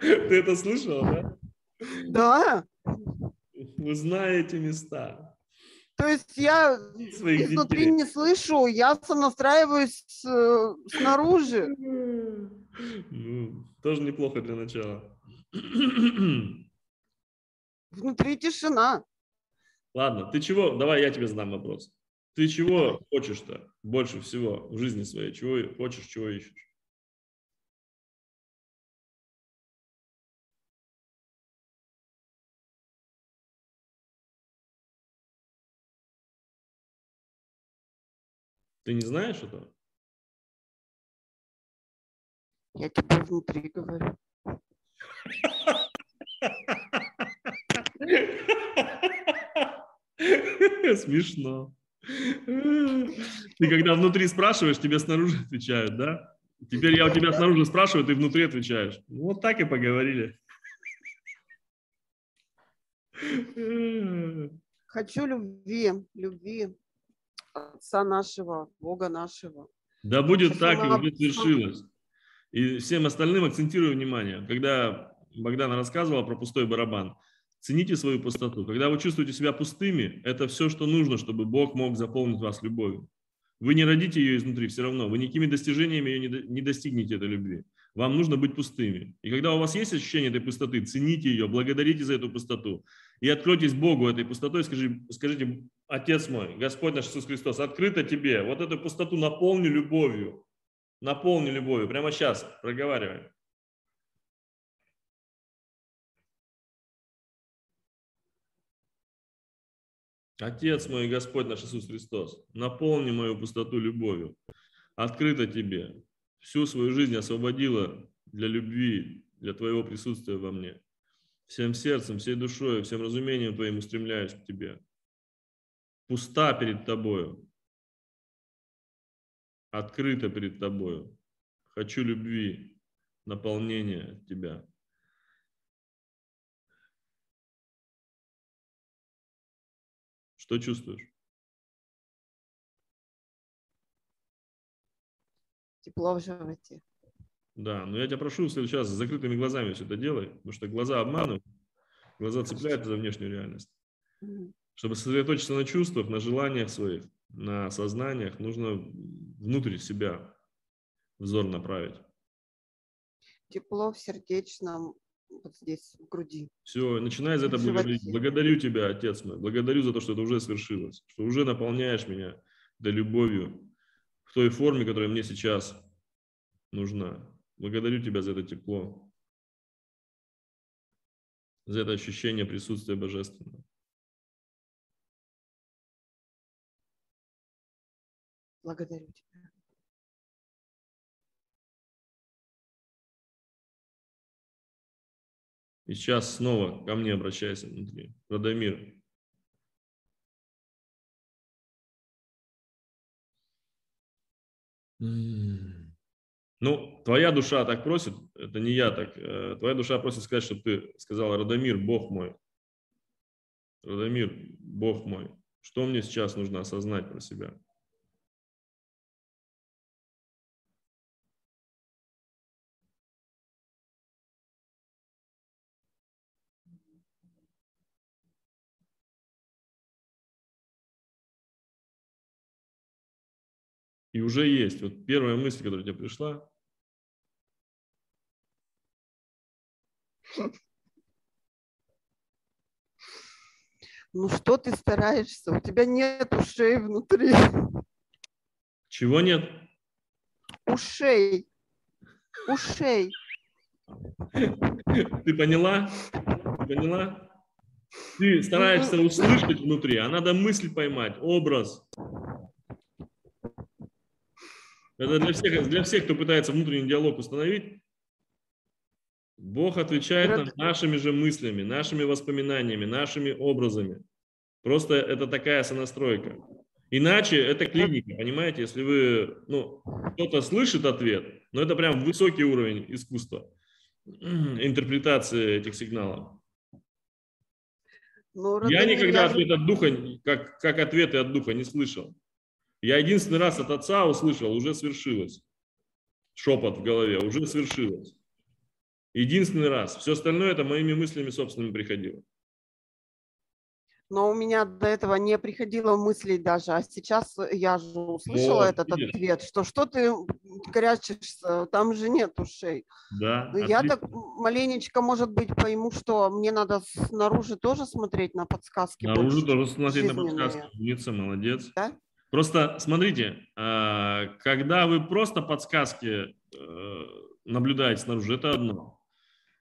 Ты это слышал, да? Да. Вы знаете места. То есть я Своих изнутри детей. не слышу, я сонастраиваюсь э, снаружи. Ну, тоже неплохо для начала. Внутри тишина. Ладно, ты чего? Давай я тебе задам вопрос. Ты чего хочешь-то больше всего в жизни своей? Чего хочешь, чего ищешь? Ты не знаешь этого? Я тебе внутри говорю. <laughs> Смешно. Ты когда внутри спрашиваешь, тебе снаружи отвечают, да? Теперь я у тебя снаружи спрашиваю, ты внутри отвечаешь. Вот так и поговорили. Хочу любви, любви. Отца нашего, Бога нашего. Да будет так, и уже свершилось. И всем остальным акцентирую внимание. Когда Богдана рассказывала про пустой барабан, цените свою пустоту. Когда вы чувствуете себя пустыми, это все, что нужно, чтобы Бог мог заполнить вас любовью. Вы не родите ее изнутри все равно, вы никакими достижениями ее не достигнете этой любви. Вам нужно быть пустыми. И когда у вас есть ощущение этой пустоты, цените ее, благодарите за эту пустоту. И откройтесь Богу этой пустотой, скажите, скажите, Отец мой, Господь наш Иисус Христос, открыто тебе, вот эту пустоту наполни любовью. Наполни любовью. Прямо сейчас проговариваем. Отец мой, Господь наш Иисус Христос, наполни мою пустоту любовью. Открыто тебе. Всю свою жизнь освободила для любви, для Твоего присутствия во мне. Всем сердцем, всей душой, всем разумением Твоим устремляюсь к Тебе. Пуста перед Тобою. Открыта перед Тобою. Хочу любви, наполнения Тебя. Что чувствуешь? Тепло в животе. Да, но я тебя прошу раз с закрытыми глазами все это делай, потому что глаза обманывают, глаза цепляются за внешнюю реальность. Чтобы сосредоточиться на чувствах, на желаниях своих, на сознаниях, нужно внутрь себя взор направить. Тепло в сердечном, вот здесь, в груди. Все, начинай за это благодарить. Благодарю тебя, Отец мой. Благодарю за то, что это уже свершилось, что уже наполняешь меня да любовью в той форме, которая мне сейчас нужна. Благодарю тебя за это тепло, за это ощущение присутствия Божественного. Благодарю тебя. И сейчас снова ко мне обращайся внутри. Радомир. Ну, твоя душа так просит, это не я так. Э, твоя душа просит сказать, чтобы ты сказал, Радомир, Бог мой. Радомир, Бог мой. Что мне сейчас нужно осознать про себя? Уже есть. Вот первая мысль, которая тебе пришла. Ну что ты стараешься? У тебя нет ушей внутри. Чего нет? Ушей. Ушей. <laughs> Ты поняла? Ты поняла? Ты стараешься услышать внутри, а надо мысль поймать, образ. Это для всех, для всех, кто пытается внутренний диалог установить. Бог отвечает нам нашими же мыслями, нашими воспоминаниями, нашими образами. Просто это такая сонастройка. Иначе это клиника, понимаете? Если вы, ну, кто-то слышит ответ, но это прям высокий уровень искусства, <clears throat> интерпретации этих сигналов. Ну, я никогда ответ от духа, как, как ответы от духа не слышал. Я единственный раз от отца услышал, уже свершилось. Шепот в голове, уже свершилось. Единственный раз. Все остальное это моими мыслями собственными приходило. Но у меня до этого не приходило мыслей даже, а сейчас я же услышала вот, этот видишь. ответ, что что ты горячишься, там же нет ушей. Да. Я так маленечко, может быть, пойму, что мне надо снаружи тоже смотреть на подсказки. Снаружи тоже смотреть на подсказки. Умница, молодец. Да? Просто смотрите, а, когда вы просто подсказки э, наблюдаете снаружи, это одно.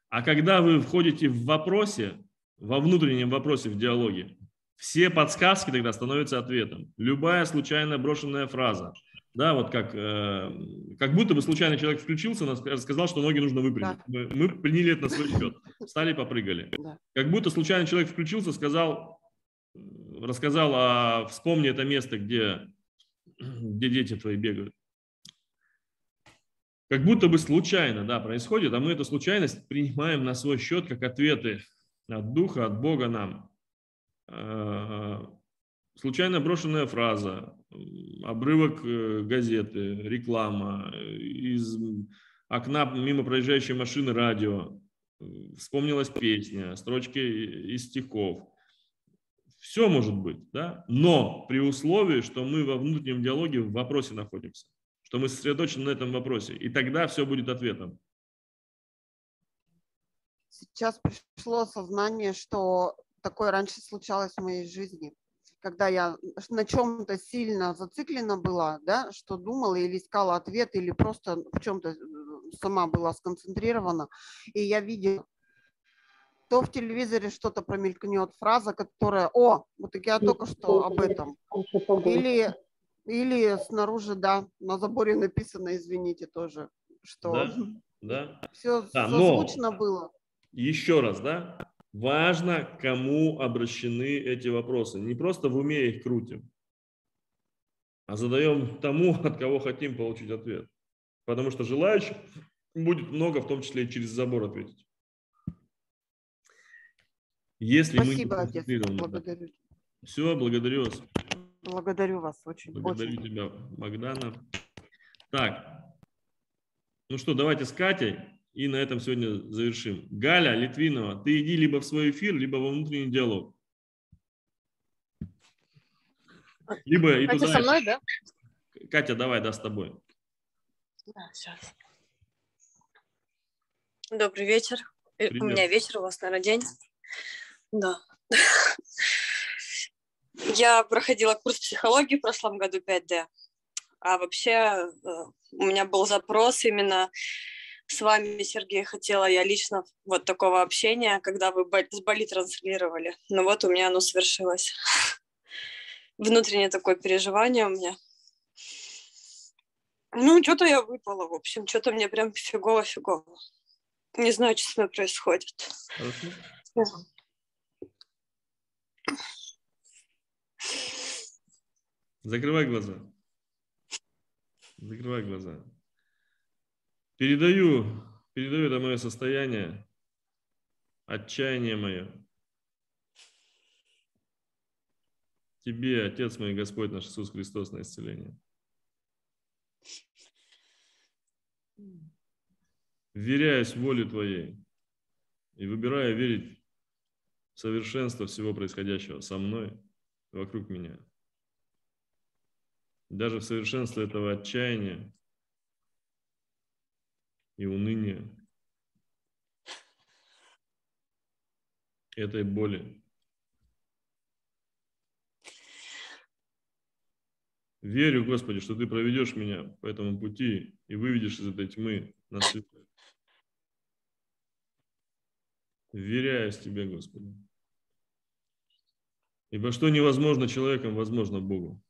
А когда вы входите в вопросе, во внутреннем вопросе, в диалоге, все подсказки тогда становятся ответом. Любая случайно брошенная фраза. Да, вот как, э, как будто бы случайно человек включился, сказал, что ноги нужно выпрямить. Да. Мы, мы приняли это на свой счет. Встали, попрыгали. Да. Как будто случайно человек включился, сказал, рассказал, а вспомни это место, где, где дети твои бегают. Как будто бы случайно, да, происходит, а мы эту случайность принимаем на свой счет как ответы от Духа, от Бога нам. А, случайно брошенная фраза, обрывок э, газеты, реклама, из окна мимо проезжающей машины радио, вспомнилась песня, строчки из стихов. Все может быть, да? но при условии, что мы во внутреннем диалоге в вопросе находимся, что мы сосредоточены на этом вопросе, и тогда все будет ответом. Сейчас пришло сознание, что такое раньше случалось в моей жизни когда я на чем-то сильно зациклена была, да, что думала или искала ответ, или просто в чем-то э, сама была сконцентрирована, и я видела, то в телевизоре что-то промелькнет, фраза, которая, о, вот я только что об этом. Или, или снаружи, да, на заборе написано, извините, тоже, что да, <laughs> да. все да, созвучно было. Еще раз, да, важно, кому обращены эти вопросы. Не просто в уме их крутим, а задаем тому, <laughs> от кого хотим получить ответ. Потому что желающих будет много, в том числе и через забор ответить. Если Спасибо, мы отец, благодарю. Все, благодарю вас. Благодарю вас очень. Благодарю очень. тебя, Богдана. Так, ну что, давайте с Катей. И на этом сегодня завершим. Галя Литвинова, ты иди либо в свой эфир, либо во внутренний диалог. Либо и Катя туда. со мной, да? Катя, давай, да, с тобой. Да, сейчас. Добрый вечер. Э, Привет. У меня вечер, у вас, наверное, день. Да. <laughs> Я проходила курс психологии в прошлом году 5D. А вообще э, у меня был запрос именно с вами, Сергей, хотела я лично вот такого общения, когда вы с Бали транслировали. Но вот у меня оно свершилось. <laughs> Внутреннее такое переживание у меня. Ну, что-то я выпала, в общем. Что-то мне прям фигово-фигово. Не знаю, что с мной происходит. Хорошо. Закрывай глаза. Закрывай глаза. Передаю, передаю это мое состояние, отчаяние мое. Тебе, Отец мой, Господь наш Иисус Христос, на исцеление. Вверяюсь воле Твоей и выбираю верить в совершенство всего происходящего со мной, вокруг меня. Даже в совершенство этого отчаяния и уныния, этой боли. Верю, Господи, что Ты проведешь меня по этому пути и выведешь из этой тьмы на свет. Вверяюсь Тебе, Господи. Ибо что невозможно человеком, возможно Богу.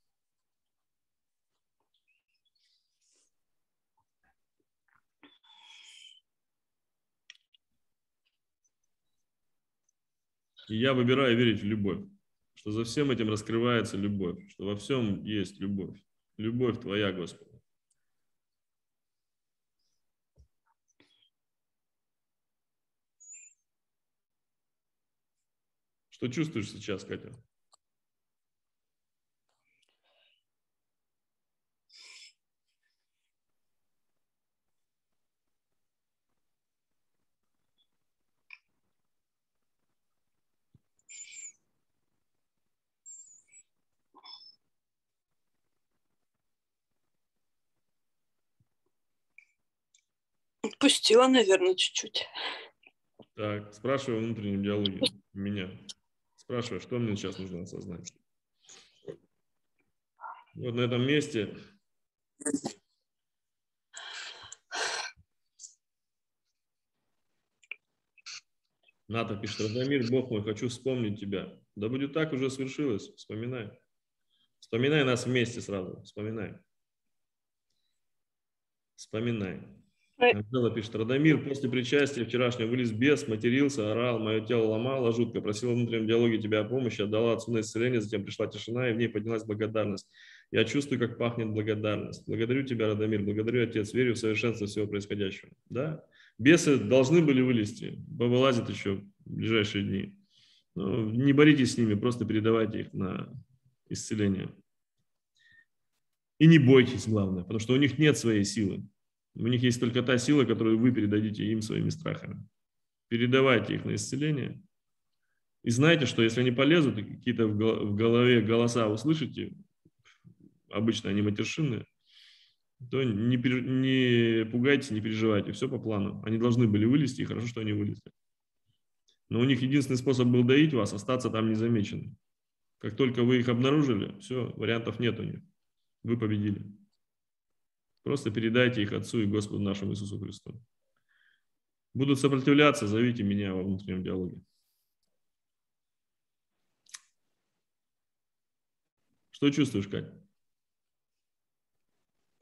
И я выбираю верить в любовь, что за всем этим раскрывается любовь, что во всем есть любовь. Любовь Твоя, Господи. Что чувствуешь сейчас, Катя? Отпустила, наверное, чуть-чуть. Так, спрашивай в внутреннем диалоге меня. Спрашивай, что мне сейчас нужно осознать. Вот на этом месте Ната пишет, Радомир, Бог мой, хочу вспомнить тебя. Да будет так, уже свершилось. Вспоминай. Вспоминай нас вместе сразу. Вспоминай. Вспоминай. Анжела пишет, Радомир, после причастия вчерашнего вылез бес, матерился, орал, мое тело ломало жутко, просил в внутреннем диалоге тебя о помощи, отдала отцу на исцеление, затем пришла тишина, и в ней поднялась благодарность. Я чувствую, как пахнет благодарность. Благодарю тебя, Радомир, благодарю, Отец, верю в совершенство всего происходящего. Да? Бесы должны были вылезти, вылазят еще в ближайшие дни. Но не боритесь с ними, просто передавайте их на исцеления. И не бойтесь, главное, потому что у них нет своей силы. У них есть только та сила, которую вы передадите им своими страхами. Передавайте их на исцеление. И знайте, что если они полезут, какие-то в голове голоса услышите, обычно они матершинные, то не, не пугайтесь, не переживайте, все по плану. Они должны были вылезти, и хорошо, что они вылезли. Но у них единственный способ был доить вас, остаться там незамеченным. Как только вы их обнаружили, все, вариантов нет у них. Вы победили. Просто передайте их Отцу и Господу нашему Иисусу Христу. Будут сопротивляться, зовите меня во внутреннем диалоге. Что чувствуешь, Кать?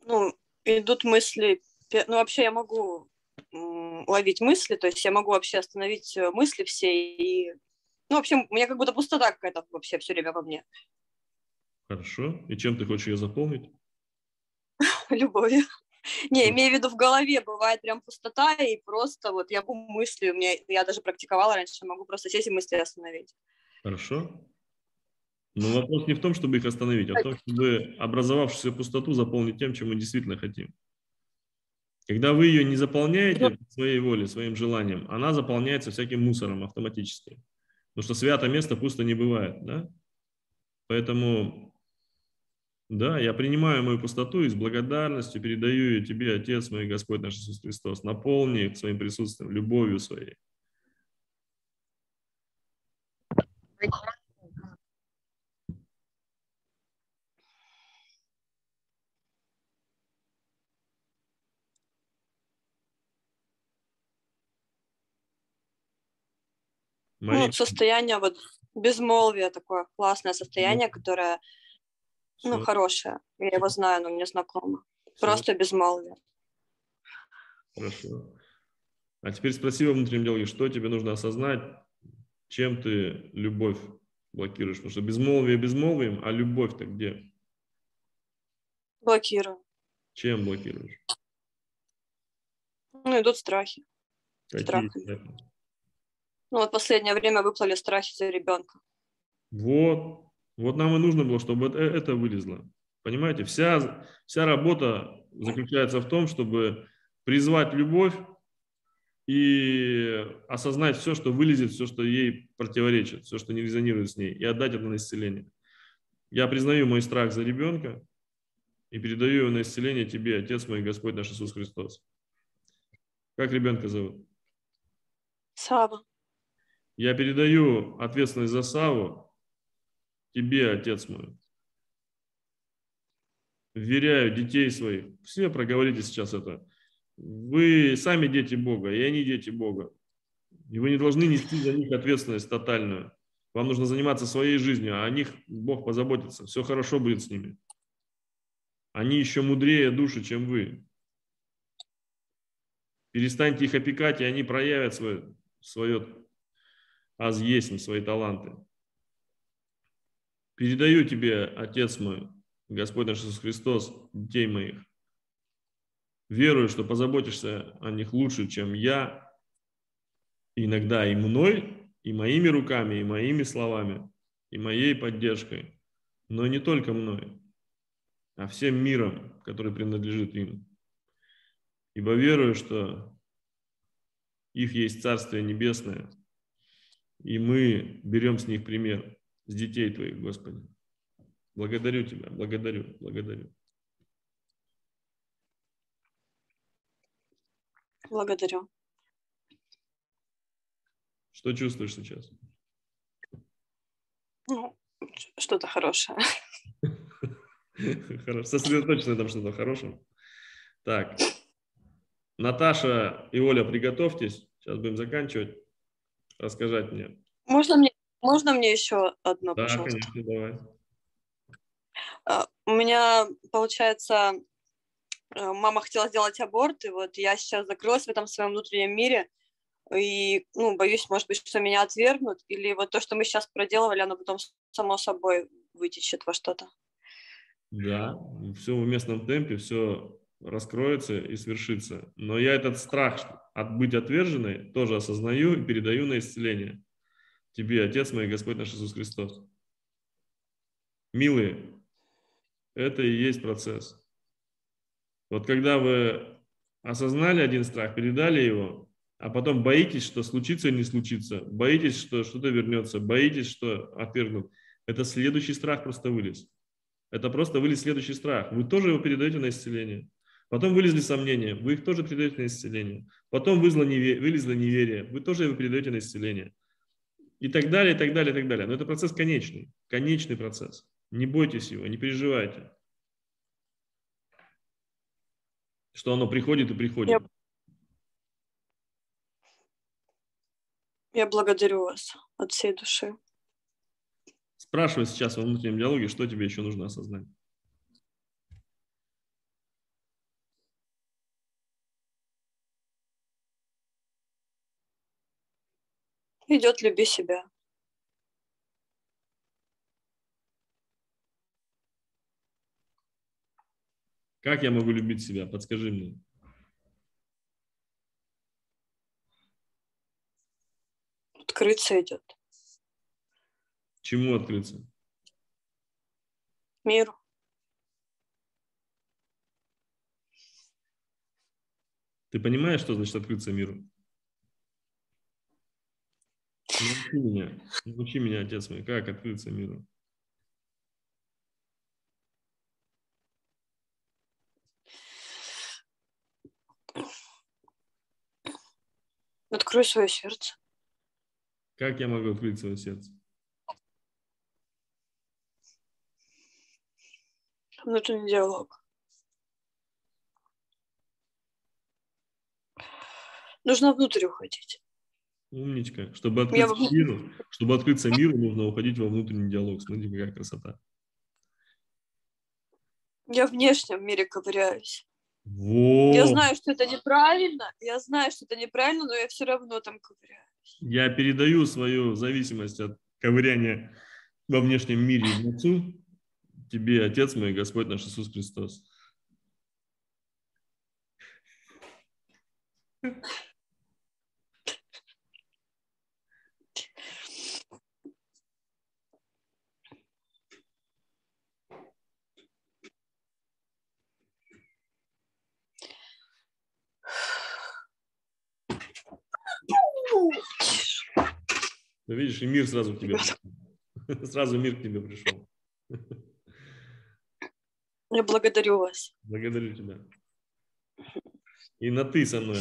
Ну, идут мысли. Ну, вообще я могу ловить мысли, то есть я могу вообще остановить э, мысли все и ну, в общем, у меня как будто пустота какая-то вообще все время во мне. Хорошо. И чем ты хочешь ее заполнить? <laughs> Любовью. Не, имею в виду в голове бывает прям пустота, и просто вот я мысли, у меня, я даже практиковала раньше, могу просто сесть и мысли остановить. Хорошо. Но вопрос не в том, чтобы их остановить, а в том, чтобы образовавшуюся пустоту заполнить тем, чем мы действительно хотим. Когда вы ее не заполняете своей волей, своим желанием, она заполняется всяким мусором автоматически. Потому что свято место пусто не бывает, да? Поэтому, да, я принимаю мою пустоту и с благодарностью передаю ее тебе, Отец мой, Господь наш Иисус Христос. Наполни их своим присутствием, любовью своей. Ну, состояние вот безмолвия такое классное состояние, ну, которое, ну, Все. хорошее. Я его знаю, но мне знакомо. Все. Просто безмолвие. Хорошо. А теперь спроси во внутреннем диалоге, что тебе нужно осознать, чем ты любовь блокируешь? Потому что безмолвие безмолвием, а любовь-то где? Блокирую. Чем блокируешь? Ну, идут страхи. Какие страхи? страхи? Ну вот последнее время выплыли страхи за ребенка. Вот. Вот нам и нужно было, чтобы это вылезло. Понимаете, вся, вся работа заключается в том, чтобы призвать любовь и осознать все, что вылезет, все, что ей противоречит, все, что не резонирует с ней, и отдать это на исцеление. Я признаю мой страх за ребенка и передаю его на исцеление тебе, Отец мой, Господь наш Иисус Христос. Как ребенка зовут? Сава. Я передаю ответственность за Саву тебе, отец мой. Вверяю детей своих. Все проговорите сейчас это. Вы сами дети Бога, и они дети Бога. И вы не должны нести за них ответственность тотальную. Вам нужно заниматься своей жизнью, а о них Бог позаботится. Все хорошо будет с ними. Они еще мудрее души, чем вы. Перестаньте их опекать, и они проявят свое, свое аз есть свои таланты. Передаю тебе, Отец мой, Господь наш Иисус Христос, детей моих. Верую, что позаботишься о них лучше, чем я, иногда и мной, и моими руками, и моими словами, и моей поддержкой, но не только мной, а всем миром, который принадлежит им. Ибо верую, что их есть Царствие Небесное, и мы берем с них пример, с детей Твоих, Господи. Благодарю Тебя, благодарю, благодарю. Благодарю. Что чувствуешь сейчас? Ну, что-то хорошее. <laughs> Хорошо. Сосредоточено там что-то хорошее. Так. Наташа и Оля, приготовьтесь. Сейчас будем заканчивать рассказать мне. Можно мне, можно мне еще одно, да, пожалуйста? конечно, давай. Uh, у меня, получается, uh, мама хотела сделать аборт, и вот я сейчас закрылась в этом своем внутреннем мире, и, ну, боюсь, может быть, что меня отвергнут, или вот то, что мы сейчас проделывали, оно потом само собой вытечет во что-то. Да, все в местном темпе, все раскроется и свершится. Но я этот страх от быть отверженной тоже осознаю и передаю на исцеление. Тебе, Отец мой, Господь наш Иисус Христос. Милые, это и есть процесс. Вот когда вы осознали один страх, передали его, а потом боитесь, что случится или не случится, боитесь, что что-то вернется, боитесь, что отвергнут, это следующий страх просто вылез. Это просто вылез следующий страх. Вы тоже его передаете на исцеление. Потом вылезли сомнения, вы их тоже передаете на исцеление. Потом вылезло неверие, вылезло неверие, вы тоже его передаете на исцеление. И так далее, и так далее, и так далее. Но это процесс конечный, конечный процесс. Не бойтесь его, не переживайте. Что оно приходит и приходит. Я, я благодарю вас от всей души. Спрашивай сейчас во внутреннем диалоге, что тебе еще нужно осознать. Идет люби себя. Как я могу любить себя? Подскажи мне. Открыться идет. Чему открыться? Миру. Ты понимаешь, что значит открыться миру? Научи меня, научи меня, отец мой, как открыться миру. Открой свое сердце. Как я могу открыть свое сердце? Внутренний диалог. Нужно внутрь уходить. Умничка. Чтобы открыться, я... миру, чтобы открыться <laughs> миру, нужно уходить во внутренний диалог. Смотрите, какая красота. Я в внешнем мире ковыряюсь. Вот. Я знаю, что это неправильно, я знаю, что это неправильно, но я все равно там ковыряюсь. Я передаю свою зависимость от ковыряния во внешнем мире Отцу, тебе, Отец мой, Господь наш Иисус Христос. <laughs> Ну, видишь, и мир сразу к тебе <laughs> Сразу мир к тебе пришел. Я благодарю вас. Благодарю тебя. И на ты со мной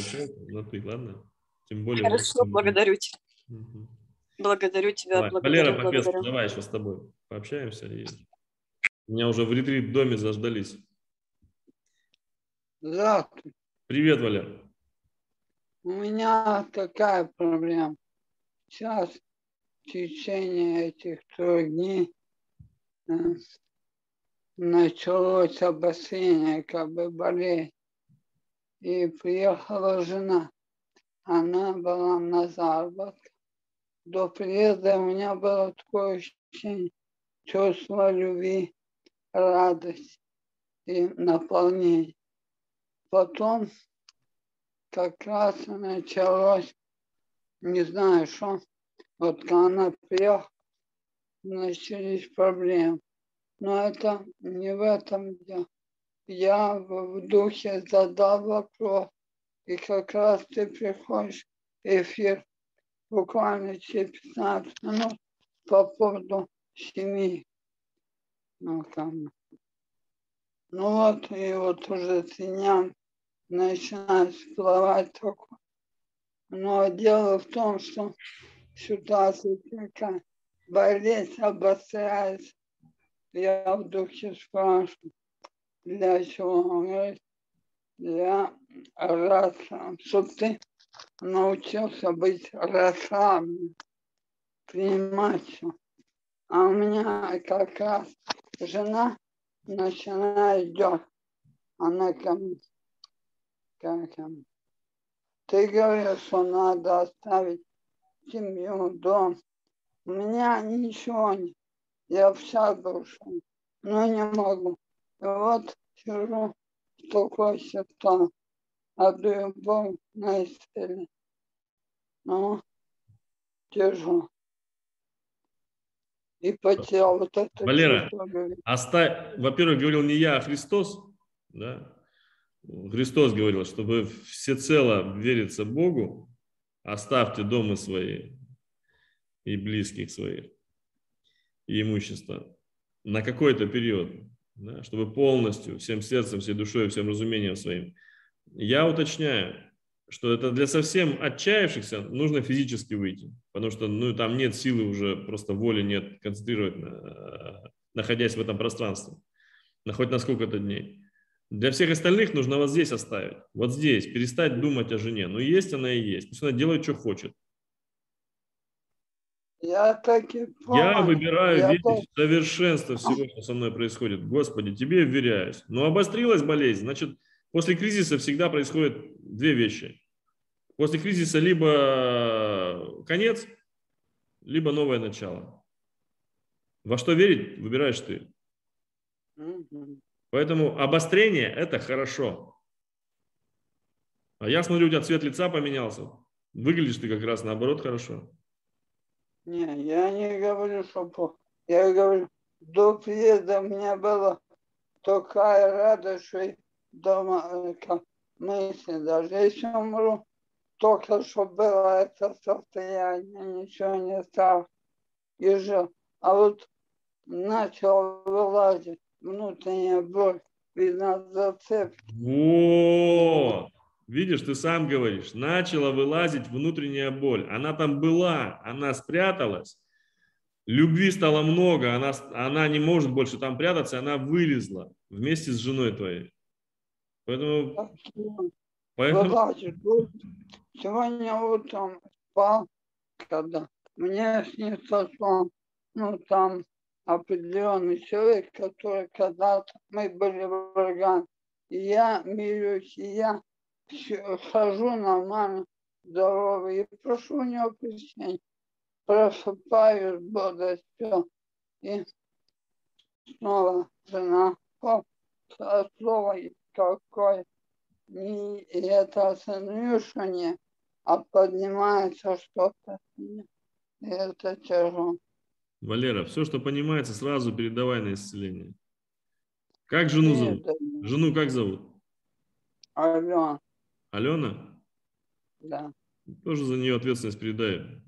на ты, ладно? Тем более... Хорошо, благодарю тебя. Угу. Благодарю тебя, давай. благодарю, Валера благодарю. Попесcu, давай еще с тобой пообщаемся. И... Меня уже в ретрит-доме заждались. Здравствуй. Привет, Валер. У меня такая проблема. Сейчас течение этих трех дней э, началось обострение, как бы болеть. И приехала жена. Она была на заработке. До приезда у меня было такое ощущение, чувство любви, радости и наполнения. Потом как раз началось, не знаю что, вот когда она приехала, начались проблемы. Но это не в этом дело. Я в духе задал вопрос, и как раз ты приходишь в эфир буквально через 15 минут по поводу семьи. Ну, там. ну вот, и вот уже теням начинает всплывать такое. Но дело в том, что ситуация такая, болезнь обостряется. Я в духе спрашиваю, для чего? Говорит, для расслабления, чтобы ты научился быть расслабленным, принимать. А у меня как раз жена начинает идет. Она ко мне как. Ты говоришь, что надо оставить семью, дом. У меня ничего нет. Я вся душа, но не могу. И вот сижу в такой ситуации. Отдаю Богу на исцеление. Ну, тяжело. и потерял вот это Валера, оставь, во-первых, говорил не я, а Христос, да? Христос говорил, чтобы всецело вериться Богу, оставьте дома свои и близких своих, и имущество на какой-то период, да, чтобы полностью, всем сердцем, всей душой, всем разумением своим. Я уточняю, что это для совсем отчаявшихся нужно физически выйти, потому что ну, там нет силы уже, просто воли нет концентрировать, на, находясь в этом пространстве, на хоть на сколько-то дней. Для всех остальных нужно вот здесь оставить, вот здесь, перестать думать о жене. Ну, есть она и есть, пусть она делает, что хочет. Я так и помню. Я выбираю я верить так... совершенство всего, что со мной происходит. Господи, тебе вверяюсь. Но обострилась болезнь, значит, после кризиса всегда происходят две вещи. После кризиса либо конец, либо новое начало. Во что верить, выбираешь ты. Поэтому обострение – это хорошо. А я смотрю, у тебя цвет лица поменялся. Выглядишь ты как раз наоборот хорошо. Не, я не говорю, что Я говорю, до приезда у меня была такая радость, что дома э, мысли, даже если умру, только что было это состояние, ничего не стал и жил. А вот начал вылазить внутренняя боль, видно, зацепки. Вот. Видишь, ты сам говоришь, начала вылазить внутренняя боль. Она там была, она спряталась. Любви стало много, она, она не может больше там прятаться, она вылезла вместе с женой твоей. Поэтому... поэтому... Сегодня утром спал, когда мне снится сон, ну там определенный человек, который когда-то мы были врагами. Я мирюсь, я хожу нормально, здоровый, и прошу у него прощения. Просыпаюсь бодростью, и снова жена, о, слово какое, не это снюшение, а поднимается что-то, это тяжело. Валера, все, что понимается, сразу передавай на исцеление. Как жену зовут? Жену как зовут? Алена. Алена? Да. Тоже за нее ответственность передай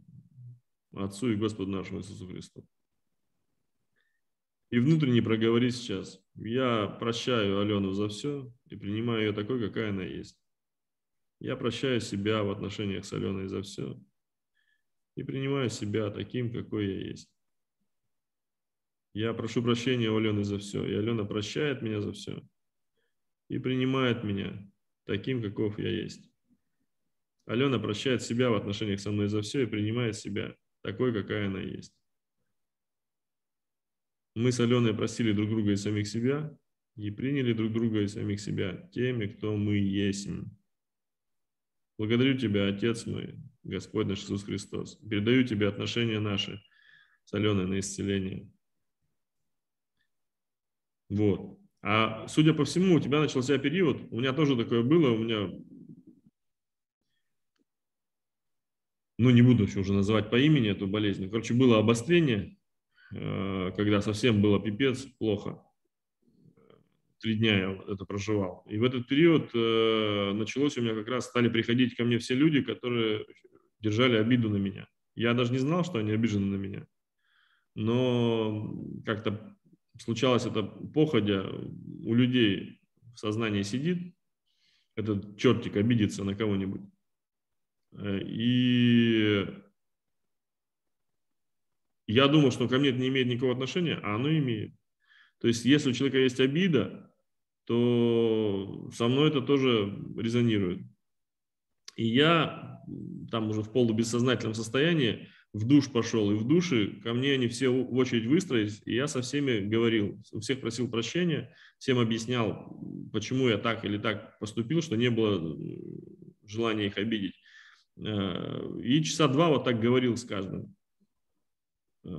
Отцу и Господу нашему Иисусу Христу. И внутренне проговори сейчас. Я прощаю Алену за все и принимаю ее такой, какая она есть. Я прощаю себя в отношениях с Аленой за все и принимаю себя таким, какой я есть. Я прошу прощения у Алены за все, и Алена прощает меня за все и принимает меня таким, каков я есть. Алена прощает себя в отношениях со мной за все и принимает себя такой, какая она есть. Мы с Аленой просили друг друга и самих себя и приняли друг друга и самих себя теми, кто мы есть. Благодарю Тебя, Отец мой, Господь наш Иисус Христос. Передаю Тебе отношения наши с Аленой на исцеление. Вот. А судя по всему, у тебя начался период, у меня тоже такое было, у меня, ну не буду еще уже называть по имени эту болезнь, короче, было обострение, э, когда совсем было пипец, плохо. Три дня я это проживал. И в этот период э, началось у меня как раз, стали приходить ко мне все люди, которые держали обиду на меня. Я даже не знал, что они обижены на меня. Но как-то случалось это походя, у людей в сознании сидит, этот чертик обидится на кого-нибудь. Э, и я думал, что ко мне это не имеет никакого отношения, а оно имеет. То есть, если у человека есть обида, то со мной это тоже резонирует. И я там уже в полубессознательном состоянии в душ пошел, и в душе ко мне они все в очередь выстроились, и я со всеми говорил, у всех просил прощения, всем объяснял, почему я так или так поступил, что не было желания их обидеть. Э, и часа два вот так говорил с каждым. Э,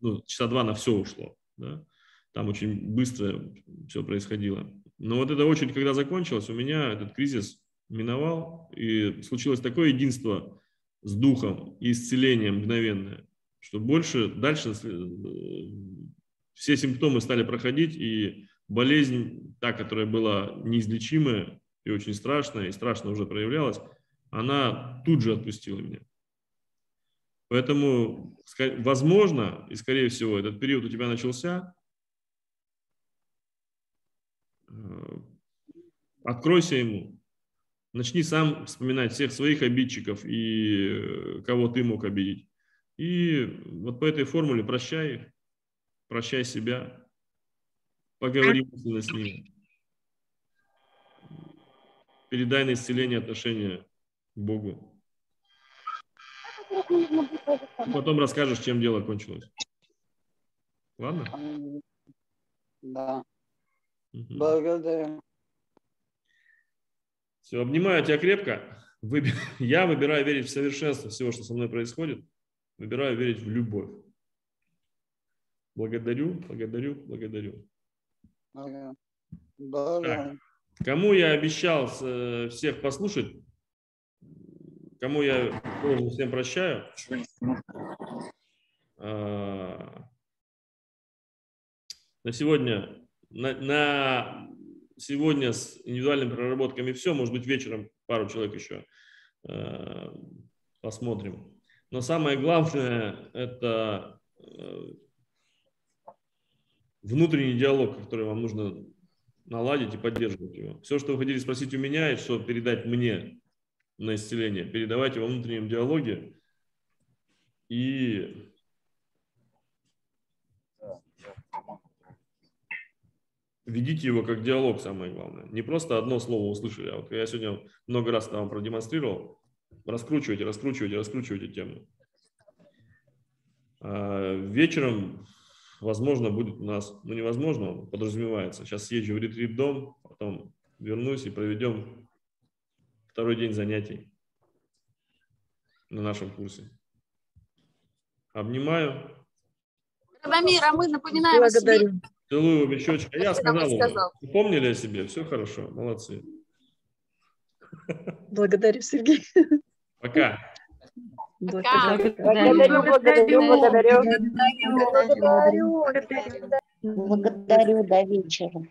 ну, часа два на все ушло. Да? Там очень быстро все происходило. Но вот эта очередь, когда закончилась, у меня этот кризис миновал, и случилось такое единство – с духом и исцелением мгновенное. что больше, дальше э, все симптомы стали проходить, и болезнь, та, которая была неизлечимая и очень страшная, и страшно уже проявлялась, она тут же отпустила меня. Поэтому, возможно, и скорее всего, этот период у тебя начался, э, откройся ему, начни сам вспоминать всех своих обидчиков и э, кого ты мог обидеть. И вот по этой формуле прощай их, прощай себя, поговори с ними, передай на исцеление отношения к Богу. Потом расскажешь, чем дело кончилось. Ладно? Да. Угу. Благодарю. Все, обнимаю тебя крепко. <laughs> Я выбираю верить в совершенство всего, что со мной происходит. Выбираю верить в любовь. Благодарю, благодарю, благодарю. Ага. Так, кому я обещал э, всех послушать, кому я должен всем прощаю. А, на сегодня, на, на сегодня с индивидуальными проработками все, может быть вечером пару человек еще э, посмотрим. Но самое главное это э, внутренний диалог, который вам нужно наладить и поддерживать его. Все, что вы хотели спросить у меня и что передать мне на исцеление, передавайте во внутреннем диалоге и ведите его как диалог, самое главное. Не просто одно слово услышали, а вот я сегодня много раз вам продемонстрировал, раскручивайте, раскручивайте, раскручивайте тему. А вечером, возможно, будет у нас, ну невозможно, подразумевается. Сейчас съезжу в ретрит-дом, потом вернусь и проведем второй день занятий на нашем курсе. Обнимаю. Радомир, а мы напоминаем Благодарю. о себе. Целую обе щечки. Я сказал, сказал. Помнили о себе? Все хорошо, молодцы. Благодарю, Сергей. Пока. Благодарю, благодарю, благодарю, благодарю. Благодарю, благодарю. Благодарю, до вечера.